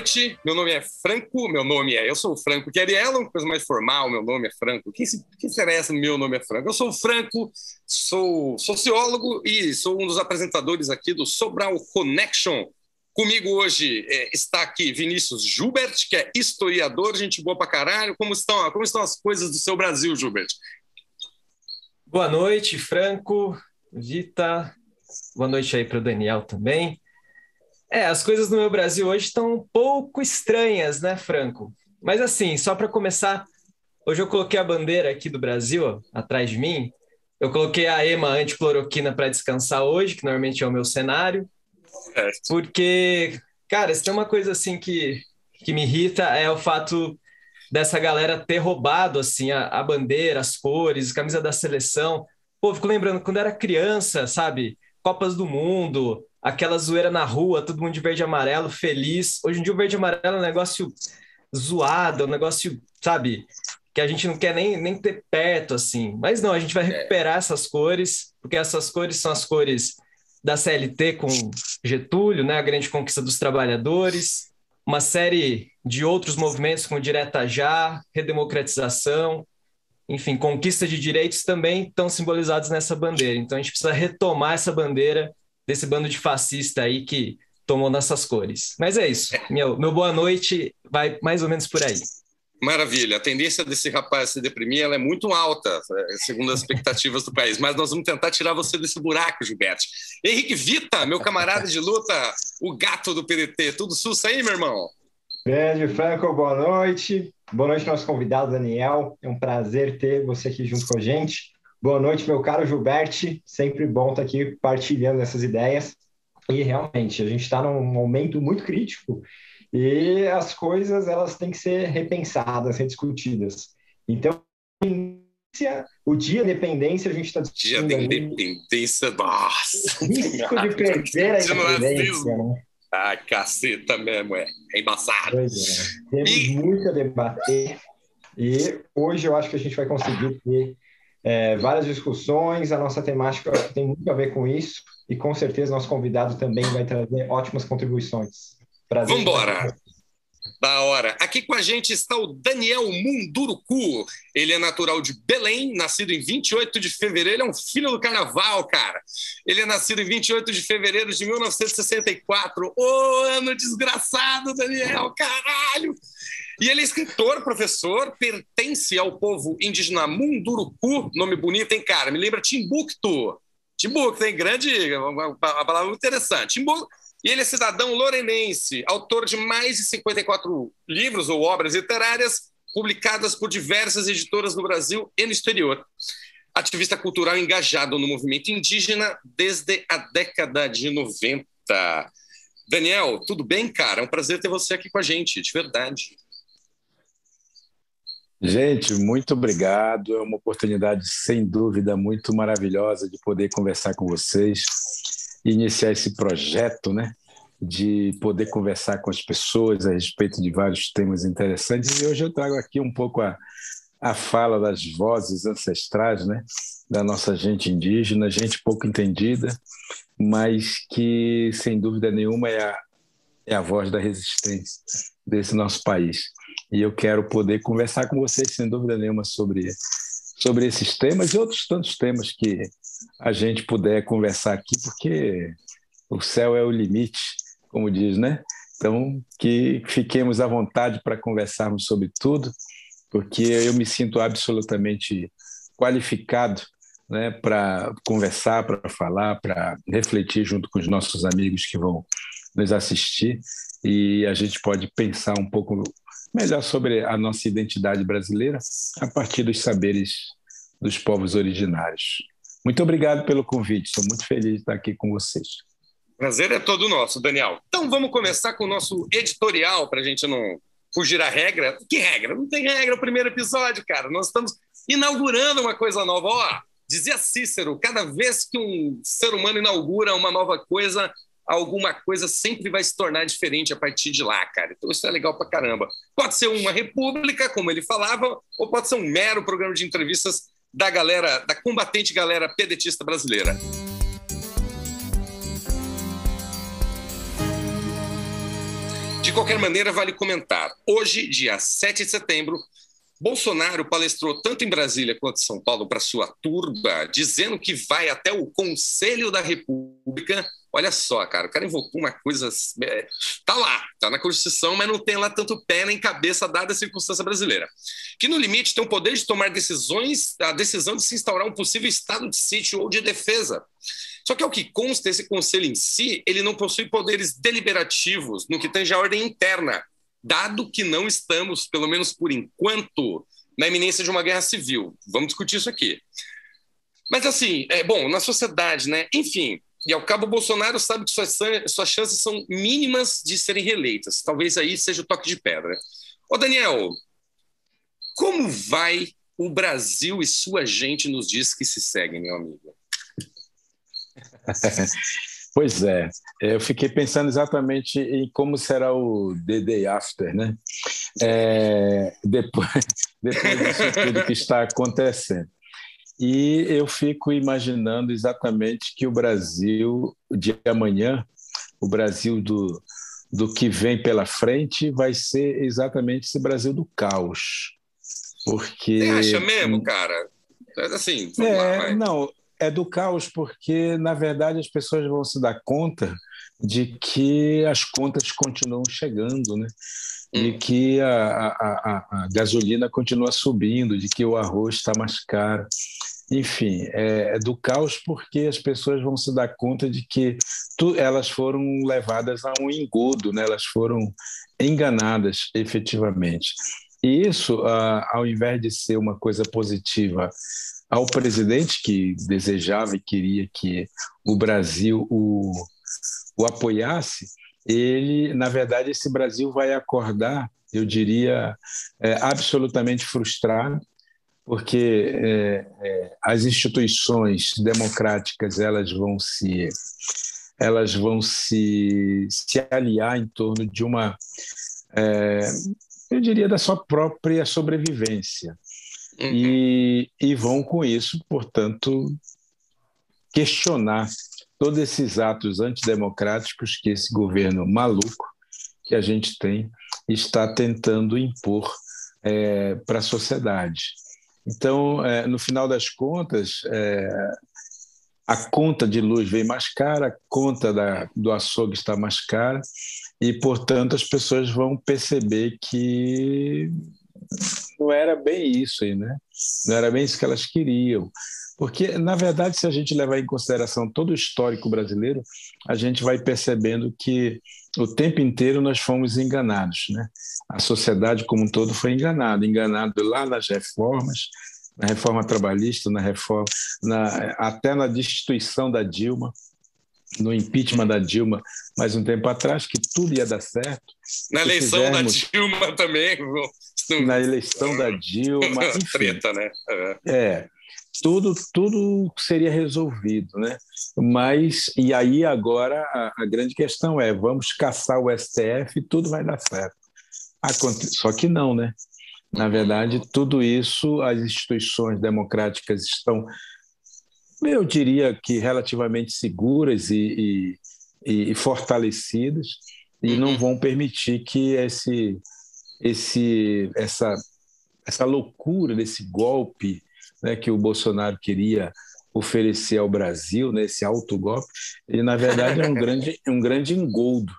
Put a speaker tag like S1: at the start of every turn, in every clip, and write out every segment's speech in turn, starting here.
S1: Noite, meu nome é Franco, meu nome é, eu sou o Franco Queriela, uma coisa mais formal, meu nome é Franco. Quem quem interessa no meu nome é Franco? Eu sou o Franco, sou sociólogo e sou um dos apresentadores aqui do Sobral Connection. Comigo hoje é, está aqui Vinícius Gilbert, que é historiador, gente boa pra caralho. Como estão, como estão as coisas do seu Brasil, Gilbert?
S2: Boa noite, Franco, Vita. Boa noite aí para o Daniel também. É, as coisas no meu Brasil hoje estão um pouco estranhas, né, Franco? Mas assim, só para começar, hoje eu coloquei a bandeira aqui do Brasil ó, atrás de mim. Eu coloquei a EMA anticloroquina para descansar hoje, que normalmente é o meu cenário. É. Porque, cara, se tem uma coisa assim que, que me irrita é o fato dessa galera ter roubado assim a, a bandeira, as cores, a camisa da seleção. Pô, fico lembrando quando era criança, sabe? Copas do Mundo, aquela zoeira na rua, todo mundo de verde e amarelo, feliz. Hoje em dia o verde e amarelo é um negócio zoado, é um negócio, sabe, que a gente não quer nem, nem ter perto, assim. Mas não, a gente vai recuperar essas cores, porque essas cores são as cores da CLT com Getúlio, né, a grande conquista dos trabalhadores, uma série de outros movimentos como Direta Já, redemocratização, enfim, conquista de direitos também estão simbolizados nessa bandeira. Então a gente precisa retomar essa bandeira desse bando de fascista aí que tomou nessas cores. Mas é isso. Meu, meu boa noite vai mais ou menos por aí.
S1: Maravilha. A tendência desse rapaz se deprimir ela é muito alta, é, segundo as expectativas do país. Mas nós vamos tentar tirar você desse buraco, Gilberto. Henrique Vita, meu camarada de luta, o gato do PDT. Tudo sus aí, meu irmão?
S3: Grande Franco, boa noite. Boa noite, nosso convidado Daniel. É um prazer ter você aqui junto com a gente. Boa noite, meu caro Gilberto. Sempre bom estar aqui partilhando essas ideias. E realmente, a gente está num momento muito crítico e as coisas elas têm que ser repensadas, rediscutidas. Então, o dia da independência a gente está
S1: discutindo. Dia da independência, nossa!
S3: Risco de perder a independência, né?
S1: Ah, caceta mesmo, é. É embaçado.
S3: Pois é. Temos e... muito a debater e hoje eu acho que a gente vai conseguir ter é, várias discussões. A nossa temática tem muito a ver com isso e com certeza nosso convidado também vai trazer ótimas contribuições.
S1: Vamos embora! Da hora. Aqui com a gente está o Daniel Munduruku. Ele é natural de Belém, nascido em 28 de fevereiro. Ele é um filho do carnaval, cara. Ele é nascido em 28 de fevereiro de 1964. Ô, oh, ano desgraçado, Daniel, caralho! E ele é escritor, professor, pertence ao povo indígena Munduruku, nome bonito, hein, cara? Me lembra Timbuktu. Timbuktu, tem grande, uma, palavra interessante. Timbuktu. E ele é cidadão lorenense, autor de mais de 54 livros ou obras literárias publicadas por diversas editoras no Brasil e no exterior. Ativista cultural engajado no movimento indígena desde a década de 90. Daniel, tudo bem, cara? É um prazer ter você aqui com a gente, de verdade.
S4: Gente, muito obrigado. É uma oportunidade, sem dúvida, muito maravilhosa de poder conversar com vocês, iniciar esse projeto, né? De poder conversar com as pessoas a respeito de vários temas interessantes. E hoje eu trago aqui um pouco a, a fala das vozes ancestrais, né? Da nossa gente indígena, gente pouco entendida, mas que, sem dúvida nenhuma, é a, é a voz da resistência desse nosso país e eu quero poder conversar com vocês, sem dúvida nenhuma, sobre, sobre esses temas e outros tantos temas que a gente puder conversar aqui, porque o céu é o limite, como diz, né? Então, que fiquemos à vontade para conversarmos sobre tudo, porque eu me sinto absolutamente qualificado né, para conversar, para falar, para refletir junto com os nossos amigos que vão nos assistir e a gente pode pensar um pouco melhor sobre a nossa identidade brasileira a partir dos saberes dos povos originários. Muito obrigado pelo convite, sou muito feliz de estar aqui com vocês.
S1: Prazer é todo nosso, Daniel. Então vamos começar com o nosso editorial para a gente não fugir à regra. Que regra? Não tem regra o primeiro episódio, cara. Nós estamos inaugurando uma coisa nova. Ó, dizia Cícero, cada vez que um ser humano inaugura uma nova coisa, alguma coisa sempre vai se tornar diferente a partir de lá, cara. Então isso é legal pra caramba. Pode ser uma república, como ele falava, ou pode ser um mero programa de entrevistas da galera, da combatente galera pedetista brasileira. De qualquer maneira, vale comentar. Hoje, dia 7 de setembro, Bolsonaro palestrou tanto em Brasília quanto em São Paulo para sua turba, dizendo que vai até o Conselho da República. Olha só, cara, o cara invocou uma coisa. É, tá lá, tá na Constituição, mas não tem lá tanto pé nem cabeça, dada a circunstância brasileira. Que no limite tem o poder de tomar decisões, a decisão de se instaurar um possível estado de sítio ou de defesa. Só que, ao que consta, esse conselho em si, ele não possui poderes deliberativos no que tange a ordem interna dado que não estamos, pelo menos por enquanto, na iminência de uma guerra civil. Vamos discutir isso aqui. Mas, assim, é bom, na sociedade, né? Enfim, e ao cabo, Bolsonaro sabe que suas, suas chances são mínimas de serem reeleitas. Talvez aí seja o toque de pedra. Ô, Daniel, como vai o Brasil e sua gente nos dias que se seguem, meu amigo?
S4: Pois é, eu fiquei pensando exatamente em como será o The Day After, né? É, depois, depois disso tudo que está acontecendo. E eu fico imaginando exatamente que o Brasil de amanhã, o Brasil do, do que vem pela frente, vai ser exatamente esse Brasil do caos. Porque. Você
S1: acha mesmo, cara? Assim,
S4: é, lá, não, é do caos porque, na verdade, as pessoas vão se dar conta de que as contas continuam chegando, né? E hum. que a, a, a, a gasolina continua subindo, de que o arroz está mais caro. Enfim, é, é, do caos porque as pessoas vão se dar conta de que tu, elas foram levadas a um engodo, né? elas foram enganadas efetivamente. E isso, ao invés de ser uma coisa positiva ao presidente que desejava e queria que o Brasil o, o apoiasse, ele, na verdade, esse Brasil vai acordar, eu diria, é, absolutamente frustrado, porque é, é, as instituições democráticas elas vão se elas vão se, se aliar em torno de uma é, eu diria da sua própria sobrevivência Uhum. E, e vão com isso, portanto, questionar todos esses atos antidemocráticos que esse governo maluco que a gente tem está tentando impor é, para a sociedade. Então, é, no final das contas, é, a conta de luz vem mais cara, a conta da, do açougue está mais cara, e, portanto, as pessoas vão perceber que não era bem isso aí, né? Não era bem isso que elas queriam. Porque, na verdade, se a gente levar em consideração todo o histórico brasileiro, a gente vai percebendo que o tempo inteiro nós fomos enganados. Né? A sociedade como um todo foi enganada enganado lá nas reformas, na reforma trabalhista, na reforma, na, até na destituição da Dilma, no impeachment da Dilma, mais um tempo atrás, que tudo ia dar certo.
S1: Na eleição fizermos... da Dilma também
S4: na eleição da Dilma. Enfim,
S1: Treta, né?
S4: É. é. tudo, tudo seria resolvido, né? Mas, e aí agora a, a grande questão é: vamos caçar o STF e tudo vai dar certo. Só que não, né? Na verdade, tudo isso, as instituições democráticas estão, eu diria que relativamente seguras e, e, e fortalecidas, e não uhum. vão permitir que esse esse, essa, essa loucura desse golpe né, que o Bolsonaro queria oferecer ao Brasil, né, esse autogolpe, ele na verdade é um grande, um grande engoldo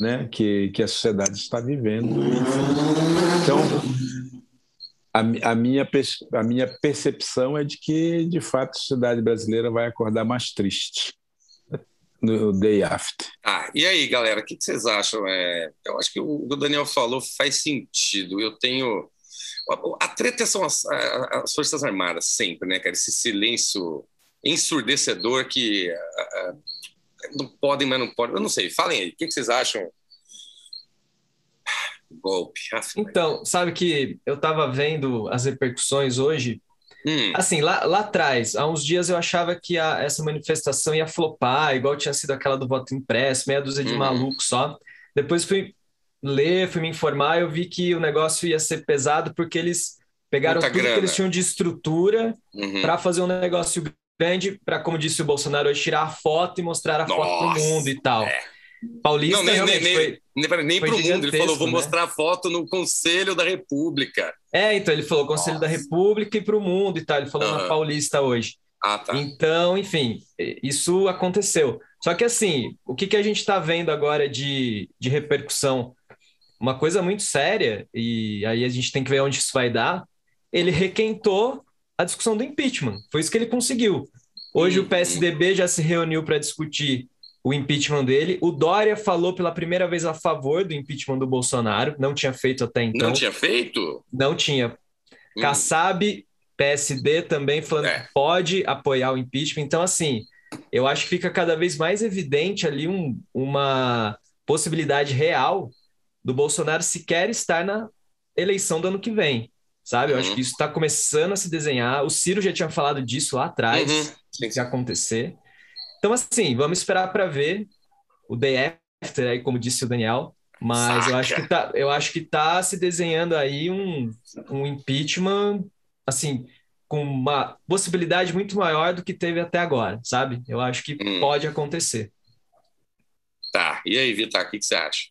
S4: né, que, que a sociedade está vivendo. Então, a, a, minha, a minha percepção é de que, de fato, a sociedade brasileira vai acordar mais triste no day after.
S1: Ah, e aí, galera, o que, que vocês acham? É, eu acho que o que o Daniel falou faz sentido. Eu tenho. A treta são as, as Forças Armadas, sempre, né, cara? Esse silêncio ensurdecedor que uh, não podem, mas não podem. Eu não sei, falem aí, o que, que vocês acham? Golpe.
S2: Então, sabe que eu estava vendo as repercussões hoje Hum. Assim, lá, lá atrás, há uns dias eu achava que a, essa manifestação ia flopar, igual tinha sido aquela do voto impresso, meia dúzia de hum. malucos só. Depois fui ler, fui me informar, eu vi que o negócio ia ser pesado porque eles pegaram Muita tudo grana. que eles tinham de estrutura uhum. para fazer um negócio grande, para, como disse o Bolsonaro, tirar a foto e mostrar a Nossa, foto para o mundo e tal. É. Paulista não, nem, nem, foi...
S1: Nem para o mundo, ele falou: vou né? mostrar a foto no Conselho da República.
S2: É, então ele falou Conselho Nossa. da República e para o mundo e tal. Ele falou uhum. na Paulista hoje.
S1: Ah, tá.
S2: Então, enfim, isso aconteceu. Só que assim, o que, que a gente está vendo agora de, de repercussão? Uma coisa muito séria, e aí a gente tem que ver onde isso vai dar. Ele requentou a discussão do impeachment. Foi isso que ele conseguiu. Hoje o PSDB já se reuniu para discutir o impeachment dele. O Dória falou pela primeira vez a favor do impeachment do Bolsonaro, não tinha feito até então.
S1: Não tinha feito?
S2: Não tinha. Hum. Kassab, PSD também falando é. que pode apoiar o impeachment. Então, assim, eu acho que fica cada vez mais evidente ali um, uma possibilidade real do Bolsonaro sequer estar na eleição do ano que vem. Sabe? Eu uhum. acho que isso está começando a se desenhar. O Ciro já tinha falado disso lá atrás, uhum. que ia acontecer. Então, assim, vamos esperar para ver o day after, aí, como disse o Daniel. Mas eu acho, que tá, eu acho que tá se desenhando aí um, um impeachment, assim, com uma possibilidade muito maior do que teve até agora, sabe? Eu acho que hum. pode acontecer.
S1: Tá. E aí, Vitor, o que, que você acha?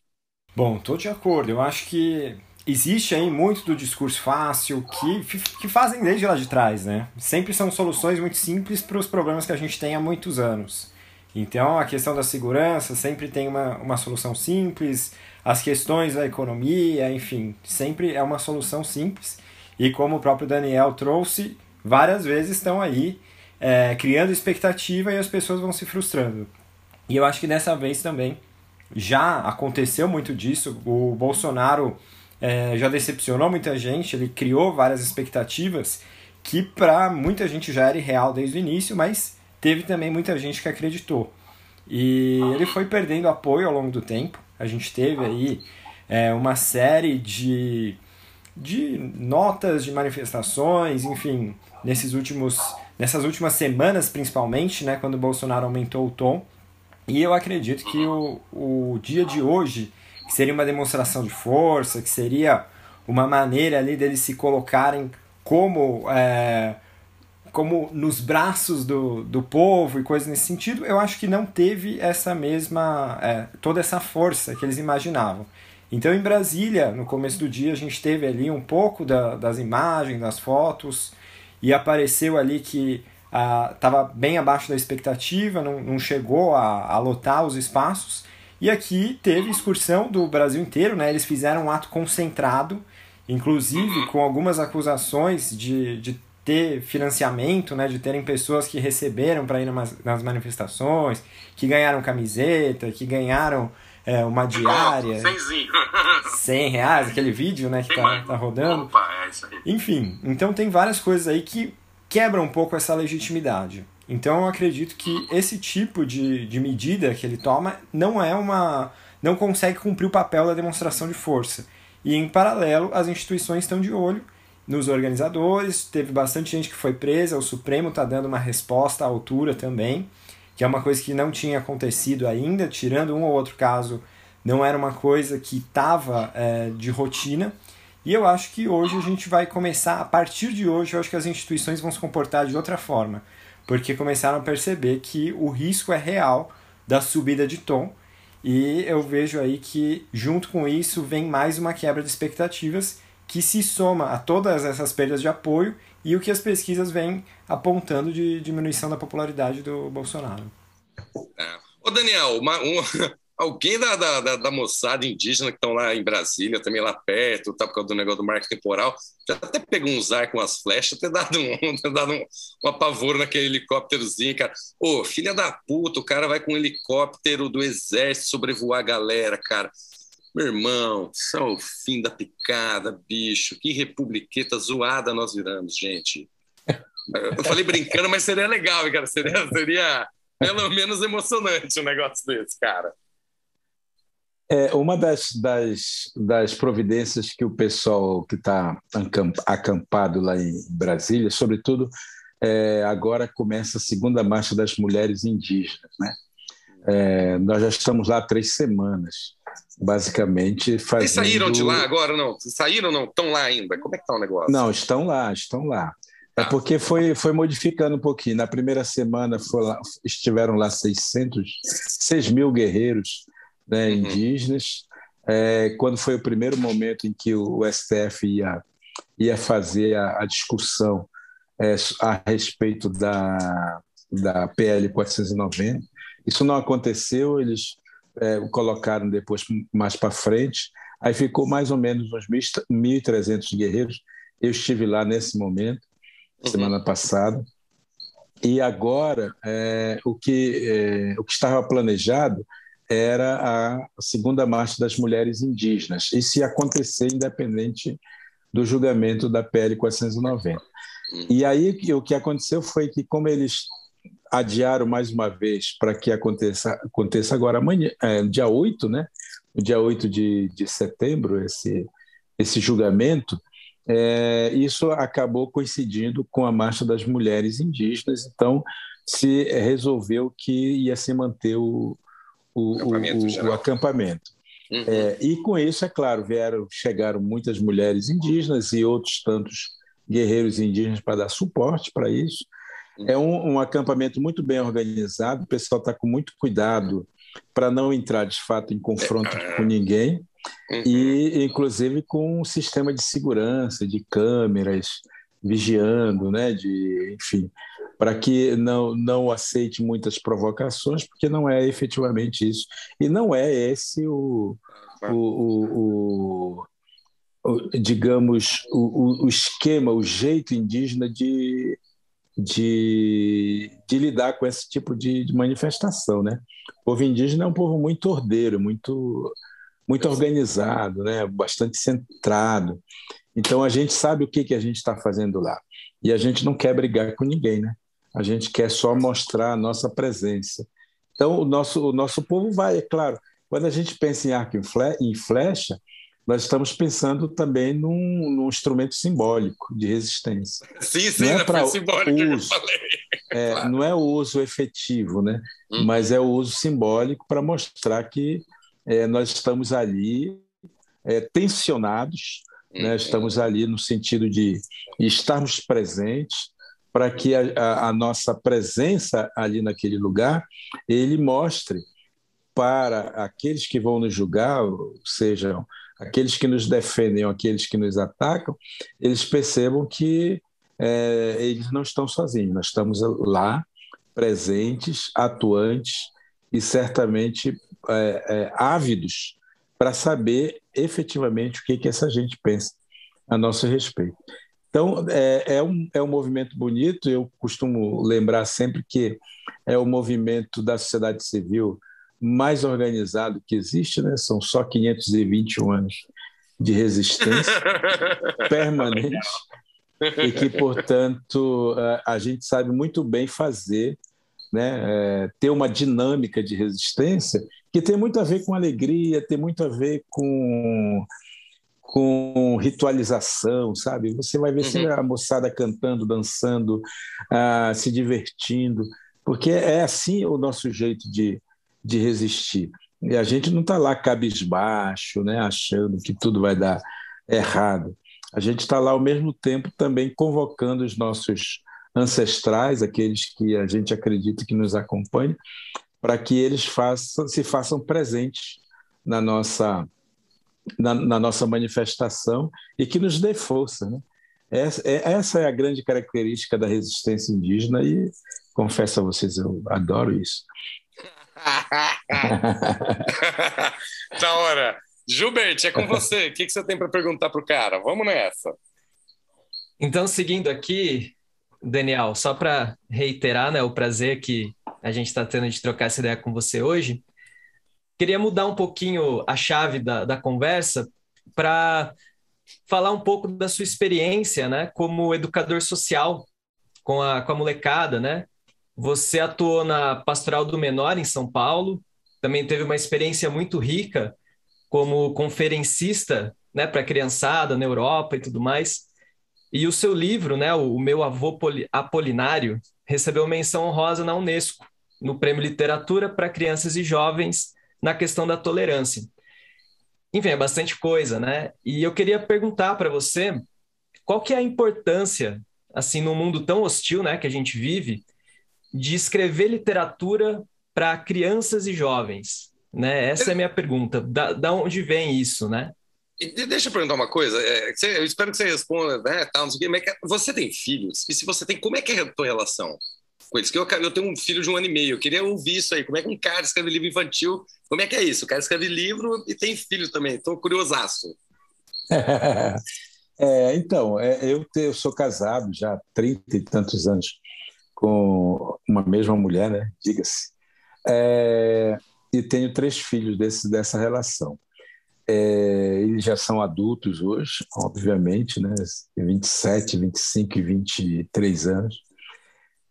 S5: Bom, estou de acordo. Eu acho que existe aí muito do discurso fácil que, que fazem desde lá de trás, né? Sempre são soluções muito simples para os problemas que a gente tem há muitos anos. Então, a questão da segurança sempre tem uma, uma solução simples, as questões da economia, enfim, sempre é uma solução simples. E como o próprio Daniel trouxe, várias vezes estão aí é, criando expectativa e as pessoas vão se frustrando. E eu acho que dessa vez também já aconteceu muito disso. O Bolsonaro é, já decepcionou muita gente, ele criou várias expectativas que para muita gente já era irreal desde o início, mas teve também muita gente que acreditou. E ele foi perdendo apoio ao longo do tempo. A gente teve aí é, uma série de, de notas de manifestações, enfim, nesses últimos, nessas últimas semanas principalmente, né, quando o Bolsonaro aumentou o tom. E eu acredito que o, o dia de hoje que seria uma demonstração de força, que seria uma maneira ali deles se colocarem como, é, como nos braços do, do povo e coisas nesse sentido, eu acho que não teve essa mesma, é, toda essa força que eles imaginavam. Então, em Brasília, no começo do dia, a gente teve ali um pouco da, das imagens, das fotos, e apareceu ali que estava ah, bem abaixo da expectativa, não, não chegou a, a lotar os espaços, e aqui teve excursão do Brasil inteiro, né? Eles fizeram um ato concentrado, inclusive com algumas acusações de, de ter financiamento, né? De terem pessoas que receberam para ir nas manifestações, que ganharam camiseta, que ganharam é, uma diária. 100 reais, aquele vídeo, né? Que tá, tá rodando. Opa, é isso aí. Enfim, então tem várias coisas aí que quebram um pouco essa legitimidade. Então eu acredito que esse tipo de, de medida que ele toma não é uma. não consegue cumprir o papel da demonstração de força. E em paralelo, as instituições estão de olho nos organizadores, teve bastante gente que foi presa, o Supremo está dando uma resposta à altura também, que é uma coisa que não tinha acontecido ainda, tirando um ou outro caso, não era uma coisa que estava é, de rotina. E eu acho que hoje a gente vai começar, a partir de hoje, eu acho que as instituições vão se comportar de outra forma porque começaram a perceber que o risco é real da subida de tom. E eu vejo aí que, junto com isso, vem mais uma quebra de expectativas que se soma a todas essas perdas de apoio e o que as pesquisas vêm apontando de diminuição da popularidade do Bolsonaro.
S1: É. Ô Daniel, uma, um, alguém da, da, da, moçada indígena que estão lá em Brasília, também lá perto, tá por causa do negócio do marco temporal, já até pegou uns ar com as flechas, ter dado um, ter dado um, um apavoro naquele helicópterozinho, cara. Ô, filha da puta, o cara vai com um helicóptero do exército sobrevoar a galera, cara. Meu irmão, isso é o fim da picada, bicho. Que republiqueta zoada nós viramos, gente. Eu falei brincando, mas seria legal, cara. Seria, seria pelo menos emocionante um negócio desse, cara.
S4: É, uma das, das, das providências que o pessoal que está acampado lá em Brasília, sobretudo, é, agora começa a segunda marcha das mulheres indígenas. Né? É, nós já estamos lá há três semanas, basicamente fazendo... Vocês
S1: saíram de lá agora, não? Saíram ou não? Estão lá ainda? Como é que está o negócio?
S4: Não, estão lá, estão lá. É ah. porque foi, foi modificando um pouquinho. Na primeira semana lá, estiveram lá 600, 6 mil guerreiros né, uhum. indígenas. é, quando foi o primeiro momento em que o STF ia, ia fazer a, a discussão é, a respeito da, da PL 490. Isso não aconteceu, eles é, colocaram depois mais para frente, aí ficou mais ou menos uns 1.300 guerreiros. Eu estive lá nesse momento, uhum. semana passada, e agora é, o, que, é, o que estava planejado era a segunda marcha das mulheres indígenas, e se acontecer independente do julgamento da PL 490. E aí o que aconteceu foi que, como eles adiaram mais uma vez para que aconteça, aconteça agora amanhã, é, dia 8, né? No dia 8 de, de setembro, esse, esse julgamento, é, isso acabou coincidindo com a Marcha das Mulheres Indígenas, então se resolveu que ia se manter o, o, acampamento. O, o acampamento. Uhum. É, e com isso, é claro, vieram, chegaram muitas mulheres indígenas e outros tantos guerreiros indígenas para dar suporte para isso. Uhum. É um, um, acampamento muito bem organizado, o pessoal está com muito cuidado para não entrar de fato em confronto é. com ninguém, uhum. e inclusive com um sistema de segurança, de câmeras, vigiando, né, de, enfim, para que não, não aceite muitas provocações, porque não é efetivamente isso. E não é esse o, o, o, o digamos, o, o, esquema, o jeito indígena de, de, de lidar com esse tipo de, de, manifestação. Né? O povo indígena é um povo muito ordeiro, muito, muito organizado, né? bastante centrado. Então a gente sabe o que, que a gente está fazendo lá. E a gente não quer brigar com ninguém, né? A gente quer só mostrar a nossa presença. Então, o nosso, o nosso povo vai, é claro. Quando a gente pensa em arco e flecha, nós estamos pensando também num, num instrumento simbólico de resistência.
S1: Sim, sim, não é para simbólico
S4: uso, é, claro. Não é o uso efetivo, né? Hum. mas é o uso simbólico para mostrar que é, nós estamos ali é, tensionados, hum. né? Uhum. estamos ali no sentido de estarmos presentes, para que a, a, a, nossa presença ali naquele lugar ele mostre para aqueles que vão nos julgar, sejam aqueles que nos defendem ou aqueles que nos atacam, eles percebam que é, eles não estão sozinhos, nós estamos lá presentes, atuantes e certamente é, é, ávidos para saber efetivamente o que, que essa gente pensa a nosso respeito. Então, é, é, um, é um movimento bonito, eu costumo lembrar sempre que é o movimento da sociedade civil mais organizado que existe, né? são só 521 anos de resistência permanente e que, portanto, a gente sabe muito bem fazer, né? É, ter uma dinâmica de resistência que tem muito a ver com alegria, tem muito a ver com com ritualização, sabe? Você vai ver uhum. a moçada cantando, dançando, uh, se divertindo, porque é assim o nosso jeito de, de resistir. E a gente não está lá cabisbaixo, né, achando que tudo vai dar errado. A gente está lá ao mesmo tempo também convocando os nossos ancestrais, aqueles que a gente acredita que nos acompanham, para que eles façam, se façam presentes na nossa na, na, nossa manifestação e que nos dê força. Né? Essa, é, essa é a grande característica da resistência indígena e confesso a vocês, eu adoro isso.
S1: da hora. Gilbert, é com você. O que, que você tem para perguntar para o cara? Vamos nessa.
S2: Então, seguindo aqui, Daniel, só para reiterar né, o prazer que a gente está tendo de trocar essa ideia com você hoje, Queria mudar um pouquinho a chave da, da conversa para falar um pouco da sua experiência né, como educador social com a, com a molecada. Né? Você atuou na Pastoral do Menor, em São Paulo, também teve uma experiência muito rica como conferencista né, para criançada na Europa e tudo mais. E o seu livro, né, o Meu Avô Apolinário, recebeu menção honrosa na Unesco, no Prêmio Literatura para Crianças e Jovens na questão da tolerância. Enfim, é bastante coisa, né? E eu queria perguntar para você qual que é a importância, assim, no mundo tão hostil, né, que a gente vive, de escrever literatura para crianças e jovens. Né? Essa é a minha pergunta. Da, da onde vem isso, né?
S1: Deixa eu perguntar uma coisa. É, eu espero que você responda, né? Tal, não sei o quê, é você tem filhos? E se você tem, como é que é a tua relação eles? Que eu, eu tenho um filho de um ano e meio. Eu queria ouvir isso aí. Como é que um cara escreve livro infantil? Como é que é isso? O cara escreve livro e tem filho também. Estou curiosaço.
S4: É, então, é, eu, te, eu sou casado já há 30 e tantos anos com uma mesma mulher, né? Diga-se. É, e tenho três filhos desse, dessa relação. É, eles já são adultos hoje, obviamente, né? 27, 25 e 23 anos.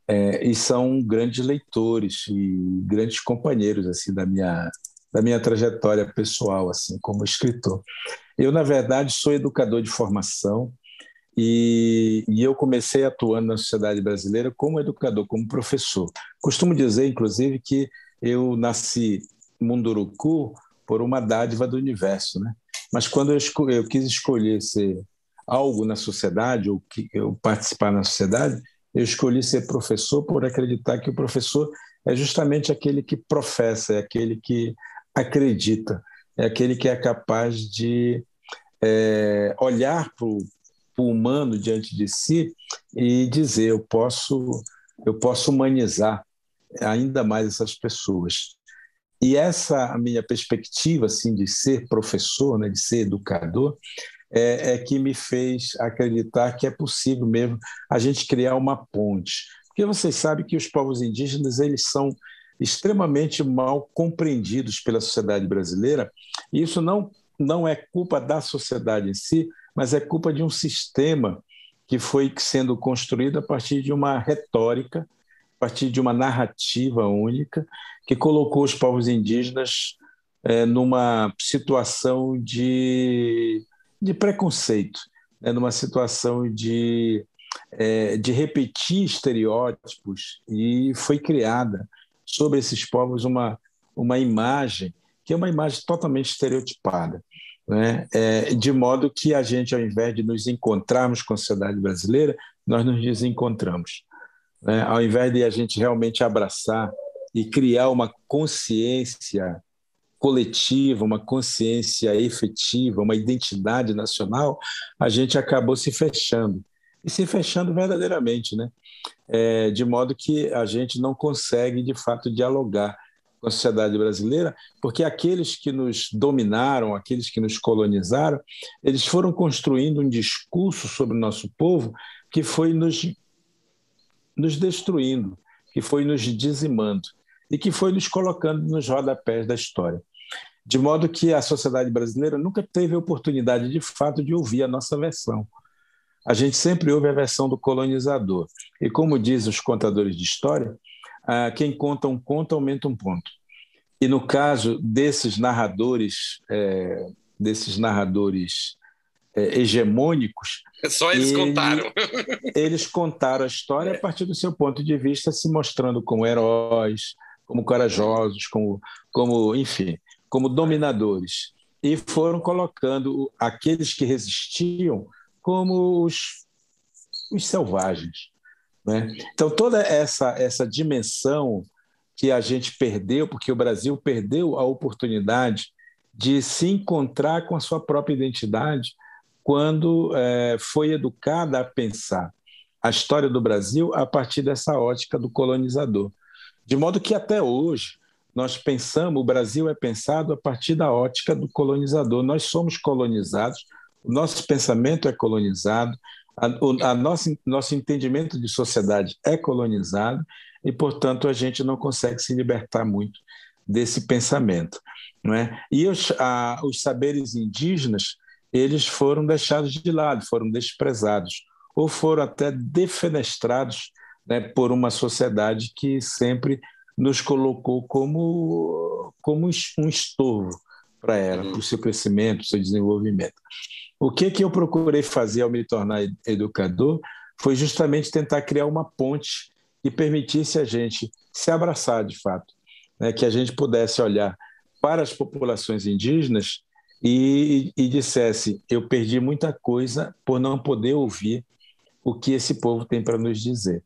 S4: É, e são grandes leitores e grandes companheiros assim da minha da minha trajetória pessoal assim como escritor. Eu na verdade sou educador de formação e, e eu comecei atuando na sociedade brasileira como educador, como professor. Costumo dizer, inclusive, que eu nasci Munduruku por uma dádiva do universo, né? Mas quando eu, eu quis escolher ser algo na sociedade ou que eu participar na sociedade, eu escolhi ser professor por acreditar que o professor é justamente aquele que professa, é aquele que acredita, é aquele que é capaz de é, olhar para o humano diante de si e dizer eu posso eu posso humanizar ainda mais essas pessoas. E essa minha perspectiva assim de ser professor, né, de ser educador, é, é, que me fez acreditar que é possível mesmo a gente criar uma ponte. Porque vocês sabem que os povos indígenas eles são extremamente mal compreendidos pela sociedade brasileira, e isso não, não é culpa da sociedade em si, mas é culpa de um sistema que foi sendo construído a partir de uma retórica a partir de uma narrativa única que colocou os povos indígenas é, numa situação de, de preconceito, né, numa situação de, é, de repetir estereótipos, e foi criada sobre esses povos uma, uma imagem que é uma imagem totalmente estereotipada. Né? É, de modo que a gente, ao invés de nos encontrarmos com a sociedade brasileira, nós nos desencontramos né? ao invés de a gente realmente abraçar e criar uma consciência coletiva, uma consciência efetiva, uma identidade nacional, a gente acabou se fechando. E se fechando verdadeiramente, né? É, de modo que a gente não consegue, de fato, dialogar com a sociedade brasileira, porque aqueles que nos dominaram, aqueles que nos colonizaram, eles foram construindo um discurso sobre o nosso povo que foi nos nos destruindo, que foi nos dizimando e que foi nos colocando nos rodapés da história. De modo que a sociedade brasileira nunca teve a oportunidade, de fato, de ouvir a nossa versão. A gente sempre ouve a versão do colonizador. E como dizem os contadores de história, ah, quem conta um conto aumenta um ponto. E no caso desses narradores, é, desses narradores é, hegemônicos.
S1: Só eles contaram.
S4: Eles contaram a história a partir do seu ponto de vista, se mostrando como heróis, como corajosos, como, como enfim, como dominadores. E foram colocando aqueles que resistiam como os, os selvagens. Né? Então, toda essa, essa dimensão que a gente perdeu, porque o Brasil perdeu a oportunidade de se encontrar com a sua própria identidade, quando é, foi educada a pensar a história do Brasil a partir dessa ótica do colonizador. De modo que até hoje nós pensamos, o Brasil é pensado a partir da ótica do colonizador. Nós somos colonizados, o nosso pensamento é colonizado, a, a nosso, nosso entendimento de sociedade é colonizado e, portanto, a gente não consegue se libertar muito desse pensamento. Não é? E os, a, os saberes indígenas eles foram deixados de lado, foram desprezados, ou foram até defenestrados né, por uma sociedade que sempre nos colocou como, como um estorvo para ela, para o seu crescimento, para o seu desenvolvimento. O que, que eu procurei fazer ao me tornar educador foi justamente tentar criar uma ponte que permitisse a gente se abraçar de fato, né? que a gente pudesse olhar para as populações indígenas e, e dissesse: Eu perdi muita coisa por não poder ouvir o que esse povo tem para nos dizer.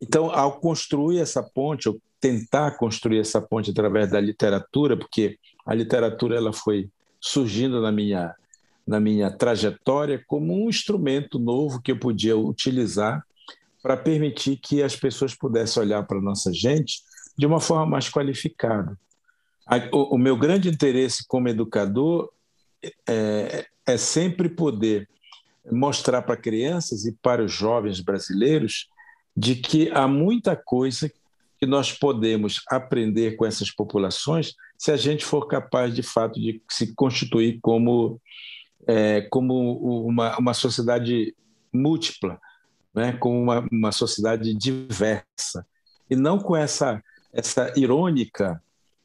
S4: Então, ao construir essa ponte, ou tentar construir essa ponte através da literatura, porque a literatura ela foi surgindo na minha na minha trajetória como um instrumento novo que eu podia utilizar para permitir que as pessoas pudessem olhar para a nossa gente de uma forma mais qualificada. O, meu grande interesse como educador é, é sempre poder mostrar para crianças e para os jovens brasileiros de que há muita coisa que nós podemos aprender com essas populações se a gente for capaz de fato de se constituir como é, como uma, uma sociedade múltipla, né, como uma, uma sociedade diversa e não com essa essa irônica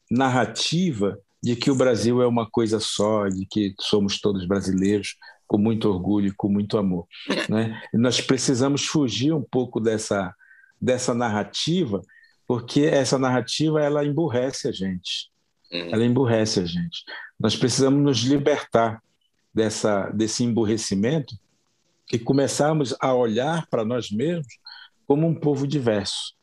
S4: narrativa de que o Brasil é uma coisa só, de que somos todos brasileiros, com muito orgulho e com muito amor. Né? Nós precisamos fugir um pouco dessa, dessa narrativa, porque essa narrativa ela emburrece a gente. Uhum. Ela emburrece a gente. Nós precisamos nos libertar dessa, desse emburrecimento e começarmos a olhar para nós mesmos como um povo diverso.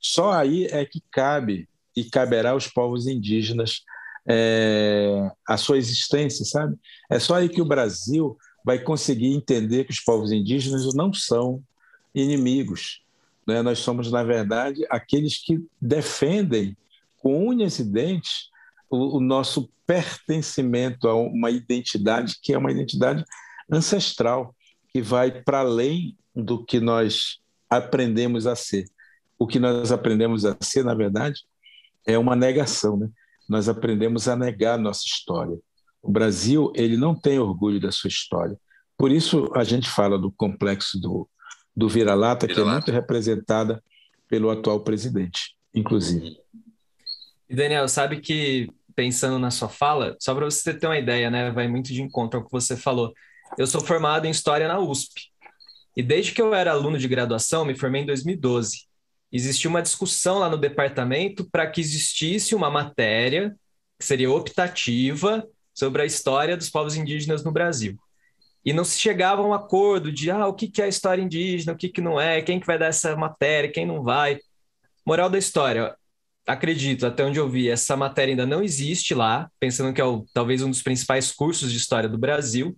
S4: Só aí é que cabe e caberá aos povos indígenas é, a sua existência, sabe? É só aí que o Brasil vai conseguir entender que os povos indígenas não são inimigos. Né? Nós somos, na verdade, aqueles que defendem com unhas e dentes o, o nosso pertencimento a uma identidade que é uma identidade ancestral, que vai para além do que nós aprendemos a ser. O que nós aprendemos a ser, na verdade, é uma negação, né? nós aprendemos a negar nossa história. O Brasil ele não tem orgulho da sua história. Por isso a gente fala do complexo do, do vira-lata, vira que é muito representada pelo atual presidente, inclusive.
S2: E Daniel, sabe que pensando na sua fala, só para você ter uma ideia, né, vai muito de encontro ao que você falou. Eu sou formado em História na USP. E desde que eu era aluno de graduação, me formei em 2012 existia uma discussão lá no departamento para que existisse uma matéria que seria optativa sobre a história dos povos indígenas no Brasil. E não se chegava a um acordo de ah, o que, que é a história indígena, o que, que não é, quem que vai dar essa matéria, quem não vai. Moral da história, acredito, até onde eu vi, essa matéria ainda não existe lá, pensando que é o, talvez um dos principais cursos de história do Brasil.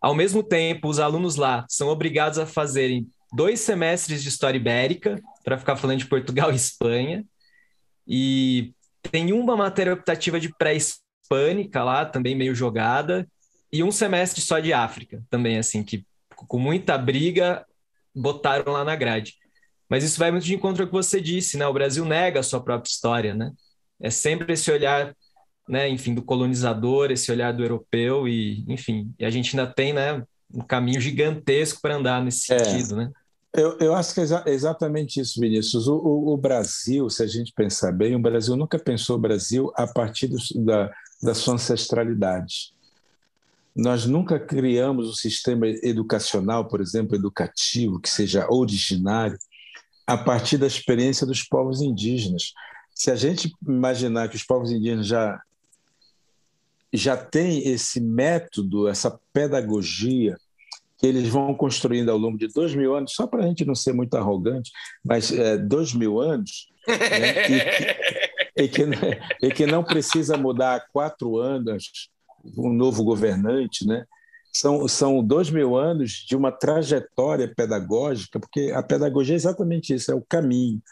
S2: Ao mesmo tempo, os alunos lá são obrigados a fazerem dois semestres de História Ibérica, para ficar falando de Portugal e Espanha. E tem uma matéria optativa de pré-hispânica lá, também meio jogada, e um semestre só de África, também, assim, que com muita briga botaram lá na grade. Mas isso vai muito de encontro ao que você disse, né? O Brasil nega a sua própria história, né? É sempre esse olhar, né, enfim, do colonizador, esse olhar do europeu e, enfim, e a gente ainda tem, né, um caminho gigantesco para andar nesse é. sentido, né?
S4: Eu, eu acho que é exa exatamente isso, Vinícius. O, o, o, Brasil, se a gente pensar bem, o Brasil nunca pensou o Brasil a partir do, da, da sua ancestralidade. Nós nunca criamos um sistema educacional, por exemplo, educativo, que seja originário, a partir da experiência dos povos indígenas. Se a gente imaginar que os povos indígenas já, já têm esse método, essa pedagogia, que eles vão construindo ao longo de dois mil anos, só para a gente não ser muito arrogante, mas é, dois mil anos, né, e, que, e, que, e, que, não precisa mudar há quatro anos um novo governante, né? São, são dois mil anos de uma trajetória pedagógica, porque a pedagogia é exatamente isso, é o caminho,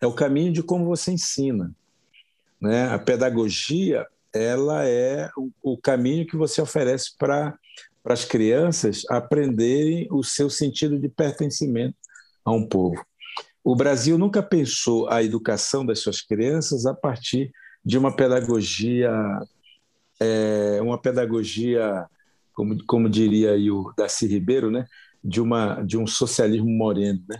S4: é o caminho de como você ensina. Né? A pedagogia ela é o, o caminho que você oferece para as crianças aprenderem o seu sentido de pertencimento a um povo. O Brasil nunca pensou a educação das suas crianças a partir de uma pedagogia, é, uma pedagogia, como, como diria o Darcy Ribeiro, né? de, uma, de um socialismo moreno. Né?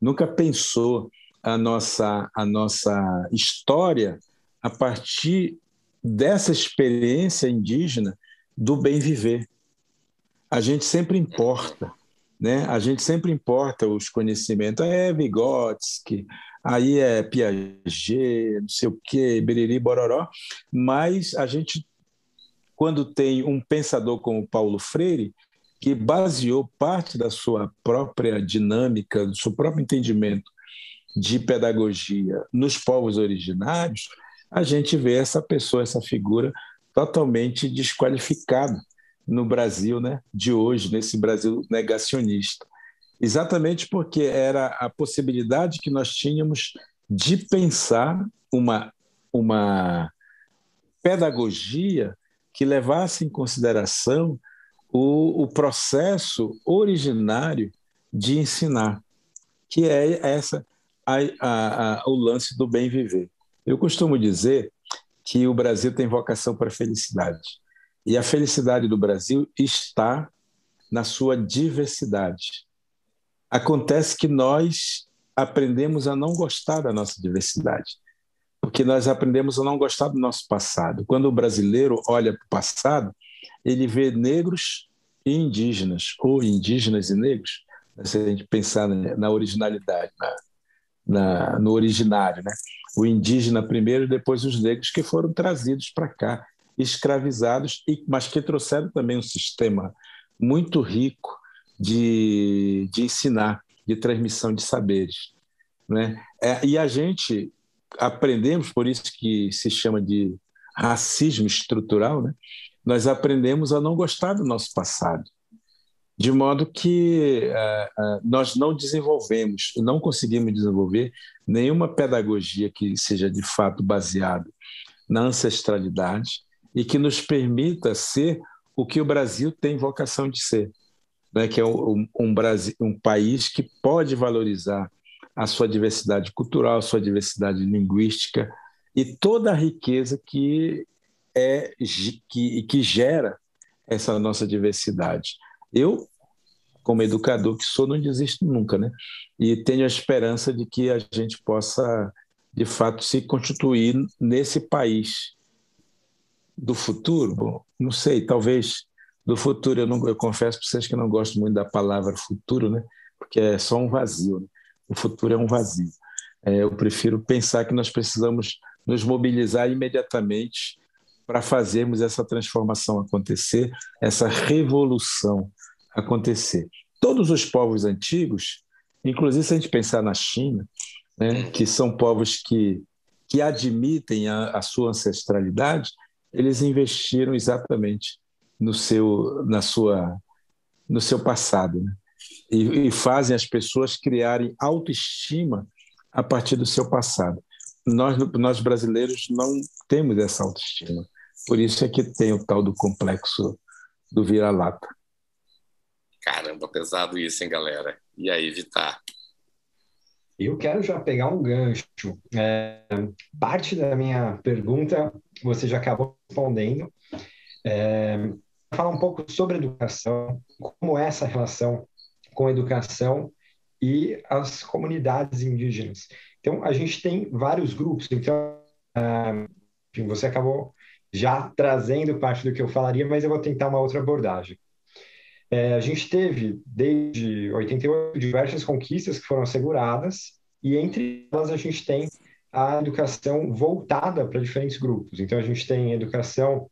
S4: Nunca pensou a nossa, a nossa história a partir dessa experiência indígena do bem viver a gente sempre importa, né? A gente sempre importa os conhecimentos. É Vygotsky, aí é Piaget, não sei o quê, Beriri, Bororó, mas a gente, quando tem um pensador como Paulo Freire, que baseou parte da sua própria dinâmica, do seu próprio entendimento de pedagogia nos povos originários, a gente vê essa pessoa, essa figura totalmente desqualificada no Brasil né, de hoje, nesse Brasil negacionista. Exatamente porque era a possibilidade que nós tínhamos de pensar uma, uma pedagogia que levasse em consideração o, o processo originário de ensinar, que é essa a, a, a, o lance do bem viver. Eu costumo dizer que o Brasil tem vocação para a felicidade. E a felicidade do Brasil está na sua diversidade. Acontece que nós aprendemos a não gostar da nossa diversidade, porque nós aprendemos a não gostar do nosso passado. Quando o brasileiro olha para o passado, ele vê negros e indígenas, ou indígenas e negros, se a gente pensar na originalidade, na, na, no originário, né? O indígena primeiro e depois os negros que foram trazidos para cá, escravizados, mas que trouxeram também um sistema muito rico de, de ensinar, de transmissão de saberes. Né? É, e a gente aprendemos, por isso que se chama de racismo estrutural, né? nós aprendemos a não gostar do nosso passado de modo que uh, uh, nós não desenvolvemos, não conseguimos desenvolver nenhuma pedagogia que seja de fato baseada na ancestralidade e que nos permita ser o que o Brasil tem vocação de ser, né? que é um, um, Brasil, um país que pode valorizar a sua diversidade cultural, a sua diversidade linguística e toda a riqueza que é que, que gera essa nossa diversidade. Eu, como educador que sou, não desisto nunca, né? E tenho a esperança de que a gente possa, de fato, se constituir nesse país do futuro. Bom, não sei, talvez do futuro. Eu, não, eu confesso para vocês que não gosto muito da palavra futuro, né? Porque é só um vazio. Né? O futuro é um vazio. É, eu prefiro pensar que nós precisamos nos mobilizar imediatamente para fazermos essa transformação acontecer, essa revolução acontecer. Todos os povos antigos, inclusive se a gente pensar na China, né, que são povos que, que admitem a, a sua ancestralidade, eles investiram exatamente no seu, na sua, no seu passado. Né? E, e fazem as pessoas criarem autoestima a partir do seu passado. Nós, nós brasileiros não temos essa autoestima. Por isso é que tem o tal do complexo do vira-lata.
S1: Caramba, pesado isso, hein, galera? E aí, Vitar?
S3: Eu quero já pegar um gancho. É, parte da minha pergunta você já acabou respondendo. É, falar um pouco sobre educação, como é essa relação com a educação e as comunidades indígenas. Então, a gente tem vários grupos. Então, é, enfim, você acabou já trazendo parte do que eu falaria, mas eu vou tentar uma outra abordagem. É, a gente teve, desde 88, diversas conquistas que foram asseguradas, e entre elas a gente tem a educação voltada para diferentes grupos. Então, a gente tem educação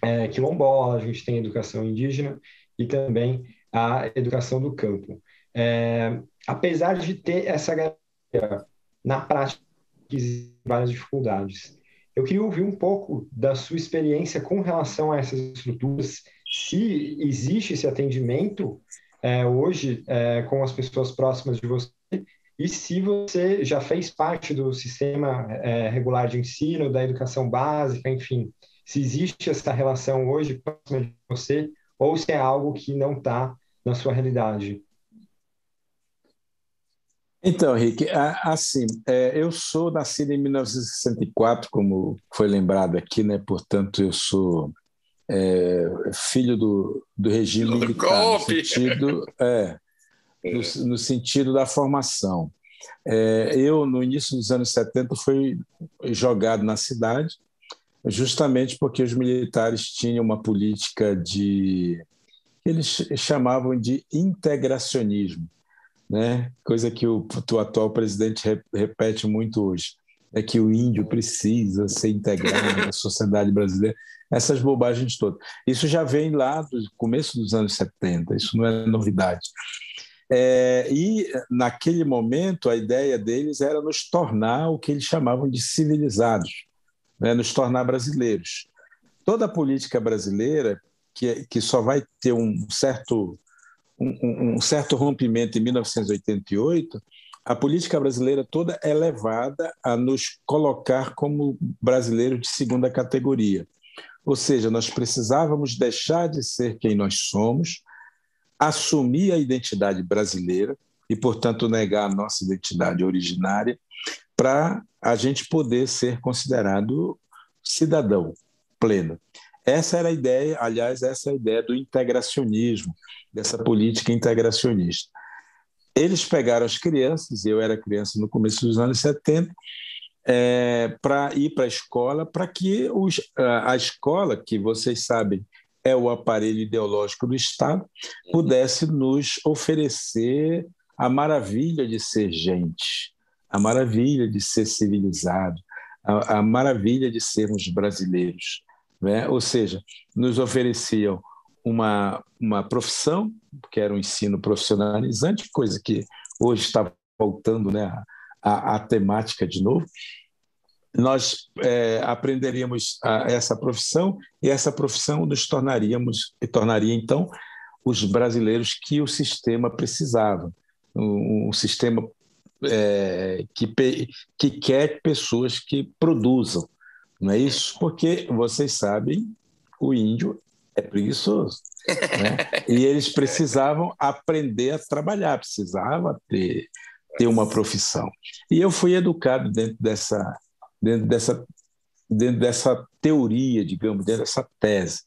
S3: é, quilombola, a gente tem educação indígena e também a educação do campo. É, apesar de ter essa garantia, na prática existem várias dificuldades. Eu queria ouvir um pouco da sua experiência com relação a essas estruturas, se existe esse atendimento é, hoje é, com as pessoas próximas de você e se você já fez parte do sistema é, regular de ensino, da educação básica, enfim, se existe essa relação hoje próxima de você ou se é algo que não está na sua realidade.
S4: Então, Rick, assim, é, eu sou nascido em 1964, como foi lembrado aqui, né? Portanto, eu sou é, filho do, do regime do militar, no sentido, é, no, no, sentido da formação. É, eu, no início dos anos 70, fui jogado na cidade, justamente porque os militares tinham uma política de eles chamavam de integracionismo né? coisa que o, o atual presidente repete muito hoje, é que o índio precisa ser integrado na sociedade brasileira, essas bobagens todas. Isso já vem lá do começo dos anos 70, isso não é novidade. É, e, naquele momento, a ideia deles era nos tornar o que eles chamavam de civilizados, né? nos tornar brasileiros. Toda a política brasileira, que, que só vai ter um certo, um, um certo rompimento em 1988, a política brasileira toda é levada a nos colocar como brasileiros de segunda categoria. Ou seja, nós precisávamos deixar de ser quem nós somos assumir a identidade brasileira e, portanto, negar a nossa identidade originária para a gente poder ser considerado cidadão pleno. Essa era a ideia, aliás, essa é a ideia do integracionismo, dessa política integracionista. Eles pegaram as crianças, eu era criança no começo dos anos 70, é, para ir para a escola, para que os, a escola, que vocês sabem é o aparelho ideológico do Estado, pudesse nos oferecer a maravilha de ser gente, a maravilha de ser civilizado, a, a maravilha de sermos brasileiros. Né? Ou seja, nos ofereciam uma, uma profissão, que era um ensino profissionalizante, coisa que hoje está voltando né, à, à temática de novo, nós é, aprenderíamos a, essa profissão e essa profissão nos tornaríamos e tornaria então os brasileiros que o sistema precisava, um, um sistema é, que, que quer pessoas que produzam, não é isso? Porque vocês sabem, o índio é preguiçoso. Né? E eles precisavam aprender a trabalhar, precisava ter, ter uma profissão. E eu fui educado dentro dessa dentro dessa, dentro dessa teoria, digamos, dentro dessa tese.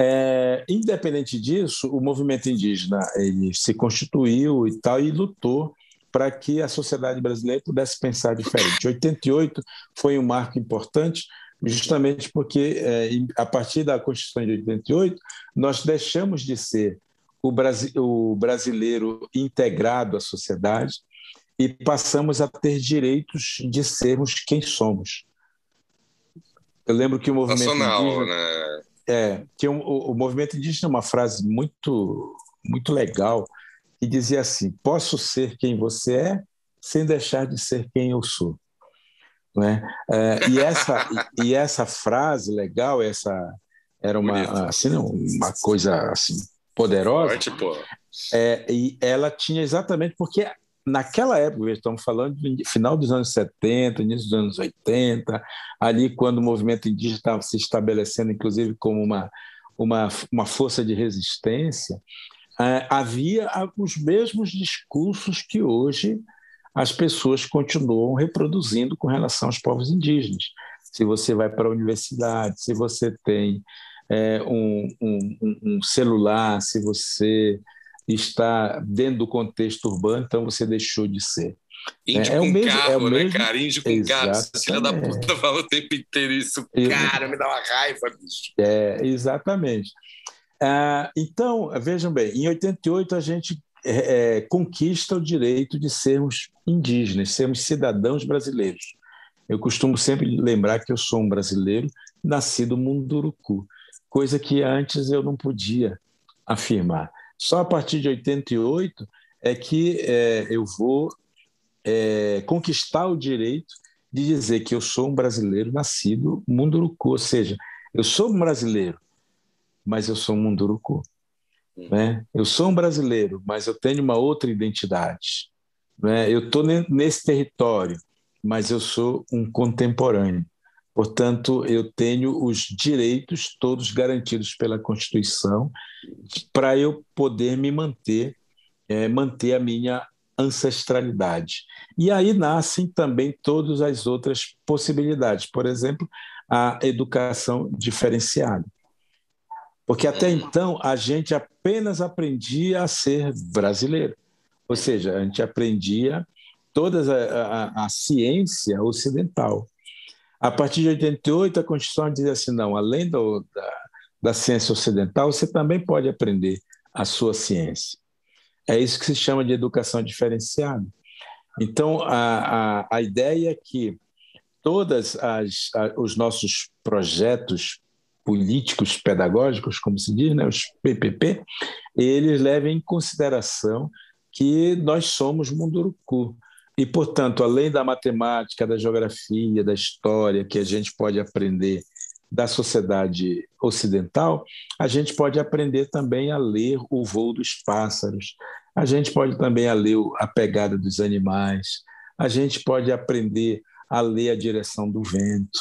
S4: É, independente disso, o movimento indígena ele se constituiu e tal e lutou para que a sociedade brasileira pudesse pensar diferente. 88 foi um marco importante, justamente porque é, a partir da Constituição de 88 nós deixamos de ser o, Brasi o brasileiro integrado à sociedade e passamos a ter direitos de sermos quem somos. Eu lembro que o movimento
S1: Nacional,
S4: indígena,
S1: né?
S4: é, um, o, o movimento indígena uma frase muito muito legal que dizia assim: posso ser quem você é sem deixar de ser quem eu sou. Né? É, e essa e essa frase legal, essa era uma assim uma coisa assim poderosa.
S1: Forte, pô.
S4: É, e ela tinha exatamente porque naquela época, estamos falando de final dos anos 70, início dos anos 80, ali quando o movimento indígena estava se estabelecendo, inclusive, como uma, uma, uma força de resistência, havia os mesmos discursos que hoje as pessoas continuam reproduzindo com relação aos povos indígenas. Se você vai para a universidade, se você tem é, um, um, um celular, se você está dentro do contexto urbano, então você deixou de ser.
S1: Índio é, com é o mesmo, carro, é o né, mesmo... cara? Índio com carro. Filha da puta fala o tempo inteiro isso. Cara, me dá uma raiva, bicho.
S4: É, exatamente. Ah, então, vejam bem, em 88 a gente é, é, conquista o direito de sermos indígenas, sermos cidadãos brasileiros. Eu costumo sempre lembrar que eu sou um brasileiro nascido Munduruku, coisa que antes eu não podia afirmar. Só a partir de 88 é que é, eu vou é, conquistar o direito de dizer que eu sou um brasileiro nascido munduruku, ou seja, eu sou um brasileiro, mas eu sou um munduruku. Né? Eu sou um brasileiro, mas eu tenho uma outra identidade. Né? Eu estou nesse território, mas eu sou um contemporâneo. Portanto, eu tenho os direitos todos garantidos pela Constituição para eu poder me manter, é, manter a minha ancestralidade. E aí nascem também todas as outras possibilidades, por exemplo, a educação diferenciada. Porque até então a gente apenas aprendia a ser brasileiro, ou seja, a gente aprendia toda a, a, a ciência ocidental. A partir de 88, a Constituição diz assim: não, além do, da, da ciência ocidental, você também pode aprender a sua ciência. É isso que se chama de educação diferenciada. Então, a, a, a ideia é que todos os nossos projetos políticos pedagógicos, como se diz, né, os PPP, eles levem em consideração que nós somos Munduruku. E, portanto, além da matemática, da geografia, da história que a gente pode aprender da sociedade ocidental, a gente pode aprender também a ler o voo dos pássaros, a gente pode também a ler a pegada dos animais, a gente pode aprender a ler a direção do vento,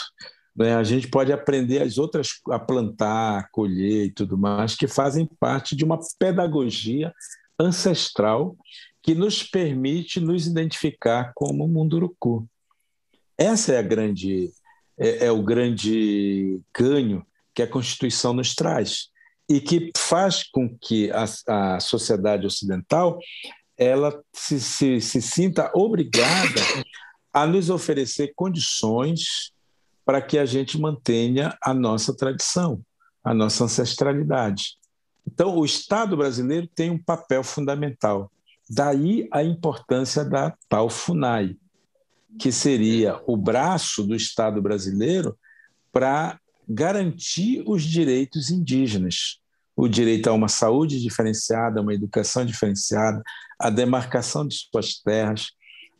S4: né? a gente pode aprender as outras a plantar, a colher e tudo mais, que fazem parte de uma pedagogia ancestral que nos permite nos identificar como Munduruku. Essa é a grande é, é o grande ganho que a Constituição nos traz e que faz com que a, a sociedade ocidental ela se, se, se sinta obrigada a nos oferecer condições para que a gente mantenha a nossa tradição, a nossa ancestralidade. Então, o Estado brasileiro tem um papel fundamental. Daí a importância da tal FUNAI, que seria o braço do Estado brasileiro para garantir os direitos indígenas, o direito a uma saúde diferenciada, uma educação diferenciada, a demarcação de suas terras,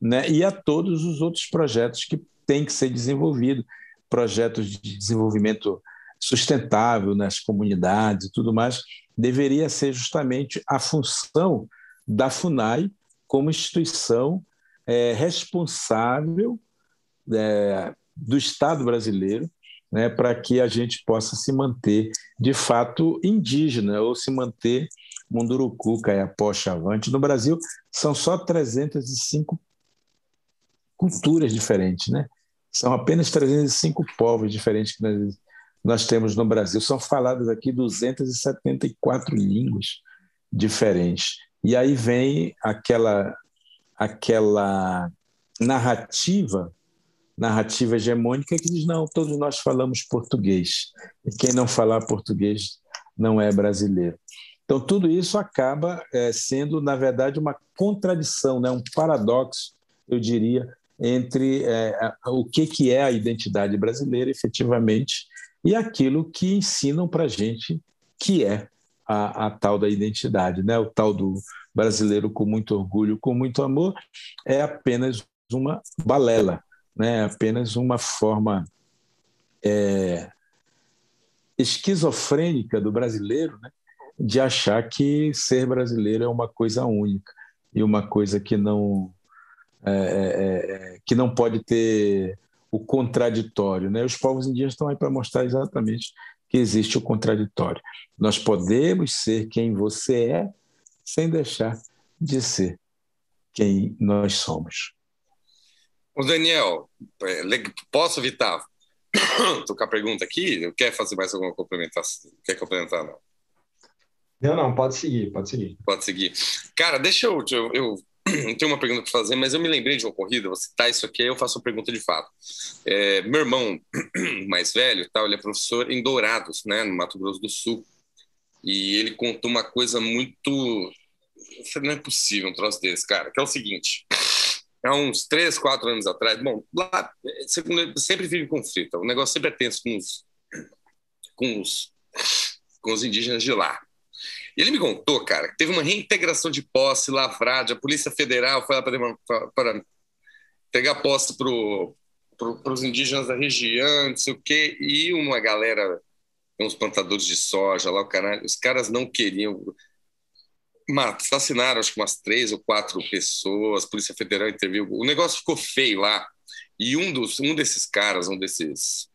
S4: né? e a todos os outros projetos que têm que ser desenvolvidos, projetos de desenvolvimento sustentável nas comunidades e tudo mais, deveria ser justamente a função da FUNAI como instituição é, responsável é, do Estado brasileiro né, para que a gente possa se manter de fato indígena ou se manter Munduruku, Caiapó, Chavante. No Brasil, são só 305 culturas diferentes, né? São apenas 305 povos diferentes que nós, nós temos no Brasil. São faladas aqui 274 línguas diferentes. E aí vem aquela aquela narrativa narrativa hegemônica que diz não, todos nós falamos português e quem não falar português não é brasileiro. Então tudo isso acaba é, sendo na verdade uma contradição, né, um paradoxo, eu diria, entre é, o que que é a identidade brasileira efetivamente e aquilo que ensinam para gente que é a, a, tal da identidade, né? O tal do brasileiro com muito orgulho, com muito amor, é apenas uma balela, né? É apenas uma forma é, esquizofrênica do brasileiro, né? De achar que ser brasileiro é uma coisa única e uma coisa que não é, é, é que não pode ter o contraditório, né? Os povos indígenas estão aí para mostrar exatamente que existe o contraditório. Nós podemos ser quem você é sem deixar de ser quem nós somos.
S1: O Daniel, é, posso, Vitar, tocar a pergunta aqui? Quer fazer mais alguma complementação? Quer complementar, não?
S3: Não, não, pode seguir, pode seguir.
S1: Pode seguir. Cara, deixa eu. Eu, eu tenho uma pergunta para fazer, mas eu me lembrei de uma corrida, você citar isso aqui, eu faço uma pergunta de fato. É, meu irmão mais velho, tal, ele é professor em Dourados, né, no Mato Grosso do Sul. E ele contou uma coisa muito. Não é possível um troço desse, cara, que é o seguinte. Há uns três, quatro anos atrás, bom, lá sempre vive conflito, o negócio sempre é tenso com os, com os, com os indígenas de lá. Ele me contou, cara, que teve uma reintegração de posse lavrada, a Polícia Federal foi lá para pegar posse para pro, os indígenas da região, não sei o quê, e uma galera uns plantadores de soja lá, o caralho, os caras não queriam. Assassinaram acho que umas três ou quatro pessoas, a Polícia Federal interviu. O negócio ficou feio lá. E um, dos, um desses caras, um desses.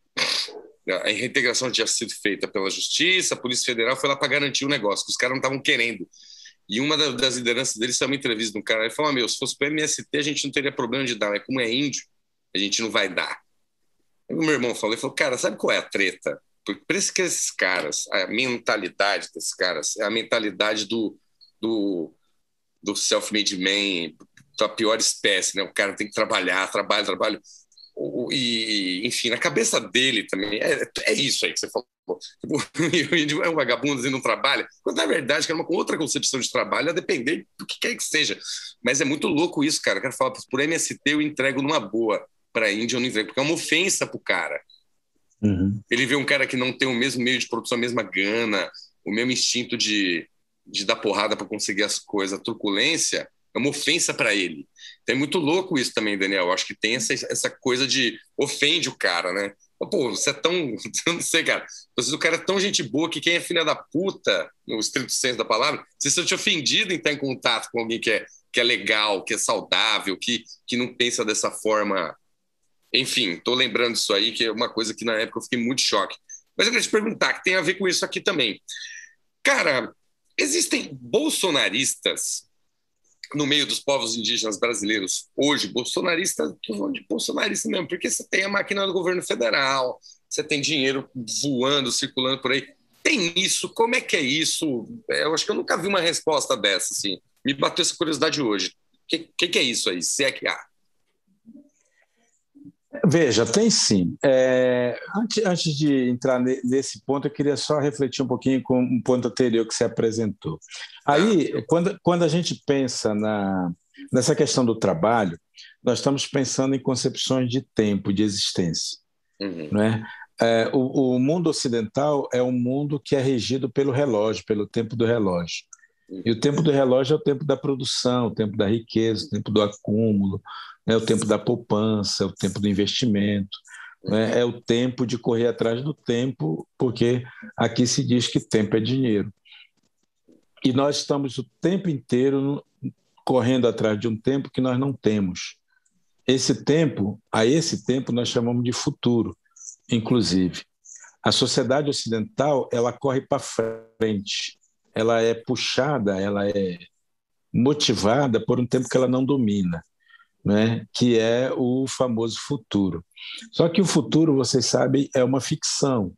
S1: A reintegração tinha sido feita pela Justiça, a Polícia Federal foi lá para garantir o negócio, que os caras não estavam querendo. E uma das lideranças deles foi uma entrevista de um cara. Ele falou: ah, Meu, se fosse para o MST, a gente não teria problema de dar, mas como é índio, a gente não vai dar. Aí meu irmão falou: ele falou, Cara, sabe qual é a treta? Por isso que esses caras, a mentalidade desses caras, é a mentalidade do, do, do self-made man, da pior espécie, né? O cara tem que trabalhar, trabalho, trabalho. E, enfim, na cabeça dele também, é, é isso aí que você falou. Tipo, é um vagabundo e não trabalha. Quando na verdade, que é uma outra concepção de trabalho, a depender do que quer que seja. Mas é muito louco isso, cara. Eu quero falar, por MST eu entrego numa boa. Para a Índia eu não entrego, porque é uma ofensa pro cara. Uhum. Ele vê um cara que não tem o mesmo meio de produção, a mesma gana, o mesmo instinto de, de dar porrada para conseguir as coisas, a truculência, é uma ofensa para ele. Então, é muito louco isso também, Daniel. Eu acho que tem essa, essa coisa de ofende o cara, né? Pô, você é tão. Eu não sei, cara. Você, o cara é tão gente boa que quem é filha da puta, no estrito senso da palavra, se sente ofendido em estar em contato com alguém que é, que é legal, que é saudável, que, que não pensa dessa forma. Enfim, tô lembrando isso aí, que é uma coisa que na época eu fiquei muito choque. Mas eu queria te perguntar, que tem a ver com isso aqui também. Cara, existem bolsonaristas no meio dos povos indígenas brasileiros hoje, bolsonarista, de bolsonarista mesmo, porque você tem a máquina do governo federal, você tem dinheiro voando, circulando por aí. Tem isso? Como é que é isso? É, eu acho que eu nunca vi uma resposta dessa, assim. Me bateu essa curiosidade hoje. O que, que, que, é isso aí? Se é que há?
S4: Veja, tem sim. É, antes, antes de entrar nesse ponto, eu queria só refletir um pouquinho com um ponto anterior que você apresentou. Aí, quando, quando a gente pensa na, nessa questão do trabalho, nós estamos pensando em concepções de tempo, de existência. Uhum. Não é? É, o, o, mundo ocidental é um mundo que é regido pelo relógio, pelo tempo do relógio. E o tempo do relógio é o tempo da produção, o tempo da riqueza, o tempo do acúmulo, é o tempo da poupança, o tempo do investimento, né? é o tempo de correr atrás do tempo, porque aqui se diz que tempo é dinheiro. E nós estamos o tempo inteiro correndo atrás de um tempo que nós não temos. Esse tempo, a esse tempo nós chamamos de futuro, inclusive. A sociedade ocidental, ela corre para frente. Ela é puxada, ela é motivada por um tempo que ela não domina né, que é o famoso futuro. Só que o futuro, vocês sabem, é uma ficção,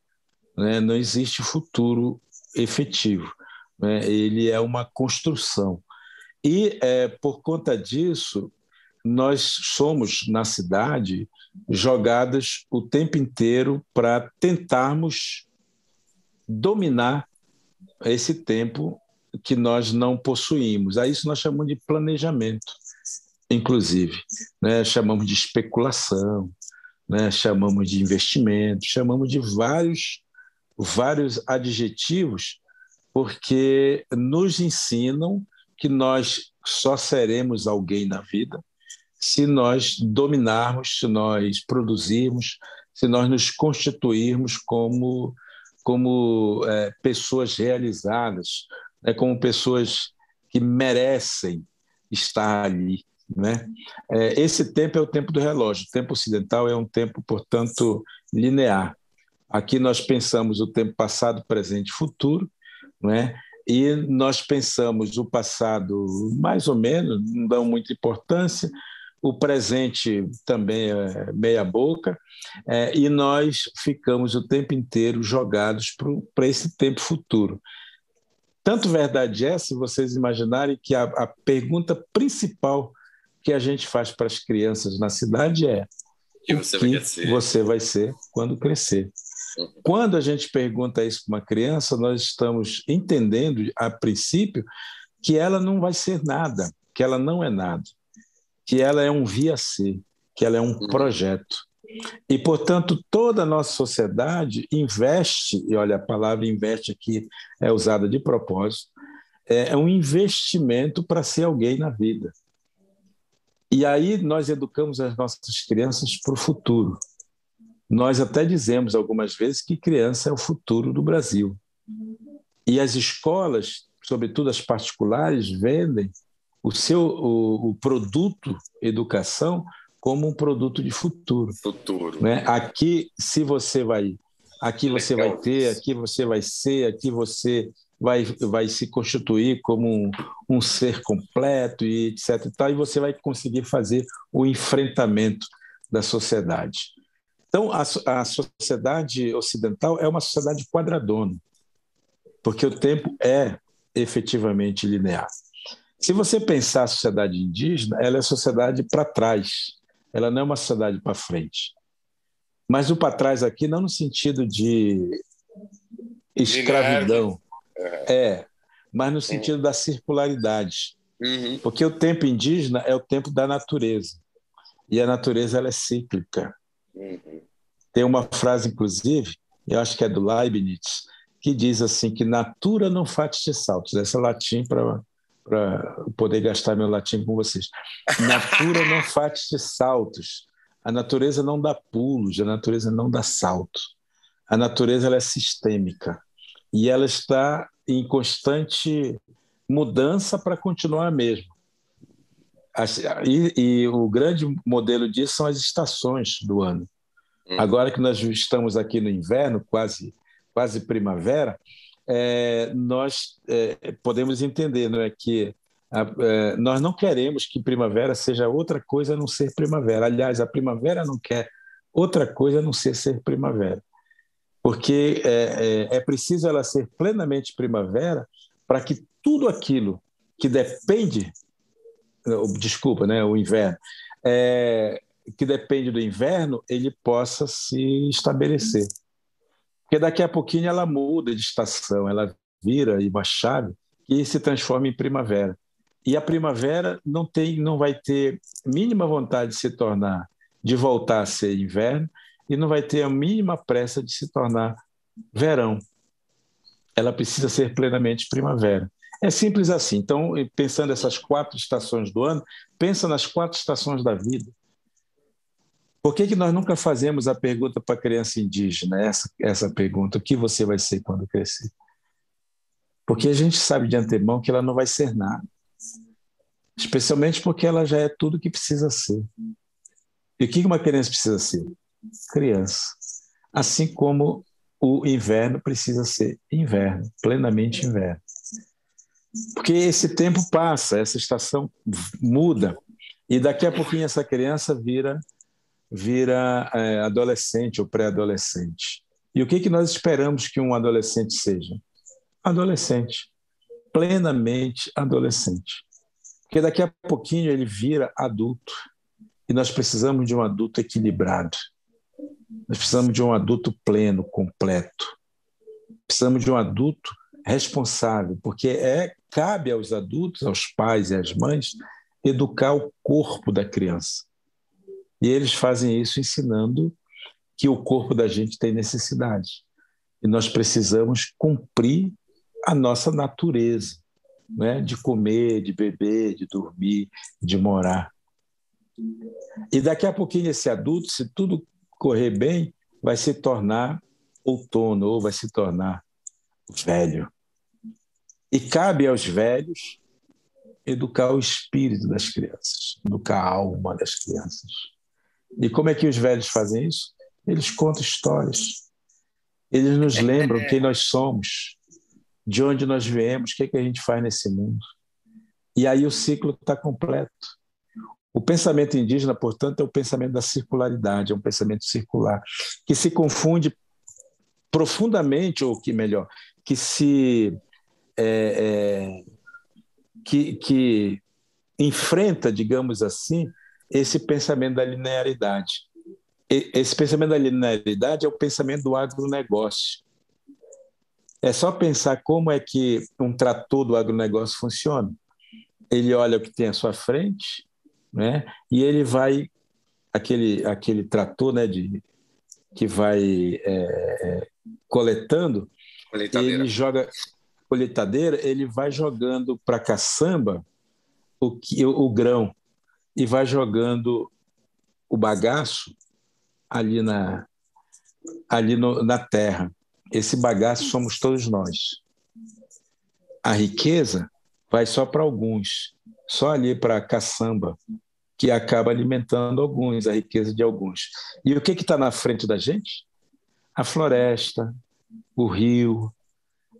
S4: né? não existe futuro efetivo, né? ele é uma construção. E, é, por conta disso, nós somos, na cidade, jogadas o tempo inteiro para tentarmos dominar esse tempo que nós não possuímos. A isso nós chamamos de planejamento inclusive. Né? Chamamos de especulação, né? chamamos de investimento, chamamos de vários, vários adjetivos, porque nos ensinam que nós só seremos alguém na vida se nós dominarmos, se nós produzirmos, se nós nos constituirmos como, como é, pessoas realizadas, né? como pessoas que merecem estar ali. Né? É, esse tempo é o tempo do relógio. O tempo ocidental é um tempo, portanto, linear. Aqui nós pensamos o tempo passado, presente e futuro, né? e nós pensamos o passado mais ou menos, não dão muita importância, o presente também é meia boca, é, e nós ficamos o tempo inteiro jogados para esse tempo futuro. Tanto verdade é, se vocês imaginarem que a, a pergunta principal que a gente faz para as crianças na cidade é
S1: que você, o que vai, ser.
S4: você vai ser quando crescer. Uhum. Quando a gente pergunta isso para uma criança, nós estamos entendendo, a princípio, que ela não vai ser nada, que ela não é nada, que ela é um via ser, que ela é um uhum. projeto. E, portanto, toda a nossa sociedade investe, e olha, a palavra investe aqui é usada de propósito, é, é um investimento para ser alguém na vida. E aí nós educamos as nossas crianças para o futuro. Nós até dizemos algumas vezes que criança é o futuro do Brasil. E as escolas, sobretudo as particulares, vendem o seu o, o produto educação como um produto de futuro.
S1: Futuro.
S4: Né? Aqui, se você vai, aqui você vai ter, aqui você vai ser, aqui você vai, vai se constituir como um, um ser completo e etc. E, tal, e você vai conseguir fazer o enfrentamento da sociedade. Então, a, a sociedade ocidental é uma sociedade quadradona, porque o tempo é efetivamente linear. Se você pensar a sociedade indígena, ela é sociedade para trás, ela não é uma sociedade para frente. Mas o para trás aqui não no sentido de escravidão, é, mas no sentido da circularidade. Uhum. Porque o tempo indígena é o tempo da natureza. E a natureza ela é cíclica. Uhum. Tem uma frase, inclusive, eu acho que é do Leibniz, que diz assim que natura não fatis saltos. Essa é latim para para poder gastar meu latim com vocês. Natura não faz saltos. A natureza não dá pulos, a natureza não dá salto. A natureza ela é sistêmica e ela está em constante mudança para continuar a mesma. E, e, o grande modelo disso são as estações do ano. Hum. Agora que nós estamos aqui no inverno, quase, quase primavera, é, nós é, podemos entender não é, que a, é, nós não queremos que primavera seja outra coisa a não ser primavera. Aliás, a primavera não quer outra coisa a não ser ser primavera. Porque é, é, é preciso ela ser plenamente primavera para que tudo aquilo que depende, desculpa, né, o inverno, é, que depende do inverno, ele possa se estabelecer. Porque daqui a pouquinho ela muda de estação, ela vira uma chave e se transforma em primavera. E a primavera não tem, não vai ter mínima vontade de se tornar, de voltar a ser inverno, e não vai ter a mínima pressa de se tornar verão. Ela precisa ser plenamente primavera. É simples assim. Então, pensando essas quatro estações do ano, pensa nas quatro estações da vida. Por que, que nós nunca fazemos a pergunta para a criança indígena, essa, essa pergunta, o que você vai ser quando crescer? Porque a gente sabe de antemão que ela não vai ser nada. Especialmente porque ela já é tudo que precisa ser. E o que uma criança precisa ser? Criança. Assim como o inverno precisa ser inverno, plenamente inverno. Porque esse tempo passa, essa estação muda, e daqui a pouquinho essa criança vira vira é, adolescente ou pré-adolescente. E o que, que nós esperamos que um adolescente seja? Adolescente, plenamente adolescente. Porque daqui a pouquinho ele vira adulto. E nós precisamos de um adulto equilibrado. Nós precisamos de um adulto pleno, completo. Precisamos de um adulto responsável, porque é cabe aos adultos, aos pais e às mães, educar o corpo da criança. E eles fazem isso ensinando que o corpo da gente tem necessidade. E nós precisamos cumprir a nossa natureza, né? de comer, de beber, de dormir, de morar. E daqui a pouquinho esse adulto, se tudo correr bem, vai se tornar outono ou vai se tornar velho. E cabe aos velhos educar o espírito das crianças, educar a alma das crianças. E como é que os velhos fazem isso? Eles contam histórias. Eles nos lembram quem nós somos, de onde nós viemos, o que, é que a gente faz nesse mundo. E aí o ciclo está completo. O pensamento indígena, portanto, é o pensamento da circularidade, é um pensamento circular, que se confunde profundamente, ou que melhor, que se é, é, que, que enfrenta, digamos assim, esse pensamento da linearidade. Esse pensamento da linearidade é o pensamento do agronegócio. É só pensar como é que um trator do agronegócio funciona. Ele olha o que tem à sua frente, né? E ele vai aquele aquele trator, né? De que vai é, é, coletando, ele joga colheitadeira, ele vai jogando para caçamba o, que, o, o grão e vai jogando o bagaço ali na, ali no, na terra. Esse bagaço somos todos nós. A riqueza vai só para alguns, só ali para a caçamba, que acaba alimentando alguns, a riqueza de alguns. E o que está na frente da gente? A floresta, o rio,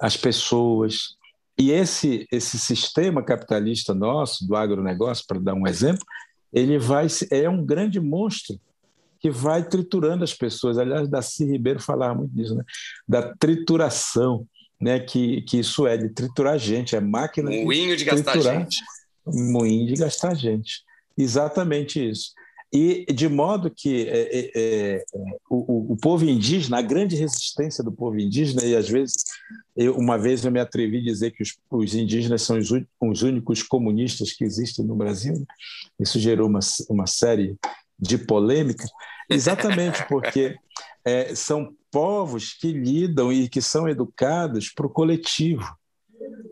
S4: as pessoas, e esse, esse sistema capitalista nosso, do agronegócio, para dar um exemplo, ele vai é um grande monstro que vai triturando as pessoas. Aliás, Daci Ribeiro falava muito disso, né? da trituração, né? que, que isso é, de triturar gente, é máquina
S1: Moinho de, de gastar gente.
S4: Moinho de gastar gente. Exatamente isso. E de modo que é, é, é, o, o, povo indígena, a grande resistência do povo indígena, e às vezes, eu, uma vez eu me atrevi a dizer que os, os indígenas são os, os, únicos comunistas que existem no Brasil, né? isso gerou uma, uma série de polêmicas, exatamente porque é, são povos que lidam e que são educados para o coletivo.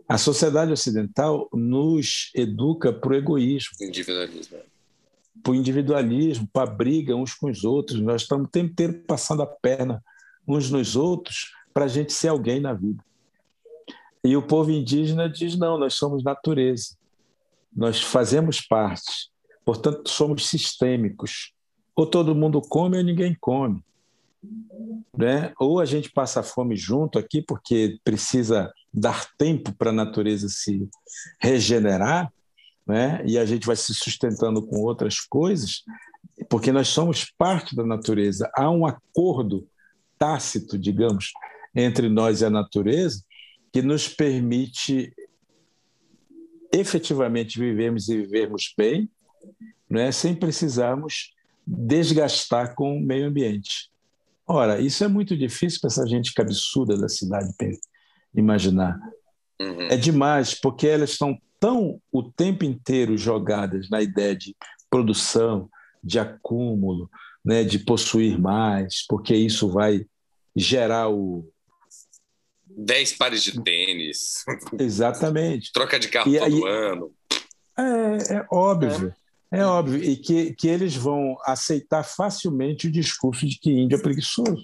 S4: A sociedade ocidental nos educa para o egoísmo.
S1: Individualismo.
S4: Para o individualismo, para a briga uns com os outros. Nós estamos o tempo inteiro passando a perna uns nos outros para a gente ser alguém na vida. E o povo indígena diz: não, nós somos natureza, nós fazemos parte, portanto, somos sistêmicos. Ou todo mundo come ou ninguém come. Né? Ou a gente passa fome junto aqui, porque precisa dar tempo para a natureza se regenerar, né? e a gente vai se sustentando com outras coisas, porque nós somos parte da natureza. Há um acordo tácito, digamos, entre nós e a natureza, que nos permite efetivamente vivermos e vivermos bem, né, sem precisarmos desgastar com o meio ambiente. Ora, isso é muito difícil para essa gente cabeçuda da cidade imaginar. Uhum. É demais, porque elas estão tão o tempo inteiro jogadas na ideia de produção, de acúmulo, né, de possuir mais, porque isso vai gerar o,
S1: Dez pares de tênis.
S4: Exatamente.
S1: Troca de carro e, todo e, ano.
S4: É, é óbvio. É. é. óbvio. E que, que eles vão aceitar facilmente o discurso de que índio é preguiçoso.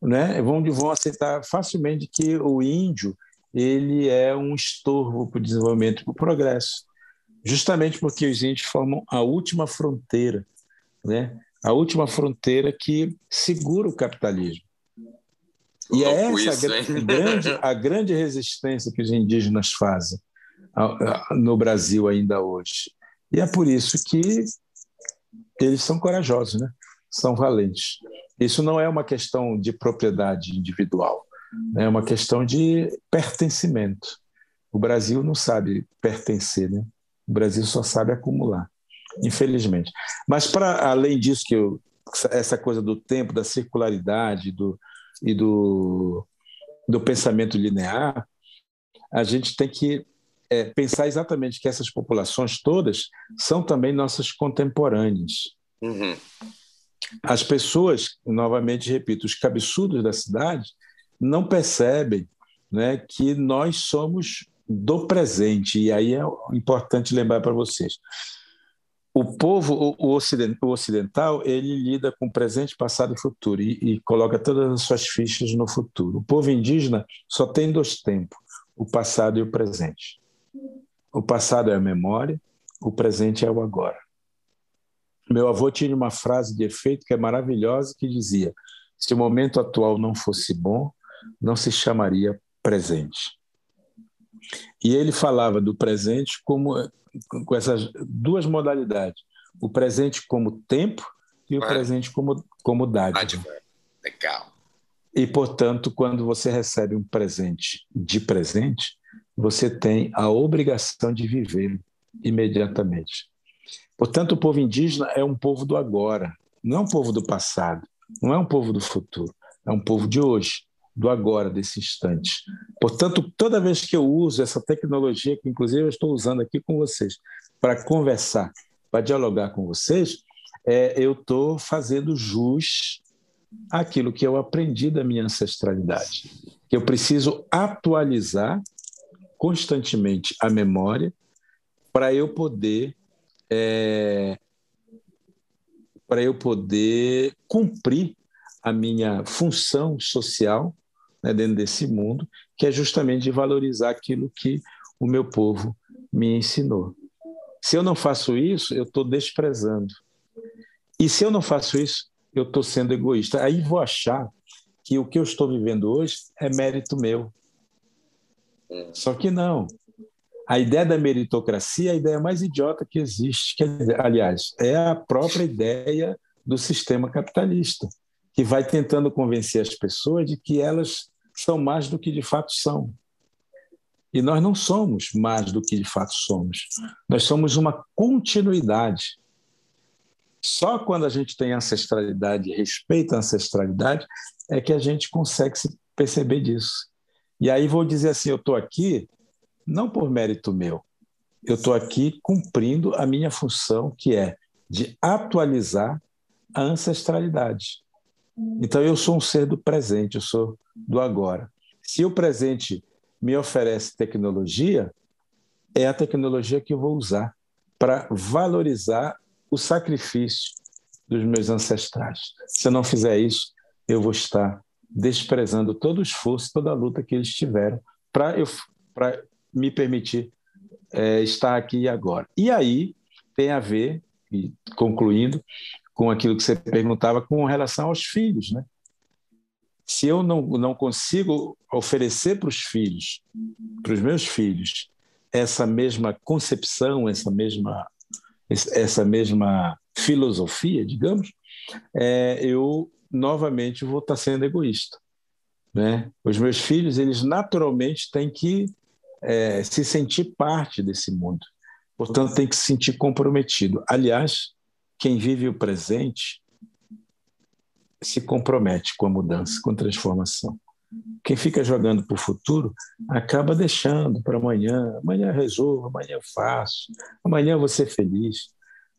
S4: Né? Vão, vão aceitar facilmente que o índio ele é um estorvo para o desenvolvimento e para o progresso. Justamente porque os índios formam a última fronteira, né? a última fronteira que segura o capitalismo. E é essa isso, a, grande, a grande resistência que os indígenas fazem no Brasil ainda hoje. E é por isso que eles são corajosos, né? são valentes. Isso não é uma questão de propriedade individual? É uma questão de pertencimento. O Brasil não sabe pertencer, né? o Brasil só sabe acumular, infelizmente. Mas, para além disso, que eu, essa coisa do tempo, da circularidade, do, e do, do pensamento linear, a gente tem que é, pensar exatamente que essas populações todas são também nossas contemporâneas. Uhum. As pessoas, novamente repito, os cabeçudos da cidade não percebem né, que nós somos do presente, e aí é importante lembrar para vocês o povo o ocidental ele lida com presente, passado e futuro e, e, coloca todas as suas fichas no futuro. O povo indígena só tem dois tempos: o passado e o presente. O passado é a memória, o presente é o agora. Meu avô tinha uma frase de efeito que é maravilhosa que dizia: se o momento atual não fosse bom, não se chamaria presente. E ele falava do presente como com essas duas modalidades: o presente como tempo e o presente como, como dádiva.
S1: Legal.
S4: E, portanto, quando você recebe um presente de presente, você tem a obrigação de viver imediatamente. Portanto, o povo indígena é um povo do agora, não é um povo do passado, não é um povo do futuro, é um povo de hoje do agora, desse instante. Portanto, toda vez que eu uso essa tecnologia, que inclusive eu estou usando aqui com vocês, para conversar, para dialogar com vocês, é, eu estou fazendo jus àquilo que eu aprendi da minha ancestralidade. Que eu preciso atualizar constantemente a memória para eu poder é, para eu poder cumprir a minha função social né, dentro desse mundo, que é justamente de valorizar aquilo que o meu povo me ensinou. Se eu não faço isso, eu estou desprezando. E se eu não faço isso, eu estou sendo egoísta. Aí vou achar que o que eu estou vivendo hoje é mérito meu. Só que não. A ideia da meritocracia é a ideia mais idiota que existe. Que, aliás, é a própria ideia do sistema capitalista que vai tentando convencer as pessoas de que elas são mais do que de fato são. E nós não somos mais do que de fato somos. Nós somos uma continuidade. Só quando a gente tem ancestralidade respeita a ancestralidade é que a gente consegue se perceber disso. E aí vou dizer assim: eu estou aqui não por mérito meu, eu estou aqui cumprindo a minha função, que é de atualizar a ancestralidade. Então eu sou um ser do presente, eu sou do agora. Se o presente me oferece tecnologia, é a tecnologia que eu vou usar para valorizar o sacrifício dos meus ancestrais. Se eu não fizer isso, eu vou estar desprezando todo o esforço, toda a luta que eles tiveram para me permitir é, estar aqui e agora. E aí tem a ver, e concluindo, com aquilo que você perguntava com relação aos filhos, né? Se eu não, não consigo oferecer para os filhos, para os meus filhos, essa mesma concepção, essa mesma, essa mesma filosofia, digamos, é, eu novamente vou estar sendo egoísta. Né? Os meus filhos, eles naturalmente têm que é, se sentir parte desse mundo. Portanto, tem que se sentir comprometido. Aliás, quem vive o presente se compromete com a mudança, com a transformação. Quem fica jogando para o futuro acaba deixando para amanhã. Amanhã resolvo, amanhã faço, amanhã vou ser feliz.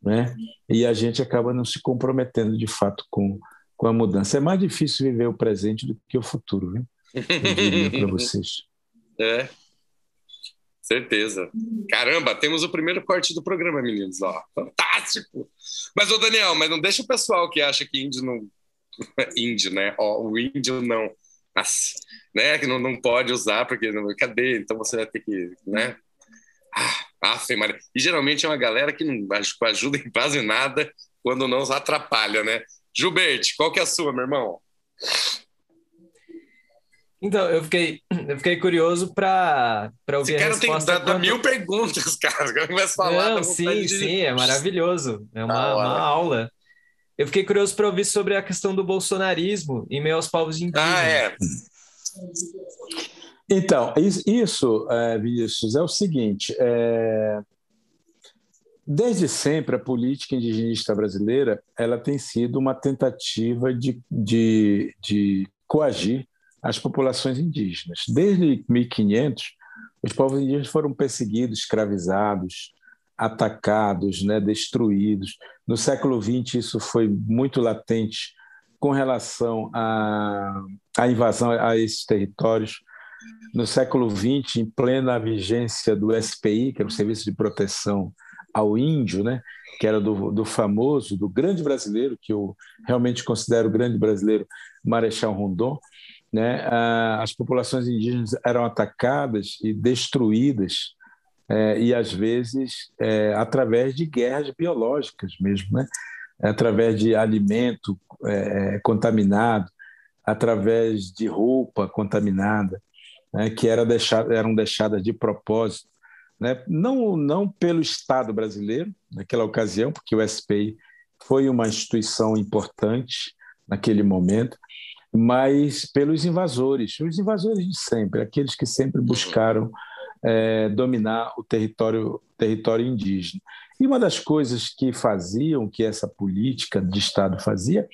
S4: Né? E a gente acaba não se comprometendo de fato com, com a mudança. É mais difícil viver o presente do que o futuro, viu? Eu diria para vocês.
S1: É, certeza. Caramba, temos o primeiro corte do programa, meninos. Ó, fantástico! Mas, ô Daniel, mas não deixa o pessoal que acha que índio não. índio, né? Ó, o índio não assim, né? Que não, não pode usar, porque não, cadê? Então você vai ter que, né? Ah, ah Maria. E geralmente é uma galera que não ajuda em quase nada quando não atrapalha, né? Gilbert, qual que é a sua, meu irmão?
S2: Então, eu fiquei, eu fiquei curioso para ouvir
S1: Esse cara tem quanto... mil perguntas, cara. Começa a falar.
S2: Não, sim, de... sim, é maravilhoso. É uma, uma aula. Eu fiquei curioso para ouvir sobre a questão do bolsonarismo em meio aos povos indígenas.
S1: Ah, é.
S4: Então, isso, é, Vinícius, é o seguinte: é... desde sempre a política indigenista brasileira ela tem sido uma tentativa de, de, de coagir as populações indígenas. Desde 1500, os povos indígenas foram perseguidos, escravizados, atacados, né, destruídos. No século XX, isso foi muito latente com relação à, à invasão a esses territórios. No século XX, em plena vigência do SPI, que era o Serviço de Proteção ao Índio, né, que era do, do famoso, do grande brasileiro, que eu realmente considero o grande brasileiro, Marechal Rondon, né, as populações indígenas eram atacadas e destruídas é, e às vezes é, através de guerras biológicas mesmo, né? através de alimento é, contaminado, através de roupa contaminada, né? que era deixada, eram deixadas de propósito, né? não, não pelo Estado brasileiro, naquela ocasião, porque o SPI foi uma instituição importante naquele momento, mas pelos invasores, os invasores de sempre, aqueles que sempre buscaram é, dominar o território, território indígena. E uma das coisas que faziam, que essa política de Estado fazia,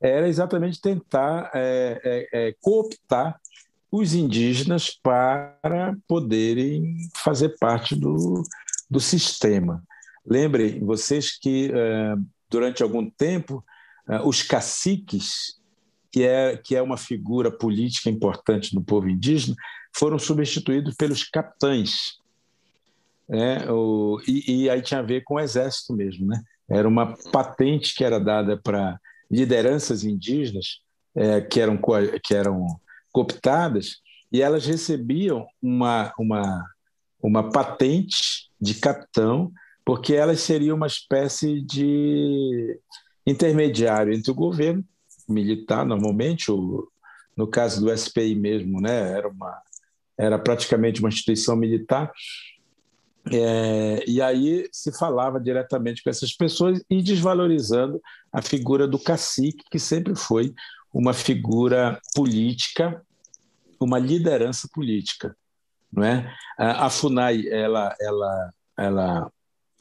S4: era exatamente tentar é, é, é cooptar os indígenas para poderem fazer parte do, do sistema. Lembrem vocês que, é, durante algum tempo, é, os caciques, que é, que é uma figura política importante no povo indígena, foram substituídos pelos capitães. Né? O, e, e, aí tinha a ver com o exército mesmo. Né? Era uma patente que era dada para lideranças indígenas é, que, eram, que eram cooptadas e elas recebiam uma, uma, uma patente de capitão porque elas seriam uma espécie de intermediário entre o governo militar, normalmente, o, no caso do SPI mesmo, né, era uma, era praticamente uma instituição militar. É, e aí se falava diretamente com essas pessoas e desvalorizando a figura do cacique, que sempre foi uma figura política, uma liderança política, não é? A, a Funai, ela, ela, ela,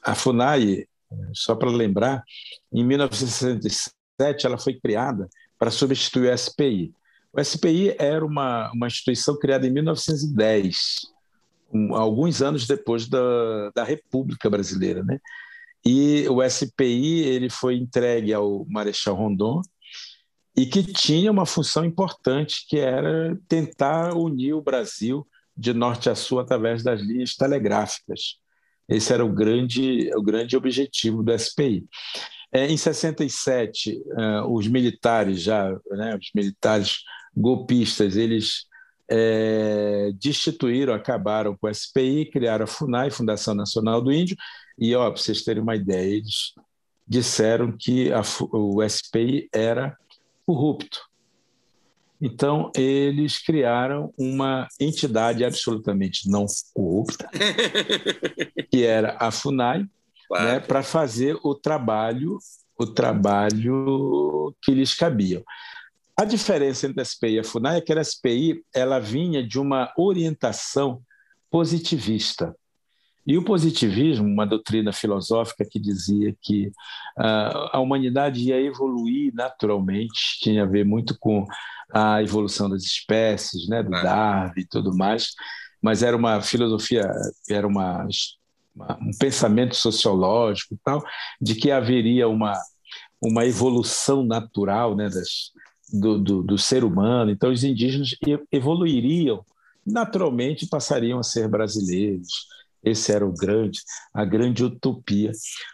S4: a Funai, só para lembrar, em 1967 ela foi criada para substituir o SPI. O SPI era uma, uma instituição criada em 1910, um, alguns anos depois da, da República Brasileira, né? E o SPI ele foi entregue ao Marechal Rondon e que tinha uma função importante que era tentar unir o Brasil de norte a sul através das linhas telegráficas. Esse era o grande, o grande objetivo do SPI. É, em 67, uh, os militares já, né, os militares golpistas, eles é, destituíram, acabaram com o SPI, criaram a FUNAI, Fundação Nacional do Índio, e, ó, para vocês terem uma ideia, eles disseram que a, o SPI era corrupto. Então, eles criaram uma entidade absolutamente não corrupta, que era a FUNAI, claro. né, para fazer o trabalho, o trabalho que lhes cabia. A diferença entre a SPI e a FUNAI é que a SPI ela vinha de uma orientação positivista. E o positivismo, uma doutrina filosófica que dizia que uh, a humanidade ia evoluir naturalmente, tinha a ver muito com a evolução das espécies, né, do Darwin e tudo mais, mas era uma filosofia, era uma, um pensamento sociológico tal, de que haveria uma, uma evolução natural né, das, do, do, do ser humano. Então, os indígenas evoluiriam naturalmente passariam a ser brasileiros. Esse era o grande, a grande utopia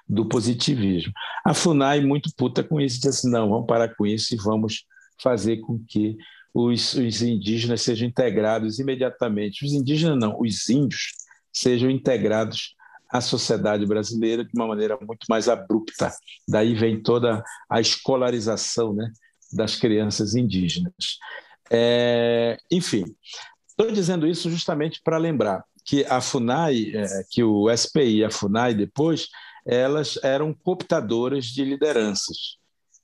S4: do positivismo. A Funai muito puta com isso disse assim, não, vamos parar com isso e vamos fazer com que os, os indígenas sejam integrados imediatamente. Os indígenas não, os índios sejam integrados à sociedade brasileira de uma maneira muito mais abrupta. Daí vem toda a escolarização, né? das crianças indígenas. É, enfim, estou dizendo isso justamente para lembrar que a FUNAI, é, que o SPI e a FUNAI depois, elas eram cooptadoras de lideranças.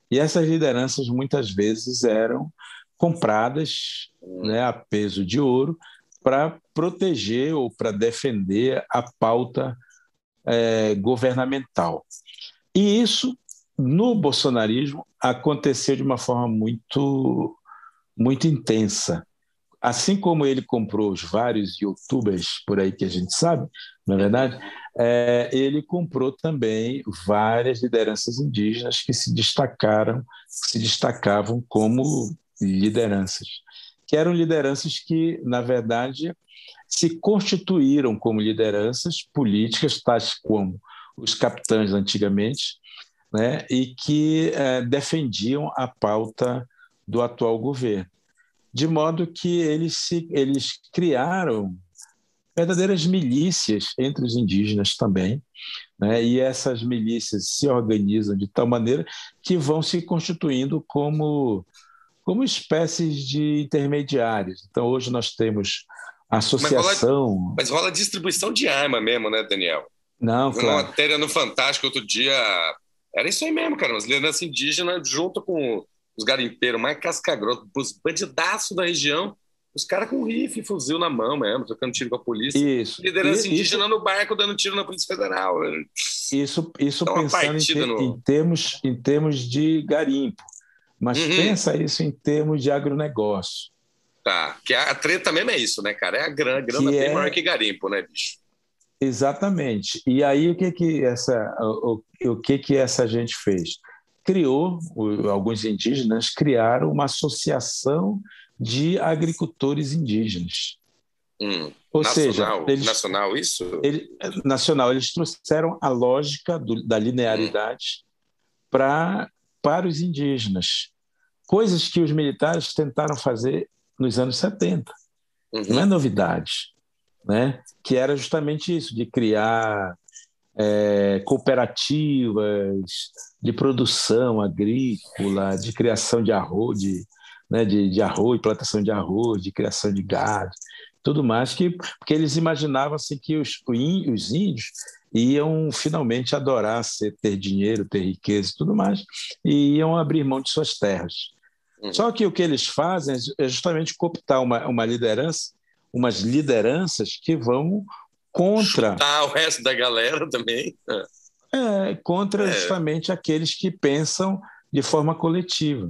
S4: E essas lideranças muitas vezes eram compradas né, a peso de ouro para proteger ou para defender a pauta é, governamental. E isso no bolsonarismo aconteceu de uma forma muito muito intensa. Assim como ele comprou os vários youtubers por aí que a gente sabe, na é verdade, é, ele comprou também várias lideranças indígenas que se destacaram, se destacavam como lideranças, que eram lideranças que, na verdade, se constituíram como lideranças políticas, tais como os capitães antigamente, né, e que é, defendiam a pauta do atual governo. De modo que eles, se, eles criaram verdadeiras milícias entre os indígenas também, né, e essas milícias se organizam de tal maneira que vão se constituindo como, como espécies de intermediários. Então, hoje nós temos associação.
S1: Mas rola, mas rola distribuição de arma mesmo, né, Daniel?
S4: Não, claro.
S1: Uma matéria no Fantástico outro dia era isso aí mesmo, cara. As lideranças indígenas junto com os garimpeiros mais casca-grossa, os bandidaços da região, os caras com rifle fuzil na mão mesmo, trocando tiro com a polícia.
S4: Isso.
S1: Liderança
S4: isso,
S1: indígena no barco dando tiro na Polícia Federal.
S4: Isso, isso pensando em, ter, no... em, termos, em termos de garimpo. Mas uhum. pensa isso em termos de agronegócio.
S1: Tá, que a treta mesmo é isso, né, cara? É a grana, grana bem é... maior que garimpo, né, bicho?
S4: Exatamente. E aí o que que essa o, o que que essa gente fez? Criou alguns indígenas criaram uma associação de agricultores indígenas.
S1: Hum, Ou nacional, seja, eles, nacional isso?
S4: Ele, nacional. Eles trouxeram a lógica do, da linearidade hum. para para os indígenas, coisas que os militares tentaram fazer nos anos 70. Uhum. Não é novidade né? que era justamente isso, de criar é, cooperativas de produção agrícola, de criação de arroz, de, né, de, de arroz, plantação de arroz, de criação de gado, tudo mais, que, porque eles imaginavam assim, que os, os índios iam finalmente adorar ser, ter dinheiro, ter riqueza e tudo mais, e iam abrir mão de suas terras. Uhum. Só que o que eles fazem é justamente cooptar uma, uma liderança umas lideranças que vão contra.
S1: O resto da galera também.
S4: É, contra é. justamente aqueles que pensam de forma coletiva,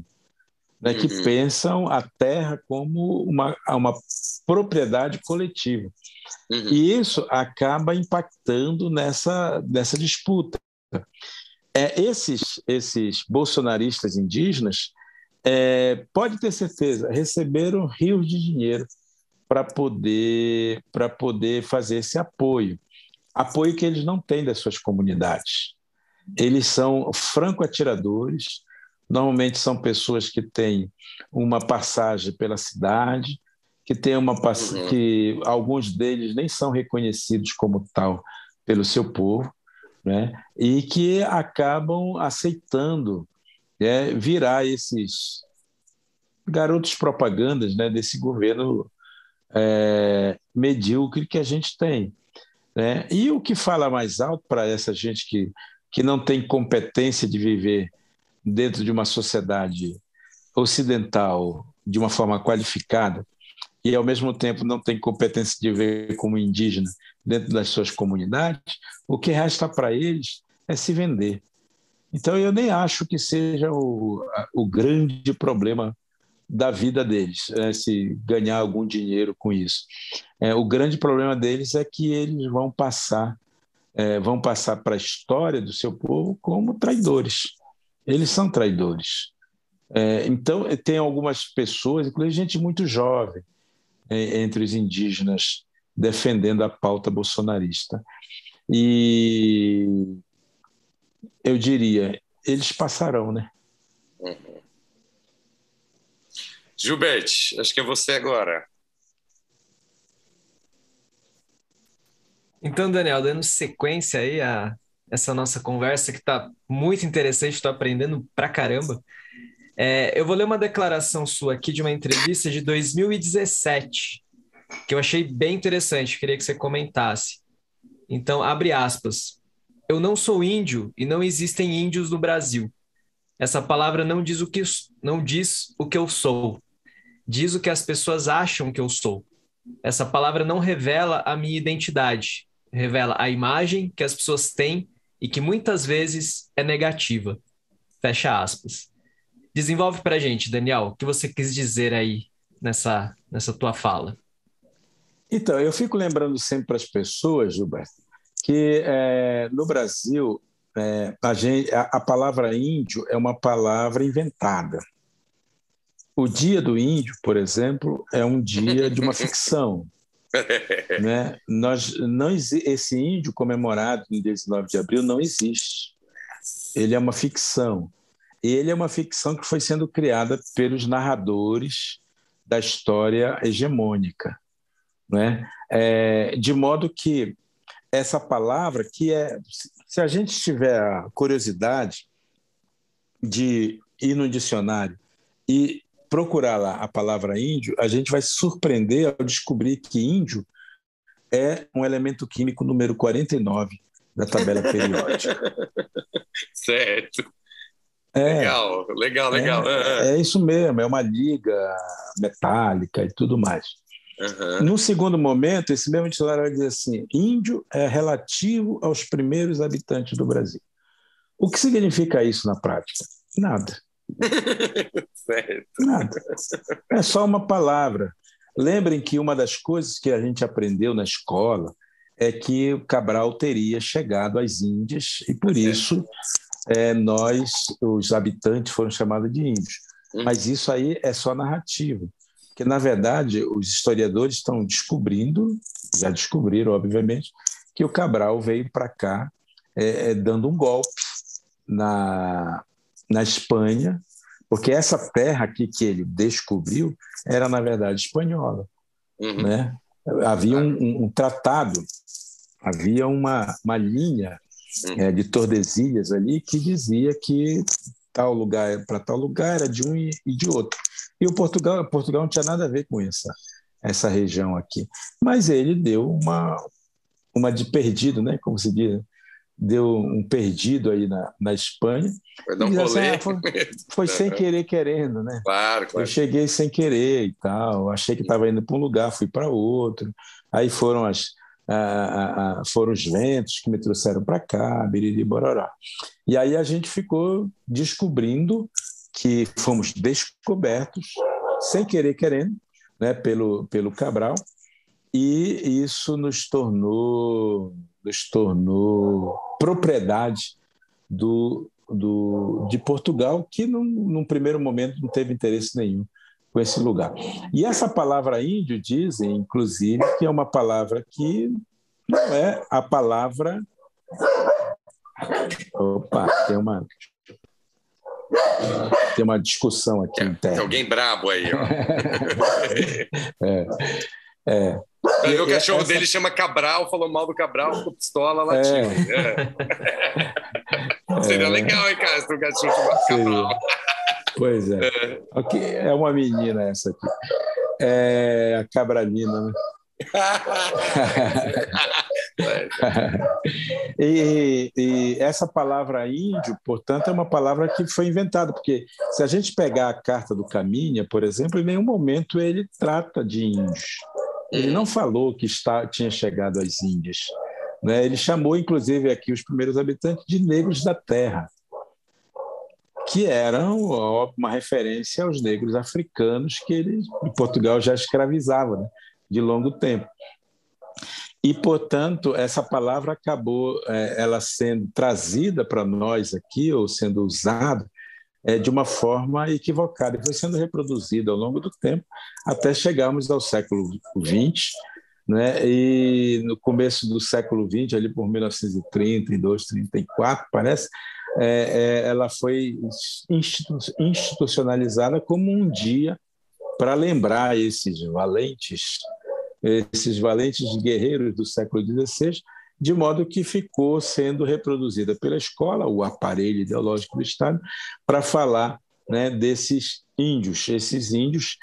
S4: né, que uhum. pensam a terra como uma, uma propriedade coletiva. Uhum. E isso acaba impactando nessa, nessa disputa. É, esses, esses bolsonaristas indígenas, é, pode ter certeza, receberam rios de dinheiro para poder, poder fazer esse apoio. Apoio que eles não têm das suas comunidades. Eles são franco-atiradores, normalmente são pessoas que têm uma passagem pela cidade, que tem uma uhum. que alguns deles nem são reconhecidos como tal pelo seu povo, né? e que acabam aceitando né, virar esses garotos propagandas né, desse governo é, medíocre que a gente tem. Né? E o que fala mais alto para essa gente que, que não tem competência de viver dentro de uma sociedade ocidental de uma forma qualificada e, ao mesmo tempo, não tem competência de viver como indígena dentro das suas comunidades, o que resta para eles é se vender. Então, eu nem acho que seja o, o grande problema da vida deles, é, se ganhar algum dinheiro com isso. É, o grande problema deles é que eles vão passar, é, vão passar para a história do seu povo como traidores. Eles são traidores. É, então, tem algumas pessoas, inclusive gente muito jovem, é, entre os indígenas, defendendo a pauta bolsonarista. E eu diria, eles passarão, né? Uhum.
S1: Gilberte, acho que é você agora.
S2: Então, Daniel, dando sequência aí a essa nossa conversa que está muito interessante, estou aprendendo pra caramba. É, eu vou ler uma declaração sua aqui de uma entrevista de 2017, que eu achei bem interessante, queria que você comentasse. Então, abre aspas. Eu não sou índio e não existem índios no Brasil. Essa palavra não diz o que não diz o que eu sou diz o que as pessoas acham que eu sou. Essa palavra não revela a minha identidade, revela a imagem que as pessoas têm e que muitas vezes é negativa. Fecha aspas. Desenvolve para gente, Daniel, o que você quis dizer aí nessa, nessa tua fala.
S4: Então, eu fico lembrando sempre para as pessoas, Gilberto, que é, no Brasil é, a, gente, a, a palavra índio é uma palavra inventada. O Dia do Índio, por exemplo, é um dia de uma ficção. né? Nós, não, esse índio comemorado no 19 de abril não existe. Ele é uma ficção. Ele é uma ficção que foi sendo criada pelos narradores da história hegemônica. Né? É, de modo que essa palavra, que é. Se a gente tiver a curiosidade de ir no dicionário e procurar lá a palavra índio, a gente vai se surpreender ao descobrir que índio é um elemento químico número 49 da tabela periódica.
S1: certo. É, legal, legal, legal.
S4: É, é, isso mesmo, é uma liga metálica e tudo mais. Uhum. No segundo momento, esse mesmo dicionário vai dizer assim: índio é relativo aos primeiros habitantes do Brasil. O que significa isso na prática? Nada. certo. Nada. É só uma palavra. Lembrem que uma das coisas que a gente aprendeu na escola é que o Cabral teria chegado às Índias e por isso é, nós, os habitantes, foram chamados de índios. Hum. Mas isso aí é só narrativa, porque na verdade os historiadores estão descobrindo, já descobriram, obviamente, que o Cabral veio para cá é, é, dando um golpe na, na Espanha, porque essa terra aqui que ele descobriu era, na verdade, espanhola. Uhum. Né? Havia um, um, tratado, havia uma, uma linha uhum. é, de Tordesilhas ali que dizia que tal lugar para tal lugar era de um e, e de outro. E o Portugal, Portugal não tinha nada a ver com essa, essa região aqui. Mas ele deu uma, uma de perdido, né? como se diz, deu um perdido aí na, na Espanha.
S1: Foi, um assim, ah,
S4: foi, foi sem querer querendo, né?
S1: Claro, claro.
S4: Eu cheguei sem querer e tal, achei que estava indo para um lugar, fui para outro. Aí foram as a, a, foram os ventos que me trouxeram para cá, Biriri Bororó. E aí a gente ficou descobrindo que fomos descobertos, sem querer querendo, né, pelo, pelo Cabral, e isso nos tornou nos tornou propriedade do, do, de Portugal, que num, num primeiro momento não teve interesse nenhum com esse lugar. E essa palavra índio dizem, inclusive, que é uma palavra que não é a palavra. Opa, tem uma tem uma discussão aqui
S1: é,
S4: interna.
S1: Tem alguém brabo aí, ó.
S4: é, é.
S1: o cachorro essa... dele chama Cabral, falou mal do Cabral, ficou pistola, latiu. É. É. Seria legal, hein, cara, se o cachorro chamasse Cabral.
S4: Pois é. é. Okay. é uma menina essa aqui. É a Cabralina, né? e, e, essa palavra índio, portanto, é uma palavra que foi inventada, porque se a gente pegar a carta do Caminha, por exemplo, em nenhum momento ele trata de índios. Ele não falou que está, tinha chegado às Índias. Né? Ele chamou, inclusive, aqui os primeiros habitantes de negros da terra que eram uma referência aos negros africanos que Portugal já escravizava né, de longo tempo. E, portanto, essa palavra acabou é, ela sendo trazida para nós aqui, ou sendo usada, é, de uma forma equivocada, e foi sendo reproduzida ao longo do tempo, até chegarmos ao século XX, né? e no começo do século XX, ali por 1932, 34, parece, é, é, ela foi institucionalizada como um dia para lembrar esses valentes, esses valentes guerreiros do século XVI, de modo que ficou sendo reproduzida pela escola, o aparelho ideológico do Estado, para falar né, desses índios, esses índios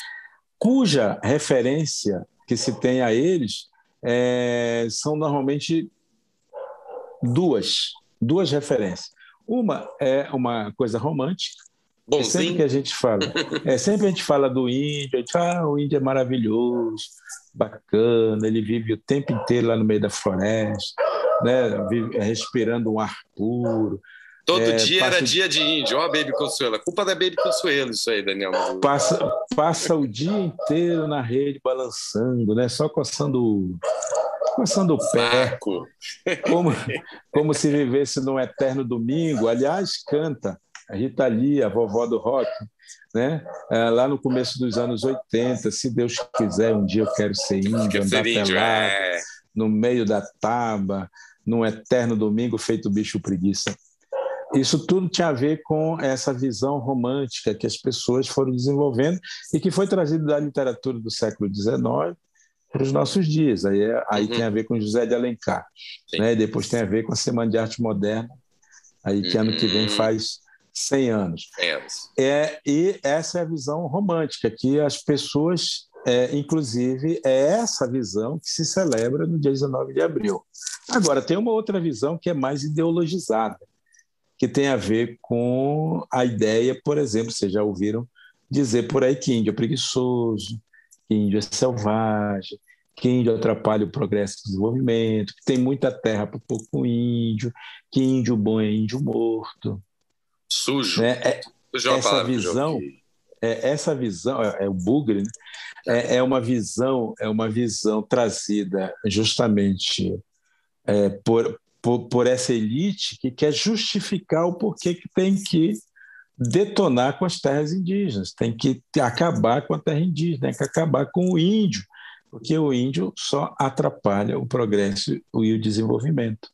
S4: cuja referência que se tem a eles é, são normalmente duas, duas referências. Uma é uma coisa romântica. É sempre que a gente fala, é sempre a gente fala do índio, a gente fala, ah, o índio é maravilhoso, bacana, ele vive o tempo inteiro lá no meio da floresta, né, vive, respirando um ar puro.
S1: Todo é, dia passa... era dia de índio, ó, a Baby Consuelo. A culpa da Baby Consuelo, isso aí, Daniel.
S4: Passa, passa o dia inteiro na rede balançando, né? Só coçando coçando o pé, como, como se vivesse num eterno domingo. Aliás, canta a Rita Lee, a vovó do rock, né? É, lá no começo dos anos 80, se Deus quiser, um dia eu quero ser índio, andar pelado, é. no meio da taba, num eterno domingo feito bicho preguiça. Isso tudo tinha a ver com essa visão romântica que as pessoas foram desenvolvendo e que foi trazida da literatura do século XIX para os nossos dias. Aí, é, aí uhum. tem a ver com José de Alencar. Né? Depois tem a ver com a Semana de Arte Moderna, aí que uhum. ano que vem uhum. faz 100 anos. É, e essa é a visão romântica, que as pessoas, é, inclusive, é essa visão que se celebra no dia 19 de abril. Agora, tem uma outra visão que é mais ideologizada, que tem a ver com a ideia, por exemplo, vocês já ouviram dizer por aí que índio é preguiçoso, que índio é selvagem, que índio atrapalha o progresso do desenvolvimento, que tem muita terra para pouco índio, que índio bom é índio morto.
S1: Sujo.
S4: Né? É, essa visão, é, essa visão é, é o bugre, né? é, é, uma visão, é uma visão trazida justamente é, por, por, por essa elite que quer justificar o porquê que tem que detonar com as terras indígenas, tem que acabar com a terra indígena, tem que acabar com o índio, porque o índio só atrapalha o progresso e o desenvolvimento.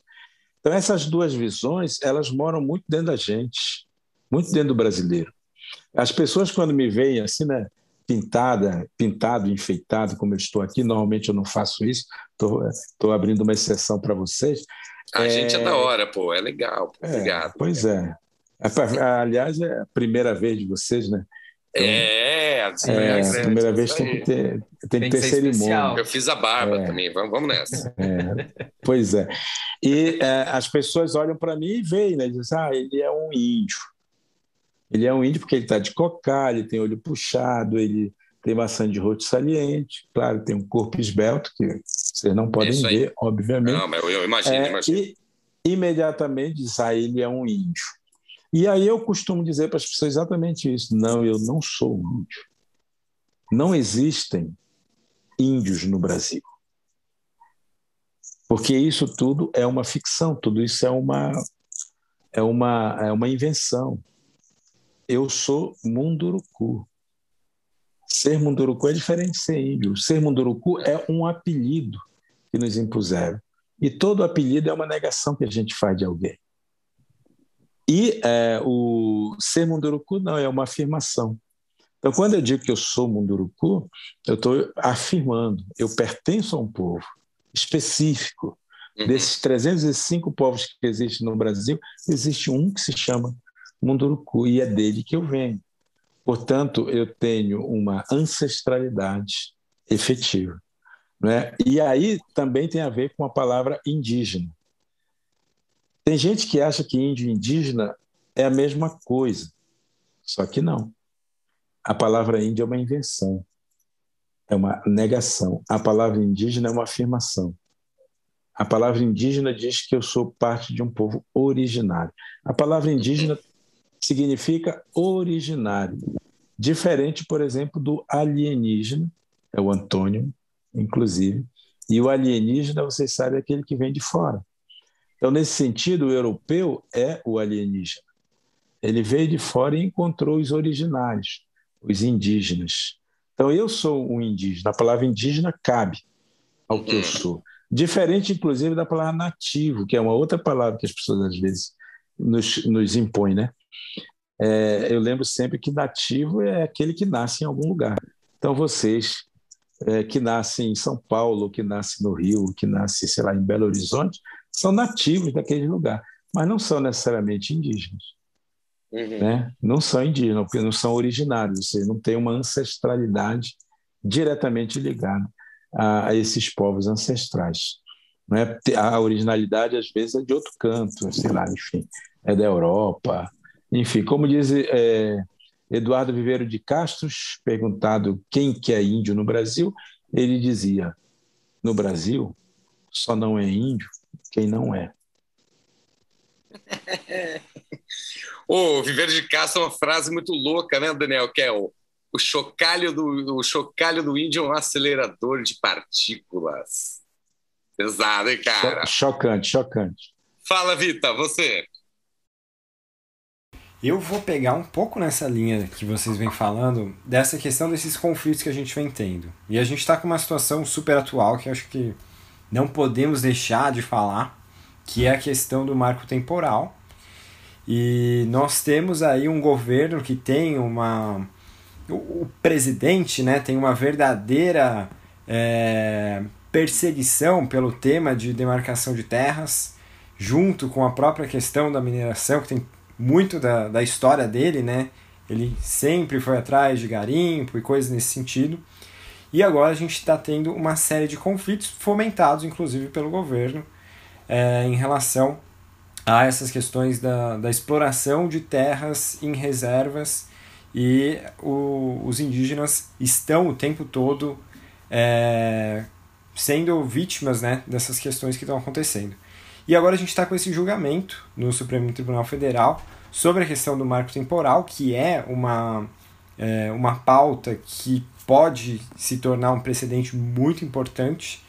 S4: Então essas duas visões, elas moram muito dentro da gente, muito dentro do brasileiro. As pessoas quando me veem assim, né, pintada, pintado, enfeitado, como eu estou aqui, normalmente eu não faço isso, estou abrindo uma exceção para vocês.
S1: A é... gente é da hora, pô, é legal, pô,
S4: é,
S1: obrigado.
S4: Pois é. Aliás, é a primeira vez de vocês, né?
S1: Então, é, assim,
S4: é, a primeira vez tem que ter, tem, tem que ter cerimônia.
S1: Eu fiz a barba é, também, vamos, vamos nessa.
S4: É, pois é. E é, as pessoas olham para mim e veem, né? Dizem, ah, ele é um índio. Ele é um índio porque ele está de cocá, ele tem olho puxado, ele tem maçã de rosto saliente, claro, tem um corpo esbelto, que vocês não podem ver, obviamente. Não,
S1: mas eu, eu imagino, é, imagino. E
S4: imediatamente diz, ah, ele é um índio. E aí eu costumo dizer para as pessoas exatamente isso. Não, eu não sou índio. Não existem índios no Brasil. Porque isso tudo é uma ficção, tudo isso é uma, é uma, é uma invenção. Eu sou Munduruku. Ser Munduruku é diferente de ser índio. Ser Munduruku é um apelido que nos impuseram. E todo apelido é uma negação que a gente faz de alguém. E é, o ser Munduruku não, é uma afirmação. Então, quando eu digo que eu sou Munduruku, eu estou afirmando, eu pertenço a um povo específico. Uhum. Desses 305 povos que existem no Brasil, existe um que se chama Munduruku, e é dele que eu venho. Portanto, eu tenho uma ancestralidade efetiva. Né? E aí também tem a ver com a palavra indígena. Tem gente que acha que índio e indígena é a mesma coisa, só que não. A palavra índio é uma invenção, é uma negação. A palavra indígena é uma afirmação. A palavra indígena diz que eu sou parte de um povo originário. A palavra indígena significa originário, diferente, por exemplo, do alienígena, é o antônimo, inclusive, e o alienígena, vocês sabem, é aquele que vem de fora. Então, nesse sentido, o europeu é o alienígena. Ele veio de fora e encontrou os originários, os indígenas. Então, eu sou um indígena. A palavra indígena cabe ao que eu sou. Diferente, inclusive, da palavra nativo, que é uma outra palavra que as pessoas às vezes nos, nos impõem, né? É, eu lembro sempre que nativo é aquele que nasce em algum lugar. Então, vocês é, que nascem em São Paulo, que nascem no Rio, que nascem, sei lá, em Belo Horizonte, são nativos daquele lugar, mas não são necessariamente indígenas. Uhum. Né? Não são indígenas, porque não são originários, ou seja, não tem uma ancestralidade diretamente ligada a, a esses povos ancestrais. Né? A originalidade, às vezes, é de outro canto, sei lá, enfim, é da Europa. Enfim, como diz é, Eduardo Viveiro de Castros, perguntado quem que é índio no Brasil, ele dizia: no Brasil só não é índio quem não é.
S1: o Viveiro de Castro é uma frase muito louca, né, Daniel? Que é o, o chocalho do o chocalho do índio é um acelerador de partículas. Pesado, hein, cara?
S4: Chocante, chocante.
S1: Fala, Vita, você.
S5: Eu vou pegar um pouco nessa linha que vocês vêm falando, dessa questão desses conflitos que a gente vem tendo. E a gente está com uma situação super atual que acho que não podemos deixar de falar, que é a questão do marco temporal. E nós temos aí um governo que tem uma. O, presidente né, tem uma verdadeira é, perseguição pelo tema de demarcação de terras, junto com a própria questão da mineração, que tem muito da, da história dele, né? Ele sempre foi atrás de garimpo e coisas nesse sentido. E agora a gente está tendo uma série de conflitos fomentados, inclusive, pelo governo é, em relação a essas questões da, da exploração de terras em reservas e o, os indígenas estão o tempo todo é, sendo vítimas né, dessas questões que estão acontecendo. E agora a gente está com esse julgamento no Supremo Tribunal Federal sobre a questão do marco temporal, que é uma, é, uma pauta que pode se tornar um precedente muito importante.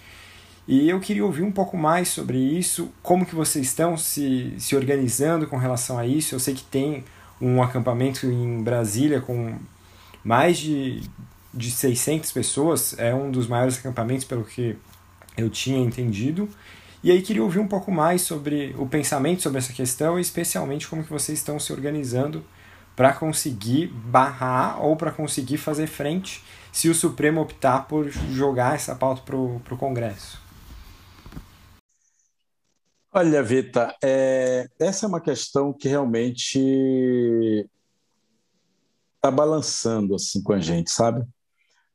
S5: E eu queria ouvir um pouco mais sobre isso, como que vocês estão se, se organizando com relação a isso. Eu sei que tem um acampamento em Brasília com mais de, de 600 pessoas, é um dos maiores acampamentos pelo que eu tinha entendido. E aí queria ouvir um pouco mais sobre o pensamento sobre essa questão e especialmente como que vocês estão se organizando para conseguir barrar ou para conseguir fazer frente se o Supremo optar por jogar essa pauta para o Congresso.
S4: Olha, Vita, é, essa é uma questão que realmente está balançando assim com a gente, sabe?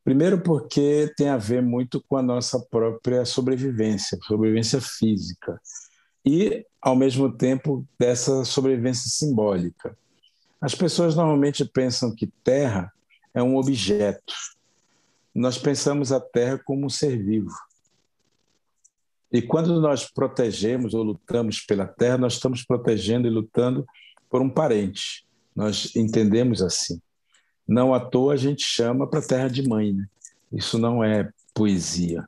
S4: Primeiro, porque tem a ver muito com a nossa própria sobrevivência, sobrevivência física, e, ao mesmo tempo, dessa sobrevivência simbólica. As pessoas normalmente pensam que terra é um objeto. Nós pensamos a terra como um ser vivo. E quando nós protegemos ou lutamos pela terra, nós estamos protegendo e lutando por um parente. Nós entendemos assim. Não à toa a gente chama para terra de mãe. Né? Isso não é poesia,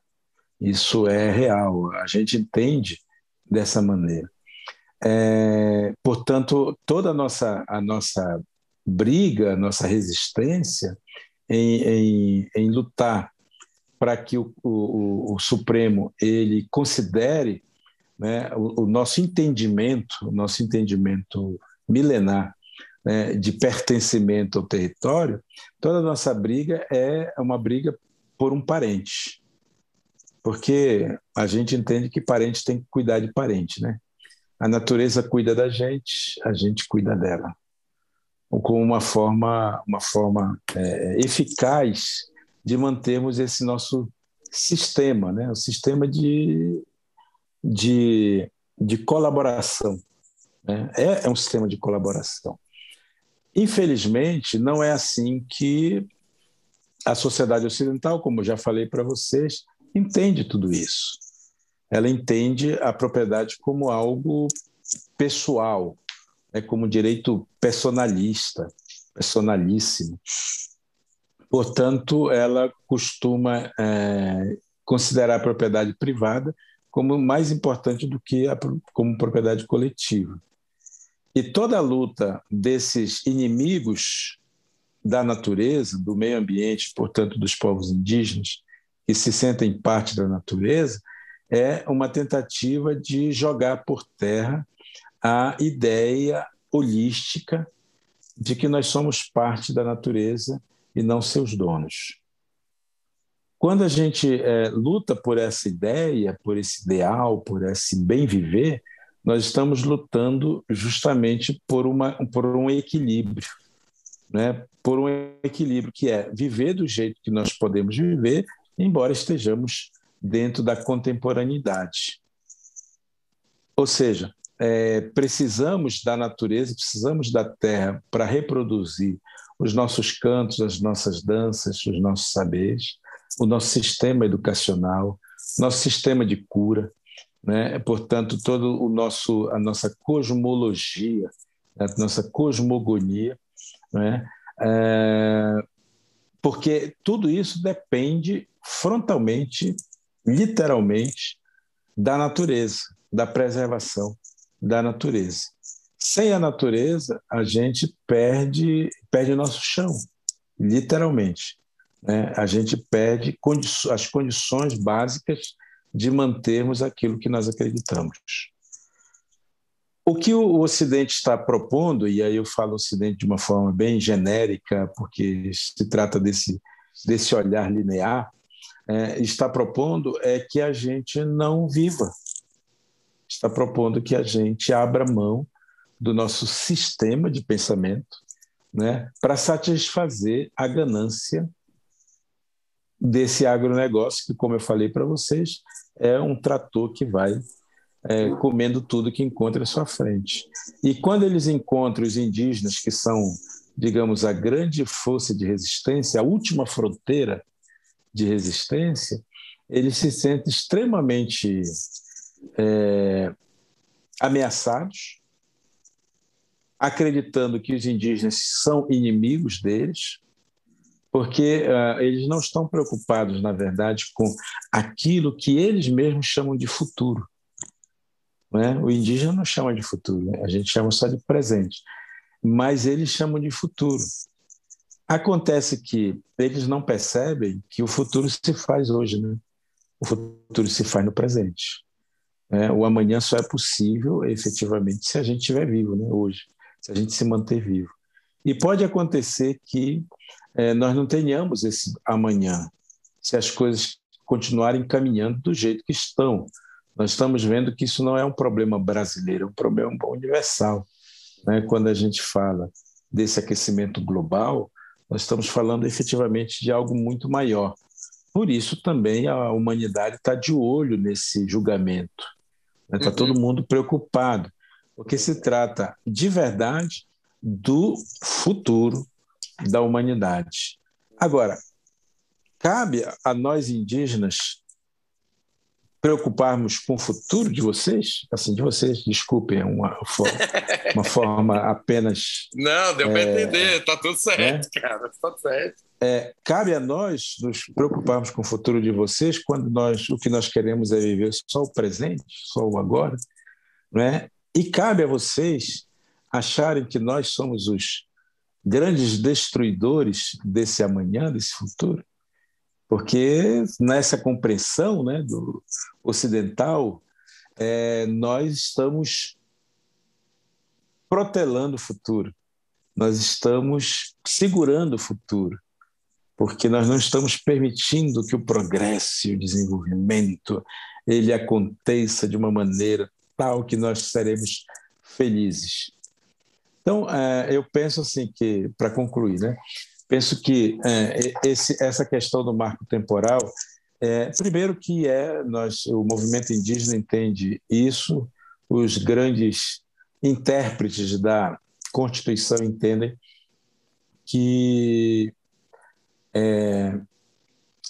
S4: isso é real. A gente entende dessa maneira. É, portanto, toda a nossa, a nossa briga, a nossa resistência em, em, em lutar para que o, o, o, Supremo ele considere né, o, o, nosso entendimento, o nosso entendimento milenar né, de pertencimento ao território, toda a nossa briga é uma briga por um parente, porque a gente entende que parente tem que cuidar de parente, né? A natureza cuida da gente, a gente cuida dela, como uma forma, uma forma é, eficaz de mantermos esse nosso sistema, né? o sistema de, de, de colaboração. Né? É, é um sistema de colaboração. Infelizmente, não é assim que a sociedade ocidental, como já falei para vocês, entende tudo isso. Ela entende a propriedade como algo pessoal, né, como direito personalista, personalíssimo. Portanto, ela costuma é, considerar a propriedade privada como mais importante do que a, como propriedade coletiva. E toda a luta desses inimigos da natureza, do meio ambiente, portanto, dos povos indígenas, que se sentem parte da natureza, é uma tentativa de jogar por terra a ideia holística de que nós somos parte da natureza e não seus donos. Quando a gente é, luta por essa ideia, por esse ideal, por esse bem viver, nós estamos lutando justamente por, uma, por um equilíbrio, né? por um equilíbrio que é viver do jeito que nós podemos viver, embora estejamos dentro da contemporaneidade. Ou seja, é, precisamos da natureza, precisamos da terra para reproduzir os nossos cantos, as nossas danças, os nossos saberes, o nosso sistema educacional, nosso sistema de cura, né? portanto, todo o nosso, a nossa cosmologia, a nossa cosmogonia, né? É, porque tudo isso depende frontalmente, literalmente, da natureza, da preservação da natureza. Sem a natureza, a gente perde, perde nosso chão, literalmente. Né? A gente perde condi as condições básicas de mantermos aquilo que nós acreditamos. O que o Ocidente está propondo, e aí eu falo Ocidente de uma forma bem genérica, porque se trata desse, desse olhar linear, é, está propondo é que a gente não viva, está propondo que a gente abra mão do nosso sistema de pensamento né, para satisfazer a ganância desse agronegócio, que, como eu falei para vocês, é um trator que vai é, comendo tudo que encontra à sua frente. E quando eles encontram os indígenas, que são, digamos, a grande força de resistência, a última fronteira de resistência, eles se sentem extremamente é, ameaçados, acreditando que os indígenas são inimigos deles, porque uh, eles não estão preocupados, na verdade, com aquilo que eles mesmos chamam de futuro. Né? O indígena não chama de futuro, né? a gente chama só de presente, mas eles chamam de futuro. Acontece que eles não percebem que o futuro se faz hoje, né? o futuro se faz no presente. Né? O amanhã só é possível, efetivamente, se a gente estiver vivo, né? hoje se a gente se manter vivo. E pode acontecer que é, nós não tenhamos esse amanhã, se as coisas continuarem caminhando do jeito que estão. Nós estamos vendo que isso não é um problema brasileiro, é um problema universal. Né? Quando a gente fala desse aquecimento global, nós estamos falando efetivamente de algo muito maior. Por isso também a humanidade está de olho nesse julgamento. Está né? uhum. todo mundo preocupado porque se trata de verdade do futuro da humanidade. Agora, cabe a nós indígenas preocuparmos com o futuro de vocês, assim, de vocês, desculpem, uma forma, uma forma apenas.
S1: Não, deu é, para entender, tá tudo certo, né? cara, tá certo.
S4: É, cabe a nós nos preocuparmos com o futuro de vocês quando nós o que nós queremos é viver só o presente, só o agora, não é? E cabe a vocês acharem que nós somos os grandes destruidores desse amanhã, desse futuro, porque nessa compreensão né, do ocidental, é, nós estamos protelando o futuro, nós estamos segurando o futuro, porque nós não estamos permitindo que o progresso e o desenvolvimento ele aconteça de uma maneira tal que nós seremos felizes. Então, é, eu penso assim que, para concluir, né, penso que é, esse, essa questão do marco temporal, é, primeiro que é nós, o movimento indígena entende isso, os grandes intérpretes da Constituição entendem que é,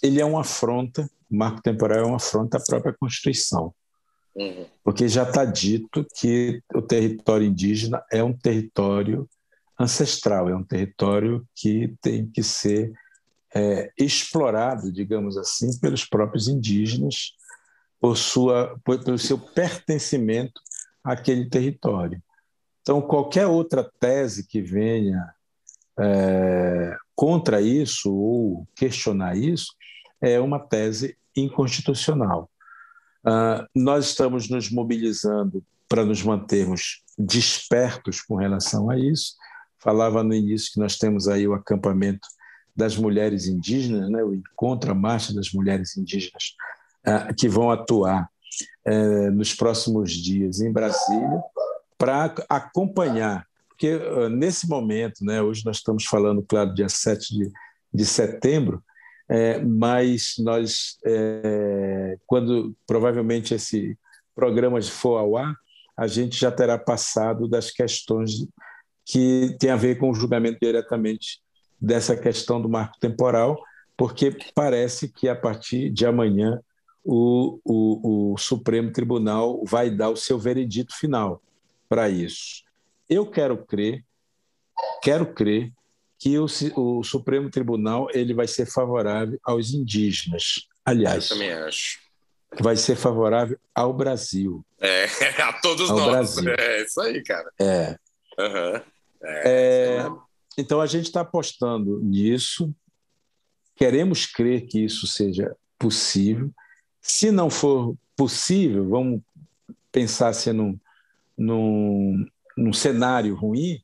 S4: ele é uma afronta, o marco temporal é uma afronta à própria Constituição. Uhum. Porque já está dito que o território indígena é um território ancestral, é um território que tem que ser é, explorado, digamos assim, pelos próprios indígenas, por sua, por, pelo seu pertencimento àquele território. Então, qualquer outra tese que venha é, contra isso ou questionar isso é uma tese inconstitucional. Uh, nós estamos nos mobilizando para nos mantermos despertos com relação a isso. Falava no início que nós temos aí o acampamento das mulheres indígenas, né, o encontro, a marcha das mulheres indígenas, uh, que vão atuar uh, nos próximos dias em Brasília para acompanhar, porque uh, nesse momento, né, hoje nós estamos falando, claro, dia 7 de, de setembro, é, mas nós, é, quando provavelmente esse programa for ao ar, a gente já terá passado das questões que tem a ver com o julgamento diretamente dessa questão do marco temporal, porque parece que a partir de amanhã o, o, o Supremo Tribunal vai dar o seu veredito final para isso. Eu quero crer, quero crer que o, o, Supremo Tribunal ele vai ser favorável aos indígenas. Aliás,
S1: eu também acho.
S4: Vai ser favorável ao Brasil.
S1: É, a todos ao nós. Brasil. É isso aí, cara.
S4: É.
S1: Uhum.
S4: É, é então a gente está apostando nisso. Queremos crer que isso seja possível. Se não for possível, vamos pensar se num, num, num cenário ruim,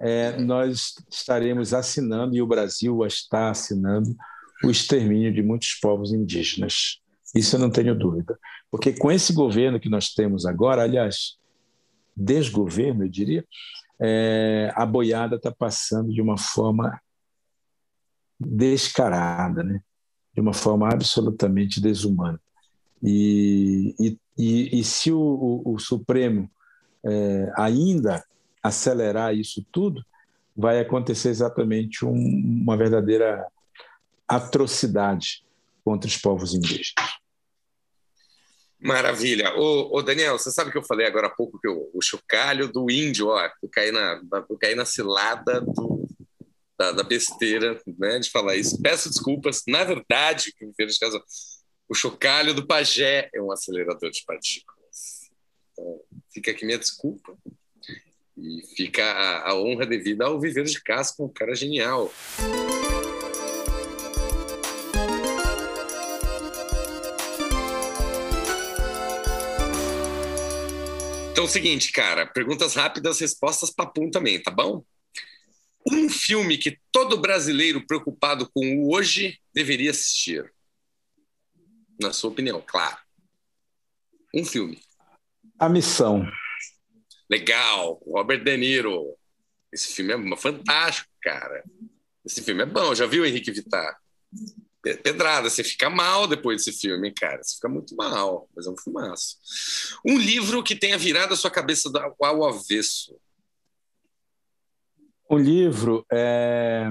S4: é, nós estaremos assinando, e o Brasil está assinando, o extermínio de muitos povos indígenas. Isso eu não tenho dúvida. Porque com esse governo que nós temos agora, aliás, desgoverno, eu diria, é, a boiada está passando de uma forma descarada, né? de uma forma absolutamente desumana. E, e, e, e se o, o, o Supremo é, ainda acelerar isso tudo, vai acontecer exatamente um, uma verdadeira atrocidade contra os povos indígenas.
S1: Maravilha. Ô, ô, Daniel, você sabe que eu falei agora há pouco que o, chocalho do índio, ó, eu caí na, eu caí na cilada do, da, da, besteira né, de falar isso. Peço desculpas. Na verdade, o chocalho do pajé é um acelerador de partículas. Então, fica aqui minha desculpa. E fica a, a honra devida ao Viveiro de Casca, um cara genial. Então é o seguinte, cara, perguntas rápidas, respostas papum também, tá bom? Um filme que todo brasileiro preocupado com o hoje deveria assistir. Na sua opinião, claro. Um filme.
S4: A Missão.
S1: Legal, Robert De Niro. Esse filme é fantástico, cara. Esse filme é bom. Já viu Henrique Vitar? Pedrada, você fica mal depois desse filme, cara. Você fica muito mal, mas é um filmaço. Um livro que tenha virado a sua cabeça ao avesso.
S4: O livro é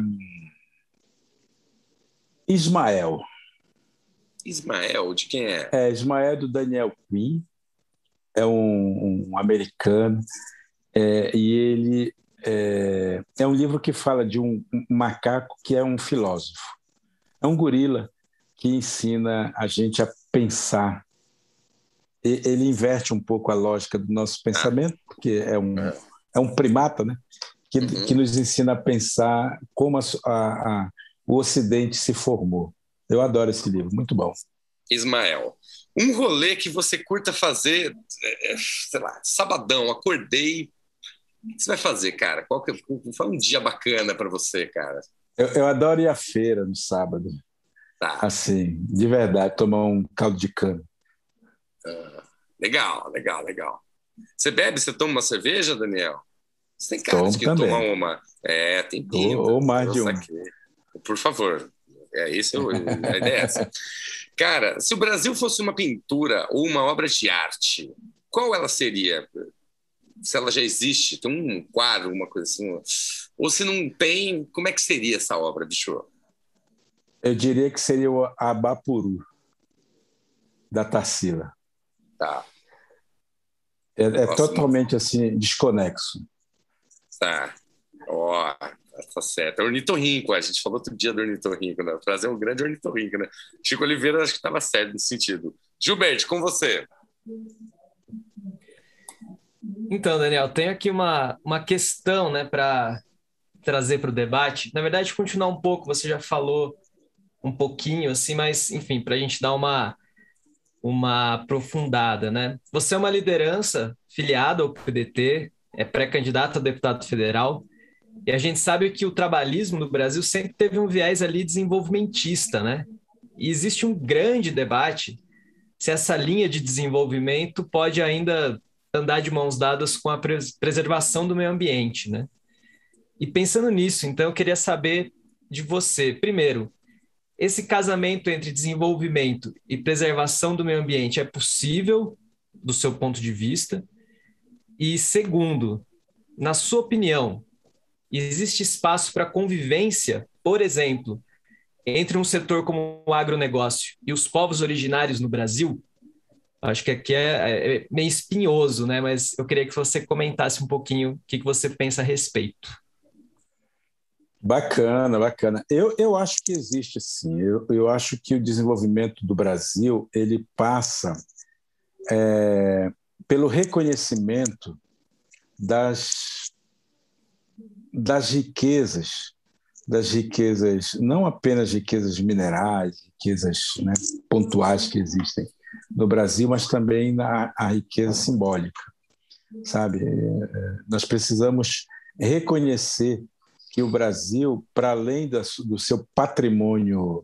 S4: Ismael.
S1: Ismael, de quem é?
S4: É Ismael do Daniel Quinn é um, um americano é, e ele é, é, um livro que fala de um, um macaco que é um filósofo. É um gorila que ensina a gente a pensar. E, ele inverte um pouco a lógica do nosso pensamento, porque é um, é um primata, né? que, uhum. que nos ensina a pensar como a, a, o Ocidente se formou. Eu adoro esse livro, muito bom.
S1: Ismael, um rolê que você curta fazer, é, é, sei lá, sabadão, acordei. O que você vai fazer, cara? Qual que foi um dia bacana para você, cara?
S4: Eu, eu, adoro ir à feira no sábado. Tá. Assim, de verdade, tomar um caldo de cana.
S1: Ah, legal, legal, legal. Você bebe, você toma uma cerveja, Daniel? Você tem cara de que também. toma uma. É, tem pinta.
S4: Ou, ou mais de uma.
S1: Por favor. É isso, a ideia é essa. Cara, se o Brasil fosse uma pintura ou uma obra de arte, qual ela seria? Se ela já existe, tem um quadro, uma coisa assim. Ou se não tem, como é que seria essa obra, bicho?
S4: Eu diria que seria o Abapuru, da Tarsila.
S1: Tá.
S4: É, é totalmente assim, desconexo.
S1: Tá. Ó, tá certo. É ornitorrinco, a gente falou outro dia do ornitorrinco, né? Trazer um grande ornitorrinco, né? Chico Oliveira acho que estava certo nesse sentido. Gilberto, com você.
S2: Então, Daniel, tem aqui uma, uma questão, né, para trazer para o debate. Na verdade, continuar um pouco, você já falou um pouquinho, assim, mas, enfim, para a gente dar uma, uma aprofundada, né? Você é uma liderança filiada ao PDT, é pré-candidato a deputado federal, e a gente sabe que o trabalhismo no Brasil sempre teve um viés ali desenvolvimentista, né? E existe um grande debate se essa linha de desenvolvimento pode ainda andar de mãos dadas com a preservação do meio ambiente, né? E pensando nisso, então eu queria saber de você, primeiro, esse casamento entre desenvolvimento e preservação do meio ambiente é possível do seu ponto de vista? E segundo, na sua opinião, existe espaço para convivência, por exemplo, entre um setor como o agronegócio e os povos originários no Brasil? Acho que aqui é, é meio espinhoso, né? Mas eu queria que você comentasse um pouquinho o que, que você pensa a respeito.
S4: Bacana, bacana. Eu, eu acho que existe sim. Eu, eu acho que o desenvolvimento do Brasil ele passa é, pelo reconhecimento das, das riquezas, das riquezas, não apenas riquezas minerais, riquezas né, pontuais que existem no Brasil, mas também na a riqueza simbólica, sabe? É, nós precisamos reconhecer que o Brasil, para além do seu patrimônio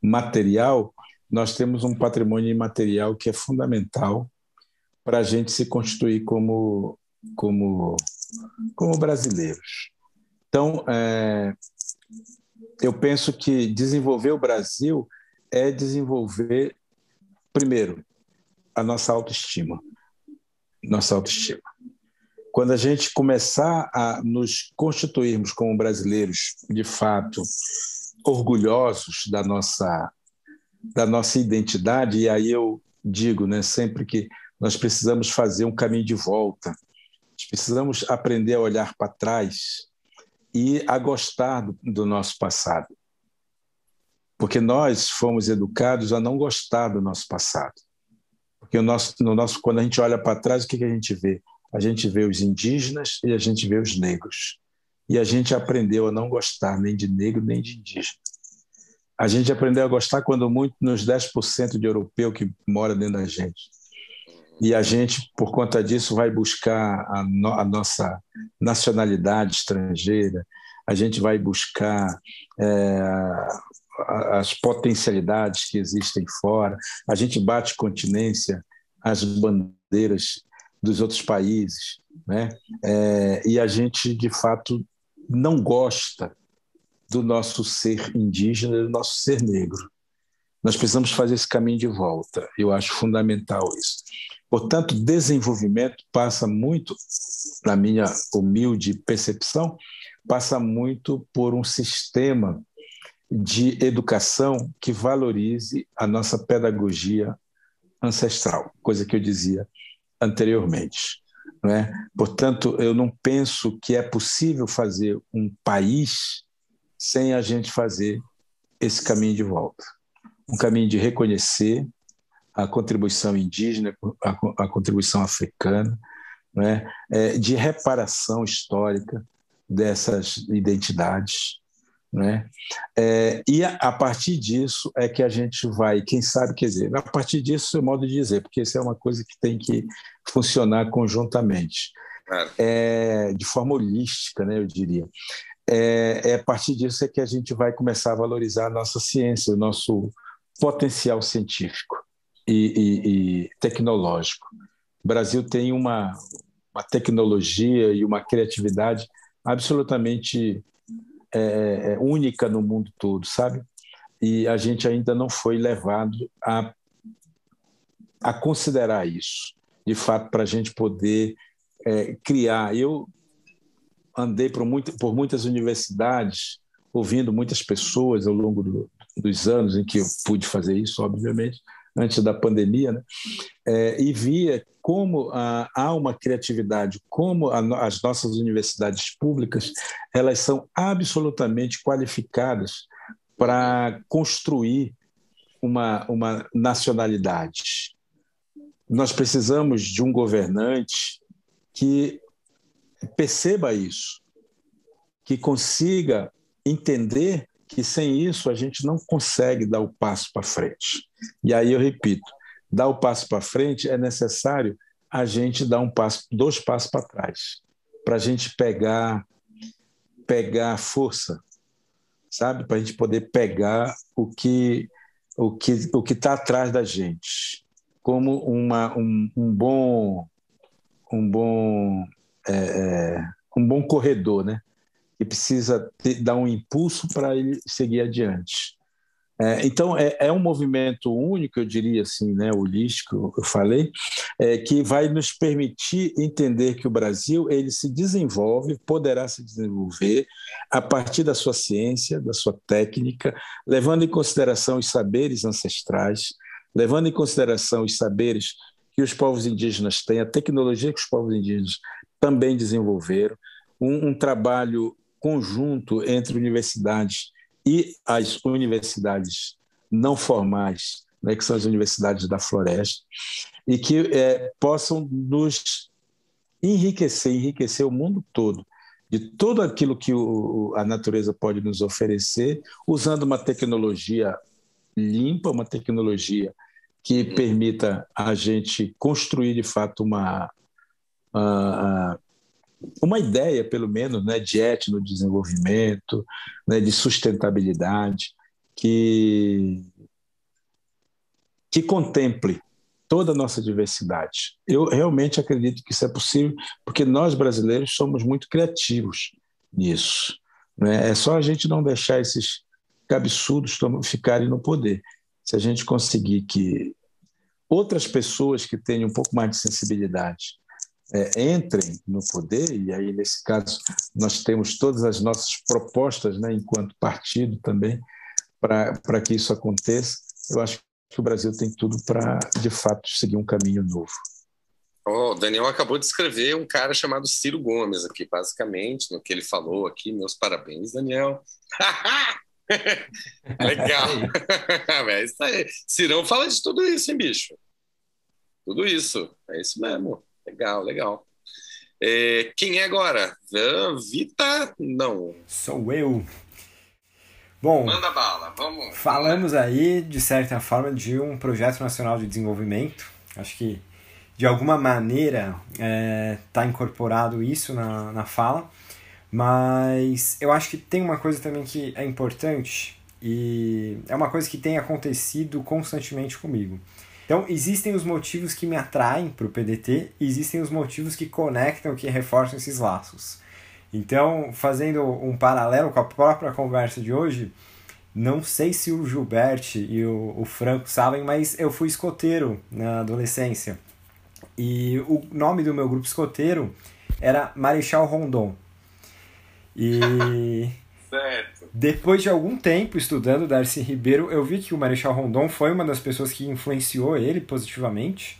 S4: material, nós temos um patrimônio imaterial que é fundamental para a gente se constituir como, como, como brasileiros. Então, é, eu penso que desenvolver o Brasil é desenvolver, primeiro, a nossa autoestima. Nossa autoestima. Quando a gente começar a nos constituirmos como brasileiros, de fato, orgulhosos da nossa, da nossa identidade, e aí eu digo né, sempre que nós precisamos fazer um caminho de volta. Precisamos aprender a olhar para trás e a gostar do, do nosso passado. Porque nós fomos educados a não gostar do nosso passado. Porque o nosso, no nosso, quando a gente olha para trás, o que, que a gente vê? A gente vê os indígenas e a gente vê os negros. E a gente aprendeu a não gostar nem de negro nem de indígena. A gente aprendeu a gostar quando muito nos 10% de europeu que mora dentro da gente e a gente, por conta disso, vai buscar a, no, a nossa nacionalidade estrangeira, a gente vai buscar é, as potencialidades que existem fora, a gente bate continência às bandeiras dos outros países, né? É, e a gente, de fato, não gosta do nosso ser indígena, do nosso ser negro. Nós precisamos fazer esse caminho de volta. Eu acho fundamental isso. Portanto, desenvolvimento passa muito, na minha humilde percepção, passa muito por um sistema de educação que valorize a nossa pedagogia ancestral, coisa que eu dizia anteriormente. Não é? Portanto, eu não penso que é possível fazer um país sem a gente fazer esse caminho de volta. Um caminho de reconhecer a contribuição indígena, a, a contribuição africana, né? É, de reparação histórica, dessas identidades. Né? É, e a, a, partir disso é que a gente vai, quem sabe, quer dizer, a partir disso é o modo de dizer, porque isso é uma coisa que tem que funcionar conjuntamente, é, de forma holística, né, eu diria. É, é, a partir disso é que a gente vai começar a valorizar a nossa ciência, o nosso potencial científico e, e, e tecnológico. O Brasil tem uma, uma tecnologia e uma criatividade absolutamente é, é, única no mundo todo, sabe? E a gente ainda não foi levado a, a considerar isso, de fato, para a gente poder é, criar. Eu andei por, muito, por muitas universidades, ouvindo muitas pessoas ao longo do, dos anos em que eu pude fazer isso, obviamente, antes da pandemia, né? É, e via como há uma criatividade, como a, as nossas universidades públicas elas são absolutamente qualificadas para construir uma, uma nacionalidade. Nós precisamos de um governante que perceba isso, que consiga entender que sem isso a gente não consegue dar o passo para frente. E aí eu repito, dar o passo para frente é necessário a gente dar um passo, dois passos para trás, para a gente pegar pegar força, sabe, para a gente poder pegar o que o que o que está atrás da gente, como uma um, um bom um bom é, é, um bom corredor, né? Que precisa ter, dar um impulso para ele seguir adiante. É, então, é, é, um movimento único, eu diria assim, né, holístico, eu falei, é, que vai nos permitir entender que o Brasil ele se desenvolve, poderá se desenvolver a partir da sua ciência, da sua técnica, levando em consideração os saberes ancestrais, levando em consideração os saberes que os povos indígenas têm, a tecnologia que os povos indígenas também desenvolveram, um, um trabalho conjunto entre universidades e as universidades não formais, né, que são as universidades da floresta, e que é, possam nos enriquecer, enriquecer o mundo todo, de tudo aquilo que o, a natureza pode nos oferecer, usando uma tecnologia limpa, uma tecnologia que permita a gente construir de fato uma, uma ideia, pelo menos, né, de etnodesenvolvimento, né, de sustentabilidade, que, que contemple toda a nossa diversidade. Eu realmente acredito que isso é possível, porque nós brasileiros somos muito criativos nisso. Né? É só a gente não deixar esses cabeçudos ficarem no poder. Se a gente conseguir que outras pessoas que tenham um pouco mais de sensibilidade é, entrem no poder, e aí, nesse caso, nós temos todas as nossas propostas, né, enquanto partido também, para que isso aconteça, eu acho que o Brasil tem tudo para, de fato, seguir um caminho novo.
S1: Oh, o Daniel acabou de escrever um cara chamado Ciro Gomes aqui, basicamente, no que ele falou aqui. Meus parabéns, Daniel. Legal. é isso aí. Cirão fala de tudo isso, hein, bicho? Tudo isso. É isso mesmo. Legal, legal. É, quem é agora? Vita? Não.
S5: Sou eu. Bom,
S1: manda bala, vamos.
S5: Falamos aí, de certa forma, de um projeto nacional de desenvolvimento. Acho que, de alguma maneira, está é, tá incorporado isso na, na fala. Mas eu acho que tem uma coisa também que é importante e é uma coisa que tem acontecido constantemente comigo. Então, existem os motivos que me atraem para o PDT existem os motivos que conectam, que reforçam esses laços. Então, fazendo um paralelo com a própria conversa de hoje, não sei se o Gilberto e o, o Franco sabem, mas eu fui escoteiro na adolescência. E o nome do meu grupo escoteiro era Marechal Rondon. E
S1: Certo.
S5: Depois de algum tempo estudando Darcy Ribeiro, eu vi que o Marechal Rondon foi uma das pessoas que influenciou ele positivamente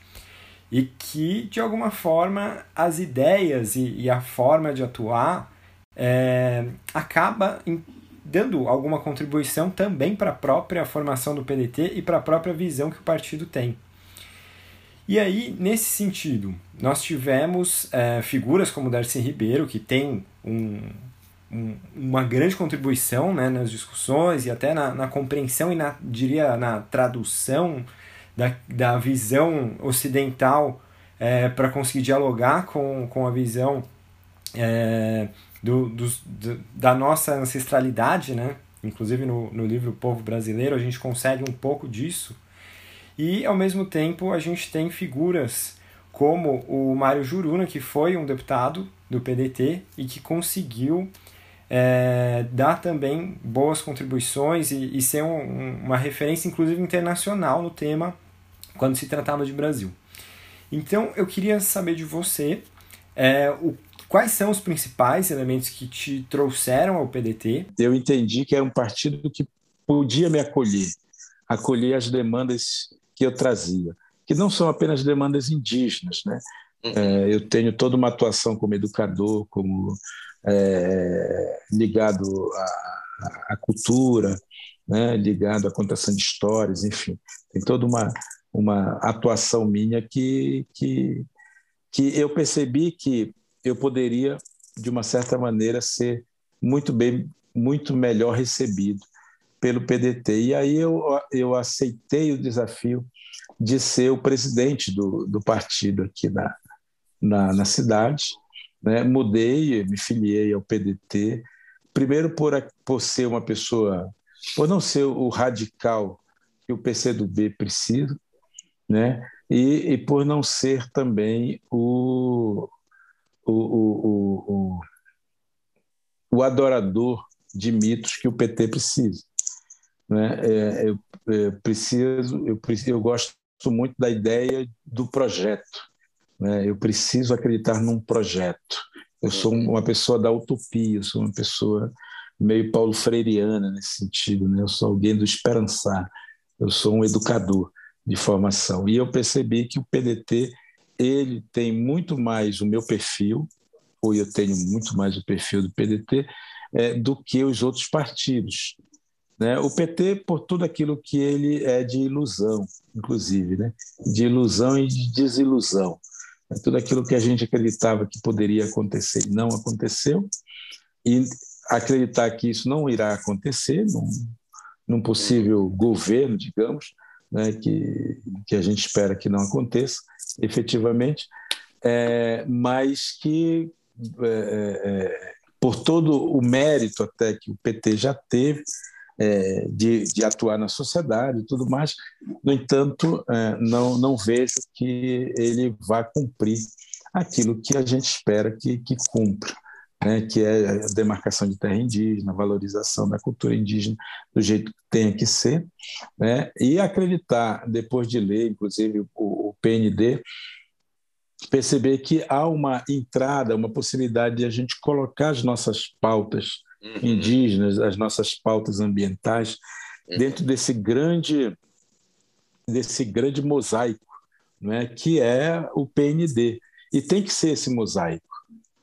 S5: e que, de alguma forma, as ideias e, e a forma de atuar é, acaba em, dando alguma contribuição também para a própria formação do PDT e para a própria visão que o partido tem. E aí, nesse sentido, nós tivemos é, figuras como Darcy Ribeiro, que tem um, um, uma grande contribuição né, nas discussões e até na, na compreensão e, na, diria, na tradução da, da visão ocidental é, para conseguir dialogar com, com a visão é, do, do, do, da nossa ancestralidade, né? Inclusive no, no livro Povo Brasileiro a gente consegue um pouco disso. E ao mesmo tempo a gente tem figuras como o Mário Juruna, que foi um deputado do PDT e que conseguiu é, dar também boas contribuições e, e ser um, uma referência, inclusive internacional, no tema quando se tratava de Brasil. Então eu queria saber de você é, o Quais são os principais elementos que te trouxeram ao PDT?
S4: Eu entendi que era um partido que podia me acolher, acolher as demandas que eu trazia, que não são apenas demandas indígenas, né? Uhum. É, eu tenho toda uma atuação como educador, como é, ligado à, à cultura, né? ligado à contação de histórias, enfim, tem toda uma, uma atuação minha que, que, que eu percebi que eu poderia, de uma certa maneira, ser muito bem, muito melhor recebido pelo PDT. E aí eu, eu aceitei o desafio de ser o presidente do, do partido aqui na, na, na cidade. Né? Mudei, me filiei ao PDT, primeiro por, por ser uma pessoa, por não ser o radical que o PCdoB precisa, né? e, e por não ser também o, o, o, o, o adorador de mitos que o PT precisa. Né? É, eu, é, preciso, eu, eu gosto muito da ideia do projeto. Né? Eu preciso acreditar num projeto. Eu sou uma pessoa da utopia, eu sou uma pessoa meio paulo freireana nesse sentido. Né? Eu sou alguém do esperançar, eu sou um educador de formação. E eu percebi que o PDT ele tem muito mais o meu perfil, ou eu tenho muito mais o perfil do PDT, é, do que os outros partidos. Né? O PT, por tudo aquilo que ele é de ilusão, inclusive, né? de ilusão e de desilusão. É tudo aquilo que a gente acreditava que poderia acontecer e não aconteceu, e acreditar que isso não irá acontecer num, num possível governo, digamos, né? que, que a gente espera que não aconteça, efetivamente, é, mas que, é, é, é, por todo o mérito até que o PT já teve é, de, de, atuar na sociedade e tudo mais, no entanto, é, não, não vejo que ele vá cumprir aquilo que a gente espera que, que cumpra. Né, que é a demarcação de terra indígena, valorização da cultura indígena do jeito que tem que ser, né, e acreditar, depois de ler, inclusive, o, o PND, perceber que há uma entrada, uma possibilidade de a gente colocar as nossas pautas uhum. indígenas, as nossas pautas ambientais uhum. dentro desse grande desse grande mosaico, né, que é o PND. E tem que ser esse mosaico.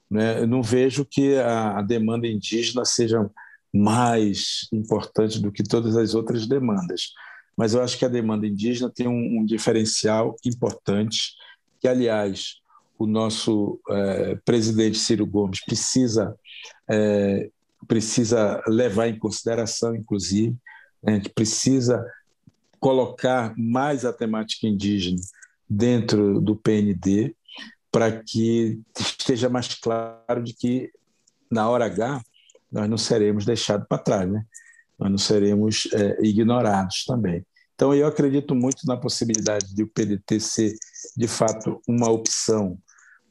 S4: Né? Eu não vejo que a, a demanda indígena seja mais importante do que todas as outras demandas. Mas eu acho que a demanda indígena tem um, um diferencial importante que, aliás, o nosso é, presidente Ciro Gomes precisa, é, precisa levar em consideração, inclusive, né, a gente precisa colocar mais a temática indígena dentro do PND para que esteja mais claro de que na hora H nós não seremos deixados para trás, né? nós não seremos é, ignorados também. Então, eu acredito muito na possibilidade de o PDT ser, de fato, uma opção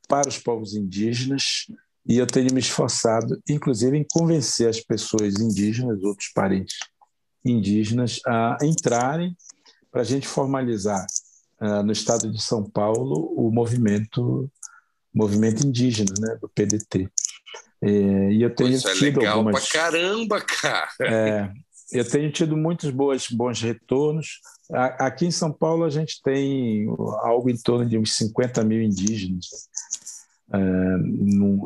S4: para os povos indígenas, e eu tenho me esforçado, inclusive, em convencer as pessoas indígenas, outros parentes indígenas, a entrarem para a gente formalizar uh, no estado de São Paulo o movimento movimento indígena, né, do PDT. É, e eu tenho Isso
S1: tido
S4: é legal
S1: algumas, pra caramba, cara.
S4: É, eu tenho tido muitos boas, bons retornos. Aqui em São Paulo, a gente tem algo em torno de uns 50 mil indígenas. É,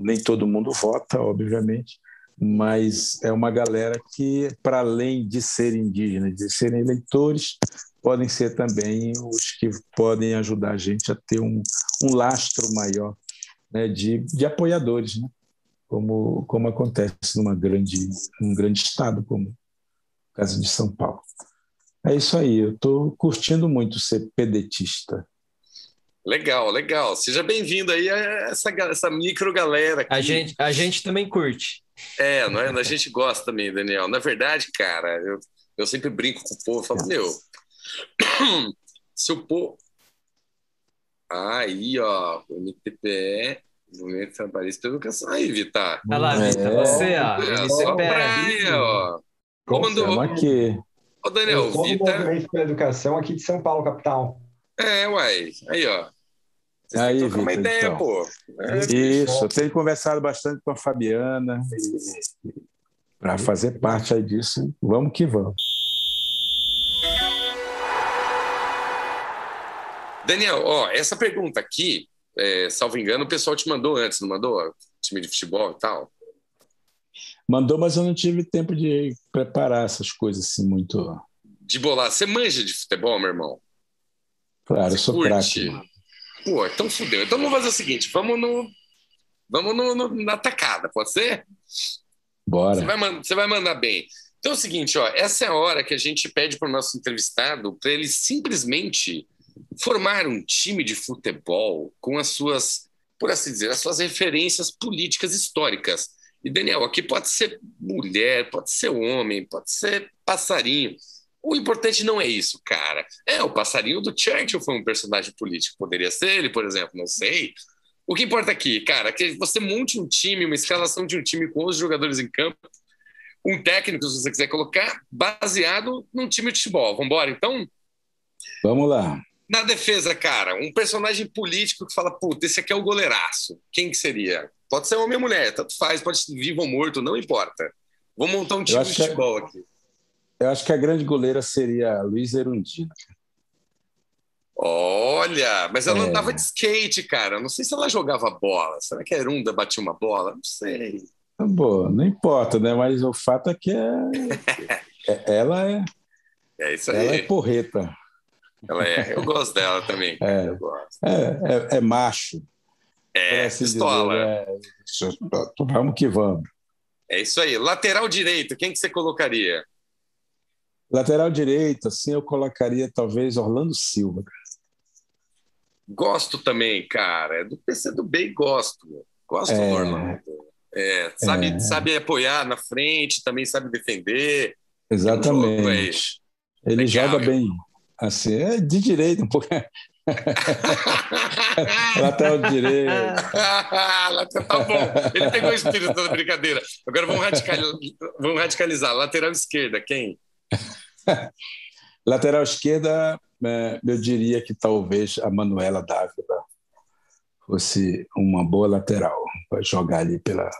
S4: nem todo mundo vota, obviamente, mas é uma galera que, para além de serem indígenas, de serem eleitores, podem ser também os que podem ajudar a gente a ter um, um lastro maior né, de, de apoiadores. Né? como, como acontece numa grande, num grande estado como o caso de São Paulo. É isso aí, eu estou curtindo muito ser pedetista.
S1: Legal, legal. Seja bem-vindo aí a essa, essa micro galera. Aqui.
S2: A gente, a gente também curte.
S1: É, não é? a gente gosta também, Daniel. Na verdade, cara, eu, eu sempre brinco com o povo, falo, meu, se o povo. Aí, ó, o MTPE, Movimento Trabalhista e Educação. Aí, Vitar.
S2: Olha lá, Vitor, é. você, ó.
S1: É, só praia, ó.
S4: Comandou. aqui.
S1: Ô, Daniel,
S3: eu Vitor. Movimento pela Educação aqui de São Paulo, capital.
S1: É, uai. Aí, ó.
S4: Vocês aí, uma ideia, então. pô. É, Isso, eu tenho conversado bastante com a Fabiana para fazer parte aí disso. Vamos que vamos.
S1: Daniel, ó, essa pergunta aqui, é, salvo engano, o pessoal te mandou antes, não mandou? Time de futebol e tal?
S4: Mandou, mas eu não tive tempo de preparar essas coisas assim muito.
S1: De bolar. Você manja de futebol, meu irmão?
S4: Claro, Você eu sou prático.
S1: Pô, então fudeu. Então vamos fazer o seguinte: vamos no. Vamos no, no na tacada, pode ser?
S4: Bora.
S1: Você vai, você vai mandar bem. Então é o seguinte, ó, essa é a hora que a gente pede para o nosso entrevistado para ele simplesmente formar um time de futebol com as suas, por assim dizer, as suas referências políticas históricas. E, Daniel, aqui pode ser mulher, pode ser homem, pode ser passarinho. O importante não é isso, cara. É, o passarinho do Churchill foi um personagem político. Poderia ser ele, por exemplo, não sei. O que importa aqui, cara, é que você monte um time, uma escalação de um time com os jogadores em campo, um técnico, se você quiser colocar, baseado num time de futebol. Vamos embora, então?
S4: Vamos lá.
S1: Na defesa, cara, um personagem político que fala, puta, esse aqui é o goleiraço. Quem que seria? Pode ser homem ou mulher, tanto faz, pode ser vivo ou morto, não importa. Vamos montar um time de futebol aqui.
S4: Eu acho que a grande goleira seria a Luísa Erundina.
S1: Olha, mas ela é. andava de skate, cara. Não sei se ela jogava bola. Será que a Erunda batia uma bola? Não sei.
S4: Tá bom, não importa, né? Mas o fato é que é... é ela é.
S1: É isso aí.
S4: Ela é porreta.
S1: Ela é, eu gosto dela também. É,
S4: é, é, é, macho.
S1: É, assim pistola.
S4: Dizer, é, vamos que vamos.
S1: É isso aí. Lateral direito, quem que você colocaria?
S4: Lateral direito, assim, eu colocaria talvez Orlando Silva.
S1: Gosto também, cara. É do PC do bem, gosto. Gosto é, do Orlando. É, sabe, é. sabe apoiar na frente, também sabe defender.
S4: Exatamente. Ele Legal, joga bem. Assim, é de direito um pouco. Lateral direito.
S1: tá bom. Ele pegou o espírito da brincadeira. Agora vamos vamos radicalizar. Lateral esquerda, quem?
S4: Lateral esquerda, é, eu diria que talvez a Manuela Dávila fosse uma boa lateral para jogar ali pela,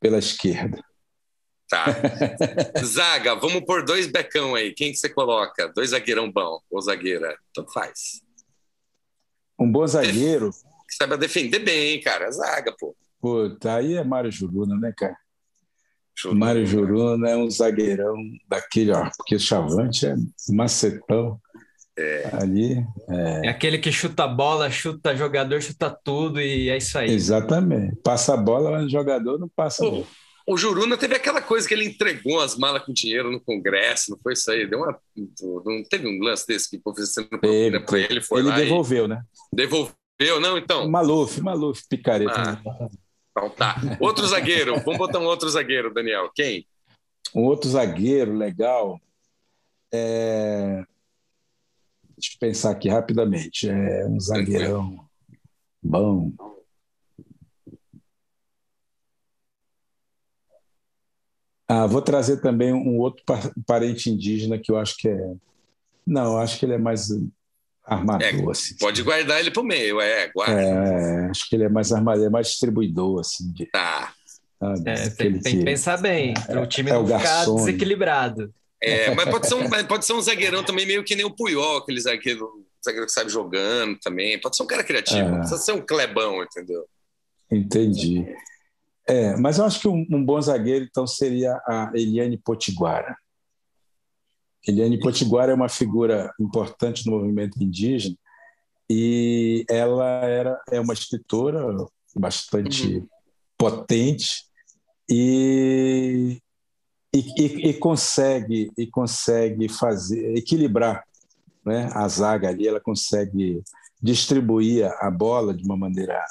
S4: pela esquerda.
S1: Tá. Zaga, vamos por dois becão aí. Quem que você coloca? Dois zagueirão bom ou zagueira? Tanto faz.
S4: Um bom zagueiro.
S1: Que saiba defender bem, cara. Zaga, pô.
S4: Puta, aí é Mário Juruna, né, cara? Juruna. Mário Juruna é um zagueirão daquele, ó, porque o Chavante é macetão. É. Ali.
S2: É... é... aquele que chuta a bola, chuta jogador, chuta tudo e é isso aí.
S4: Exatamente. Passa a bola, mas o jogador não passa. Pô,
S1: o Juruna teve aquela coisa que ele entregou as malas com dinheiro no Congresso, não foi isso aí? Deu uma, não teve um lance desse que oferecendo propina para ele, foi
S4: ele
S1: lá
S4: devolveu, né?
S1: Devolveu, não, então?
S4: Maluf, Maluf, picareta. Ah,
S1: então tá. Outro zagueiro, vamos botar um outro zagueiro, Daniel. Quem?
S4: Um outro zagueiro legal. É... Deixa eu pensar aqui rapidamente. É um zagueirão bom. Ah, vou trazer também um outro parente indígena que eu acho que é. Não, acho que ele é mais armador. É, assim,
S1: pode guardar ele para o meio, é, guarda.
S4: É, acho que ele é mais armador, é mais distribuidor, assim. De,
S1: tá.
S2: Sabe, é, tem, tem, que pensar bem, para o time é, não ficar desequilibrado.
S1: É, mas pode ser, um, pode ser um zagueirão também, meio que nem o Puyol, aquele zagueiro, zagueiro que sabe jogando também. Pode ser um cara criativo, é. não precisa ser um clebão, entendeu?
S4: Entendi. É, mas eu acho que um, um, bom zagueiro então seria a Eliane Potiguara. Eliane Potiguara é uma figura importante no movimento indígena e ela era é uma escritora bastante uhum. potente e, e, e, consegue e consegue fazer equilibrar né? a zaga ali, ela consegue distribuir a bola de uma maneira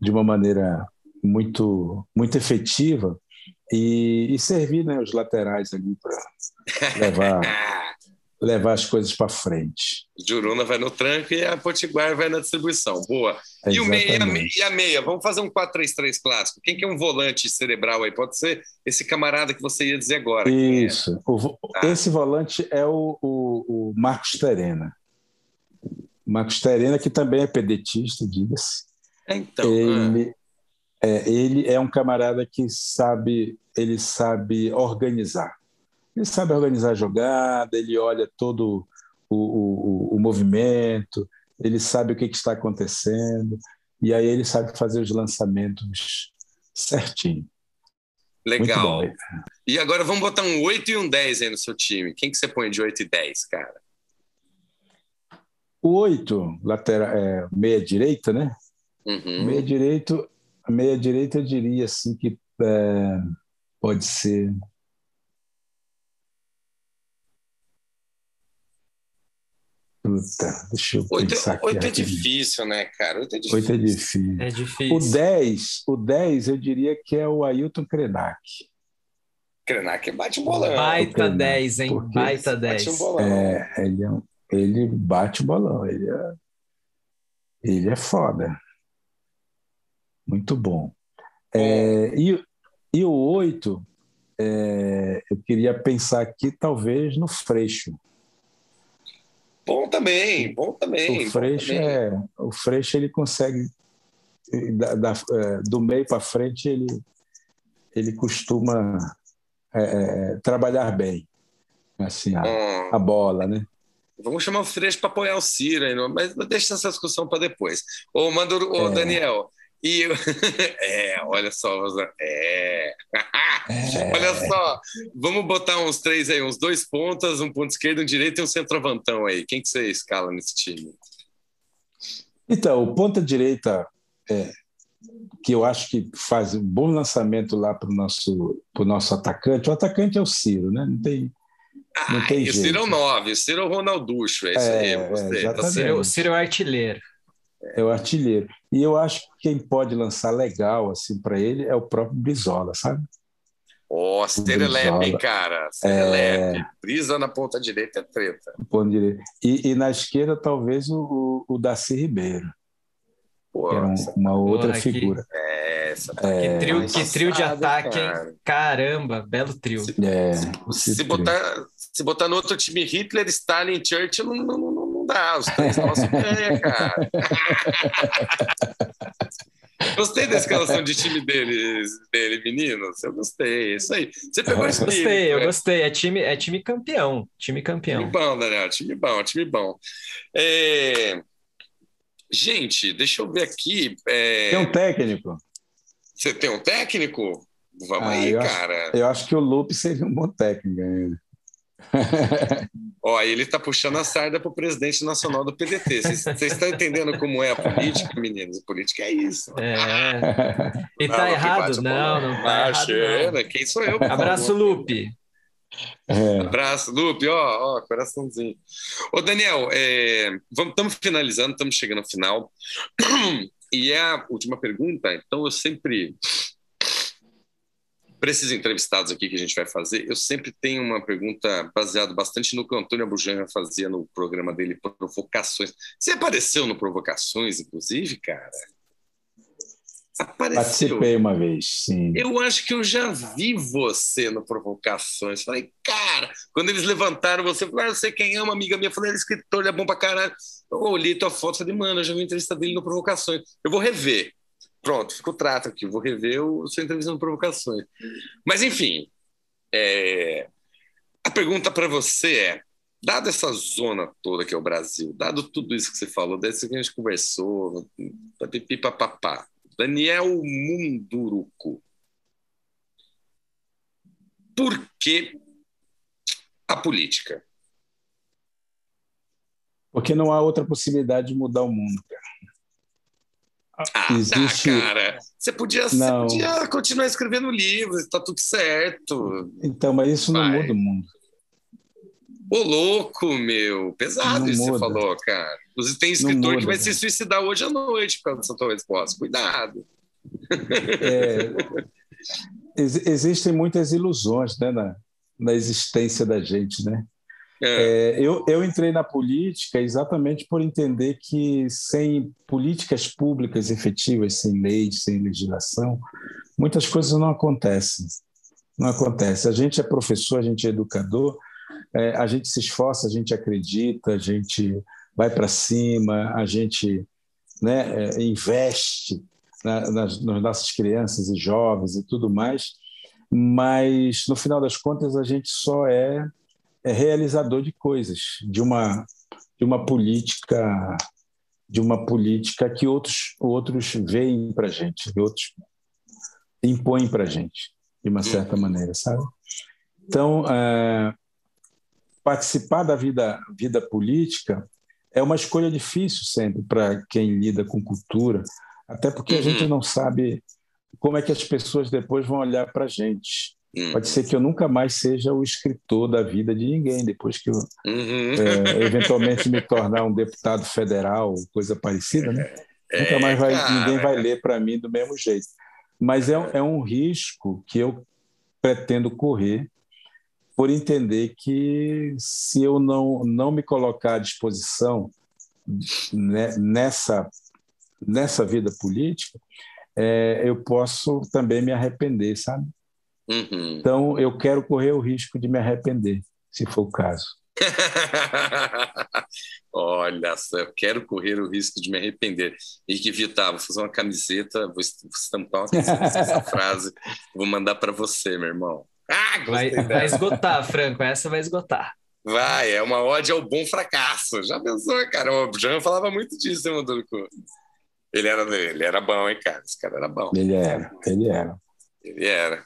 S4: de uma maneira muito muito efetiva e, e servir né, os laterais ali para levar levar as coisas para frente.
S1: Juruna vai no tranco e a Potiguar vai na distribuição. Boa. E, o meia, e a meia? Vamos fazer um 4-3-3 clássico. Quem que é um volante cerebral aí? Pode ser esse camarada que você ia dizer agora.
S4: É? Isso. O, ah. Esse volante é o, o, o Marcos Terena. Marcos Terena, que também é pedetista, diga-se.
S1: É, então.
S4: Ele, ah. é, ele é um camarada que sabe, ele sabe organizar ele sabe organizar a jogada, ele olha todo o, o, o movimento, ele sabe o que, que, está acontecendo, e aí ele sabe fazer os lançamentos certinho.
S1: Legal. E agora vamos botar um 8 e um 10 aí no seu time. Quem que você põe de 8 e 10, cara?
S4: O 8, lateral, é, meia direita, né?
S1: Uhum.
S4: Meia direito, meia direita eu diria assim que é, pode ser Puta, deixa eu
S1: oito,
S4: pensar aqui.
S1: Oito é difícil, né, cara? Oito é difícil.
S4: Oito é difícil.
S2: É difícil.
S4: O 10, o 10 eu diria que é o Ailton Krenak.
S1: Krenak bate um bolão.
S2: Baita 10, hein? Baita 10.
S1: Bate um bolão.
S4: É, ele, é ele bate o bolão. Ele é, ele é foda. Muito bom. É, e, e o 8, é, eu queria pensar aqui, talvez, no Freixo.
S1: Bom também, bom também.
S4: O Freixo, é, o Freixo ele consegue, da, da, é, do meio para frente, ele, ele costuma é, trabalhar bem assim, a, hum. a, bola, né?
S1: Vamos chamar o Freixo para apoiar o Ciro, mas deixa essa discussão para depois. Ô, Manduro, ô, é. Daniel, e é, olha só, é. é. olha só, vamos botar uns três aí, uns dois pontas, um ponto esquerdo, um direito e um centroavantão aí. Quem que você escala nesse time?
S4: Então, o ponta direita, é, que eu acho que faz um bom lançamento lá para o nosso, pro nosso atacante. O atacante é o Ciro, né? Não tem. Não ah, tem
S1: jeito. o Ciro é o 9, o Ciro é o Ronalducho, é isso é, aí.
S2: Você, é, tá o Ciro é o artilheiro
S4: é o artilheiro. E eu acho que quem pode lançar legal assim para ele é o próprio Brizola, sabe?
S1: Ó, oh, Serelepe, cara. Serelepe. É... Brisa na ponta direita é treta.
S4: Ponta direita. E, e na esquerda, talvez o, o Daci Ribeiro. Pô, que era um, uma outra Porra, figura.
S1: Que... É, essa
S2: é... que, trio, que trio de ataque, cara. hein? Caramba, belo trio.
S1: Se, é, se, botar, se botar no outro time Hitler, Stalin, Churchill, não, não, não não dá, os três nossos ganha, cara. Gostei da escalação de time dele, dele, meninos. Eu gostei, é isso aí. Você pegou esse
S2: Gostei, time, eu né? gostei. É time, é time campeão. Time campeão.
S1: Time bom, Daniel. Time bom, time bom. É... Gente, deixa eu ver aqui. É...
S4: Tem um técnico.
S1: Você tem um técnico? Vamos ah, aí,
S4: eu
S1: cara.
S4: Acho, eu acho que o Lupe seria um bom técnico ainda.
S1: Ó, ele está puxando a sarda para o presidente nacional do PDT. Vocês estão entendendo como é a política, meninos? A política é isso.
S2: É. E tá errado? Não, não tá errado. Não.
S1: Quem sou eu?
S2: Abraço, Lupe.
S1: É. Abraço, Lupe, ó, ó, coraçãozinho. Ô, Daniel, estamos é, finalizando, estamos chegando ao final. E é a última pergunta, então eu sempre para esses entrevistados aqui que a gente vai fazer, eu sempre tenho uma pergunta baseada bastante no que o Antônio Abujamra fazia no programa dele, Provocações. Você apareceu no Provocações, inclusive, cara?
S4: Apareceu. Participei uma vez, sim.
S1: Eu acho que eu já vi você no Provocações. Falei, cara, quando eles levantaram você, falou, ah, eu sei quem é, uma amiga minha, falei, ele é escritor, ele é bom pra caralho. Eu olhei tua foto e falei, mano, eu já vi a entrevista dele no Provocações. Eu vou rever. Pronto, ficou trato aqui. Vou rever o seu entrevista provocações. Mas, enfim, é... a pergunta para você é: dado essa zona toda que é o Brasil, dado tudo isso que você falou, desse que a gente conversou, papapá, Daniel Munduruku, por que a política?
S4: Porque não há outra possibilidade de mudar o mundo, cara.
S1: Ah, tá, existe... tá, cara. Você podia, você podia continuar escrevendo livros, tá tudo certo.
S4: Então, mas isso Vai. não muda o mundo.
S1: Ô, louco, meu. Pesado não isso que você falou, cara. Você tem escritor que vai se suicidar hoje à noite por causa dessa tua resposta. Cuidado.
S4: É, ex existem muitas ilusões né, na, na existência da gente, né? É. É, eu, eu entrei na política exatamente por entender que sem políticas públicas efetivas, sem leis, sem legislação, muitas coisas não acontecem. Não acontece. A gente é professor, a gente é educador, é, a gente se esforça, a gente acredita, a gente vai para cima, a gente né, é, investe na, nas, nas nossas crianças e jovens e tudo mais, mas no final das contas a gente só é é realizador de coisas, de uma, de uma política de uma política que outros outros veem para gente, outros impõem para gente de uma certa maneira, sabe? Então, é, participar da vida vida política é uma escolha difícil sempre para quem lida com cultura, até porque a gente uhum. não sabe como é que as pessoas depois vão olhar para a gente. Uhum. Pode ser que eu nunca mais seja o escritor da vida de ninguém, depois que eu uhum. é, eventualmente me tornar um deputado federal, coisa parecida, né? É, nunca mais vai, cara. ninguém vai ler para mim do mesmo jeito. Mas é, é um risco que eu pretendo correr por entender que se eu não, não me colocar à disposição né, nessa, nessa vida política, é, eu posso também me arrepender, sabe? Uhum. Então, eu quero correr o risco de me arrepender, se for o caso.
S1: Olha só, eu quero correr o risco de me arrepender. E que Vitar, vou fazer uma camiseta, vou estampar uma camiseta essa frase, vou mandar para você, meu irmão.
S2: Ah, vai, vai esgotar, Franco, essa vai esgotar.
S1: Vai, é uma ode ao bom fracasso. Já pensou, cara? O Jean falava muito disso, hein, Mandurucu? Ele era, ele era bom, hein, cara? Esse cara era bom.
S4: Ele era, ele era.
S1: Ele era.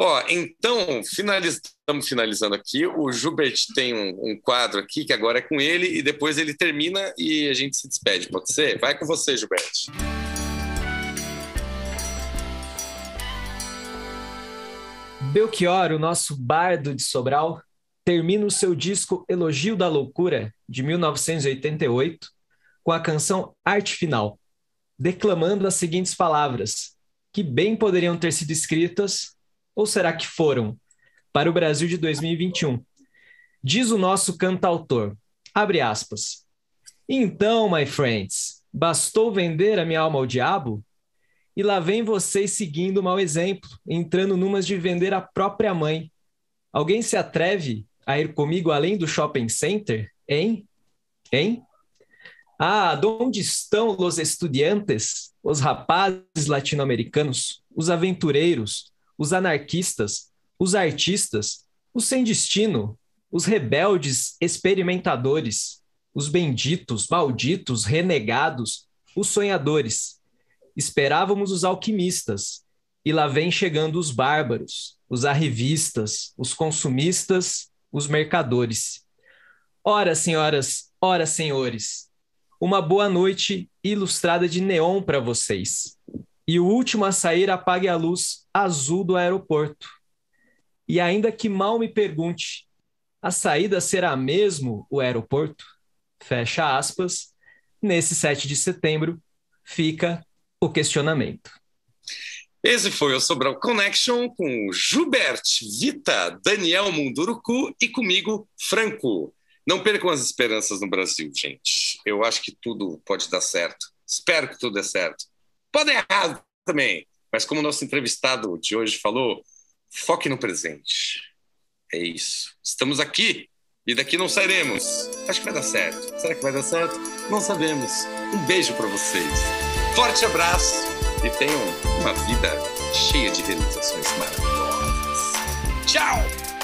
S1: Ó, então, finaliz... estamos finalizando aqui. O Gilbert tem um, um, quadro aqui que agora é com ele e depois ele termina e a gente se despede, pode ser? Vai com você, Gilbert.
S2: Belchior, o nosso bardo de Sobral, termina o seu disco Elogio da Loucura, de 1988, com a canção Arte Final, declamando as seguintes palavras, que bem poderiam ter sido escritas ou será que foram? Para o Brasil de 2021. Diz o nosso cantautor, abre aspas. Então, my friends, bastou vender a minha alma ao diabo? E lá vem vocês seguindo o mau exemplo, entrando numas de vender a própria mãe. Alguém se atreve a ir comigo além do shopping center? Hein? Hein? Ah, onde estão os estudiantes, os rapazes latino-americanos, os aventureiros, os anarquistas, os artistas, os sem destino, os rebeldes experimentadores, os benditos, malditos, renegados, os sonhadores. Esperávamos os alquimistas, e lá vem chegando os bárbaros, os arrivistas, os consumistas, os mercadores. Ora, senhoras, ora, senhores, uma boa noite ilustrada de neon para vocês e o último a sair apague a luz azul do aeroporto. E ainda que mal me pergunte, a saída será mesmo o aeroporto? Fecha aspas. Nesse 7 de setembro fica o questionamento.
S1: Esse foi o Sobral Connection com Gilbert Vita, Daniel Munduruku e comigo, Franco. Não percam as esperanças no Brasil, gente. Eu acho que tudo pode dar certo. Espero que tudo dê certo. Pode errar também, mas como o nosso entrevistado de hoje falou, foque no presente. É isso. Estamos aqui e daqui não sairemos. Acho que vai dar certo. Será que vai dar certo? Não sabemos. Um beijo para vocês. Forte abraço e tenham uma vida cheia de realizações maravilhosas. Tchau!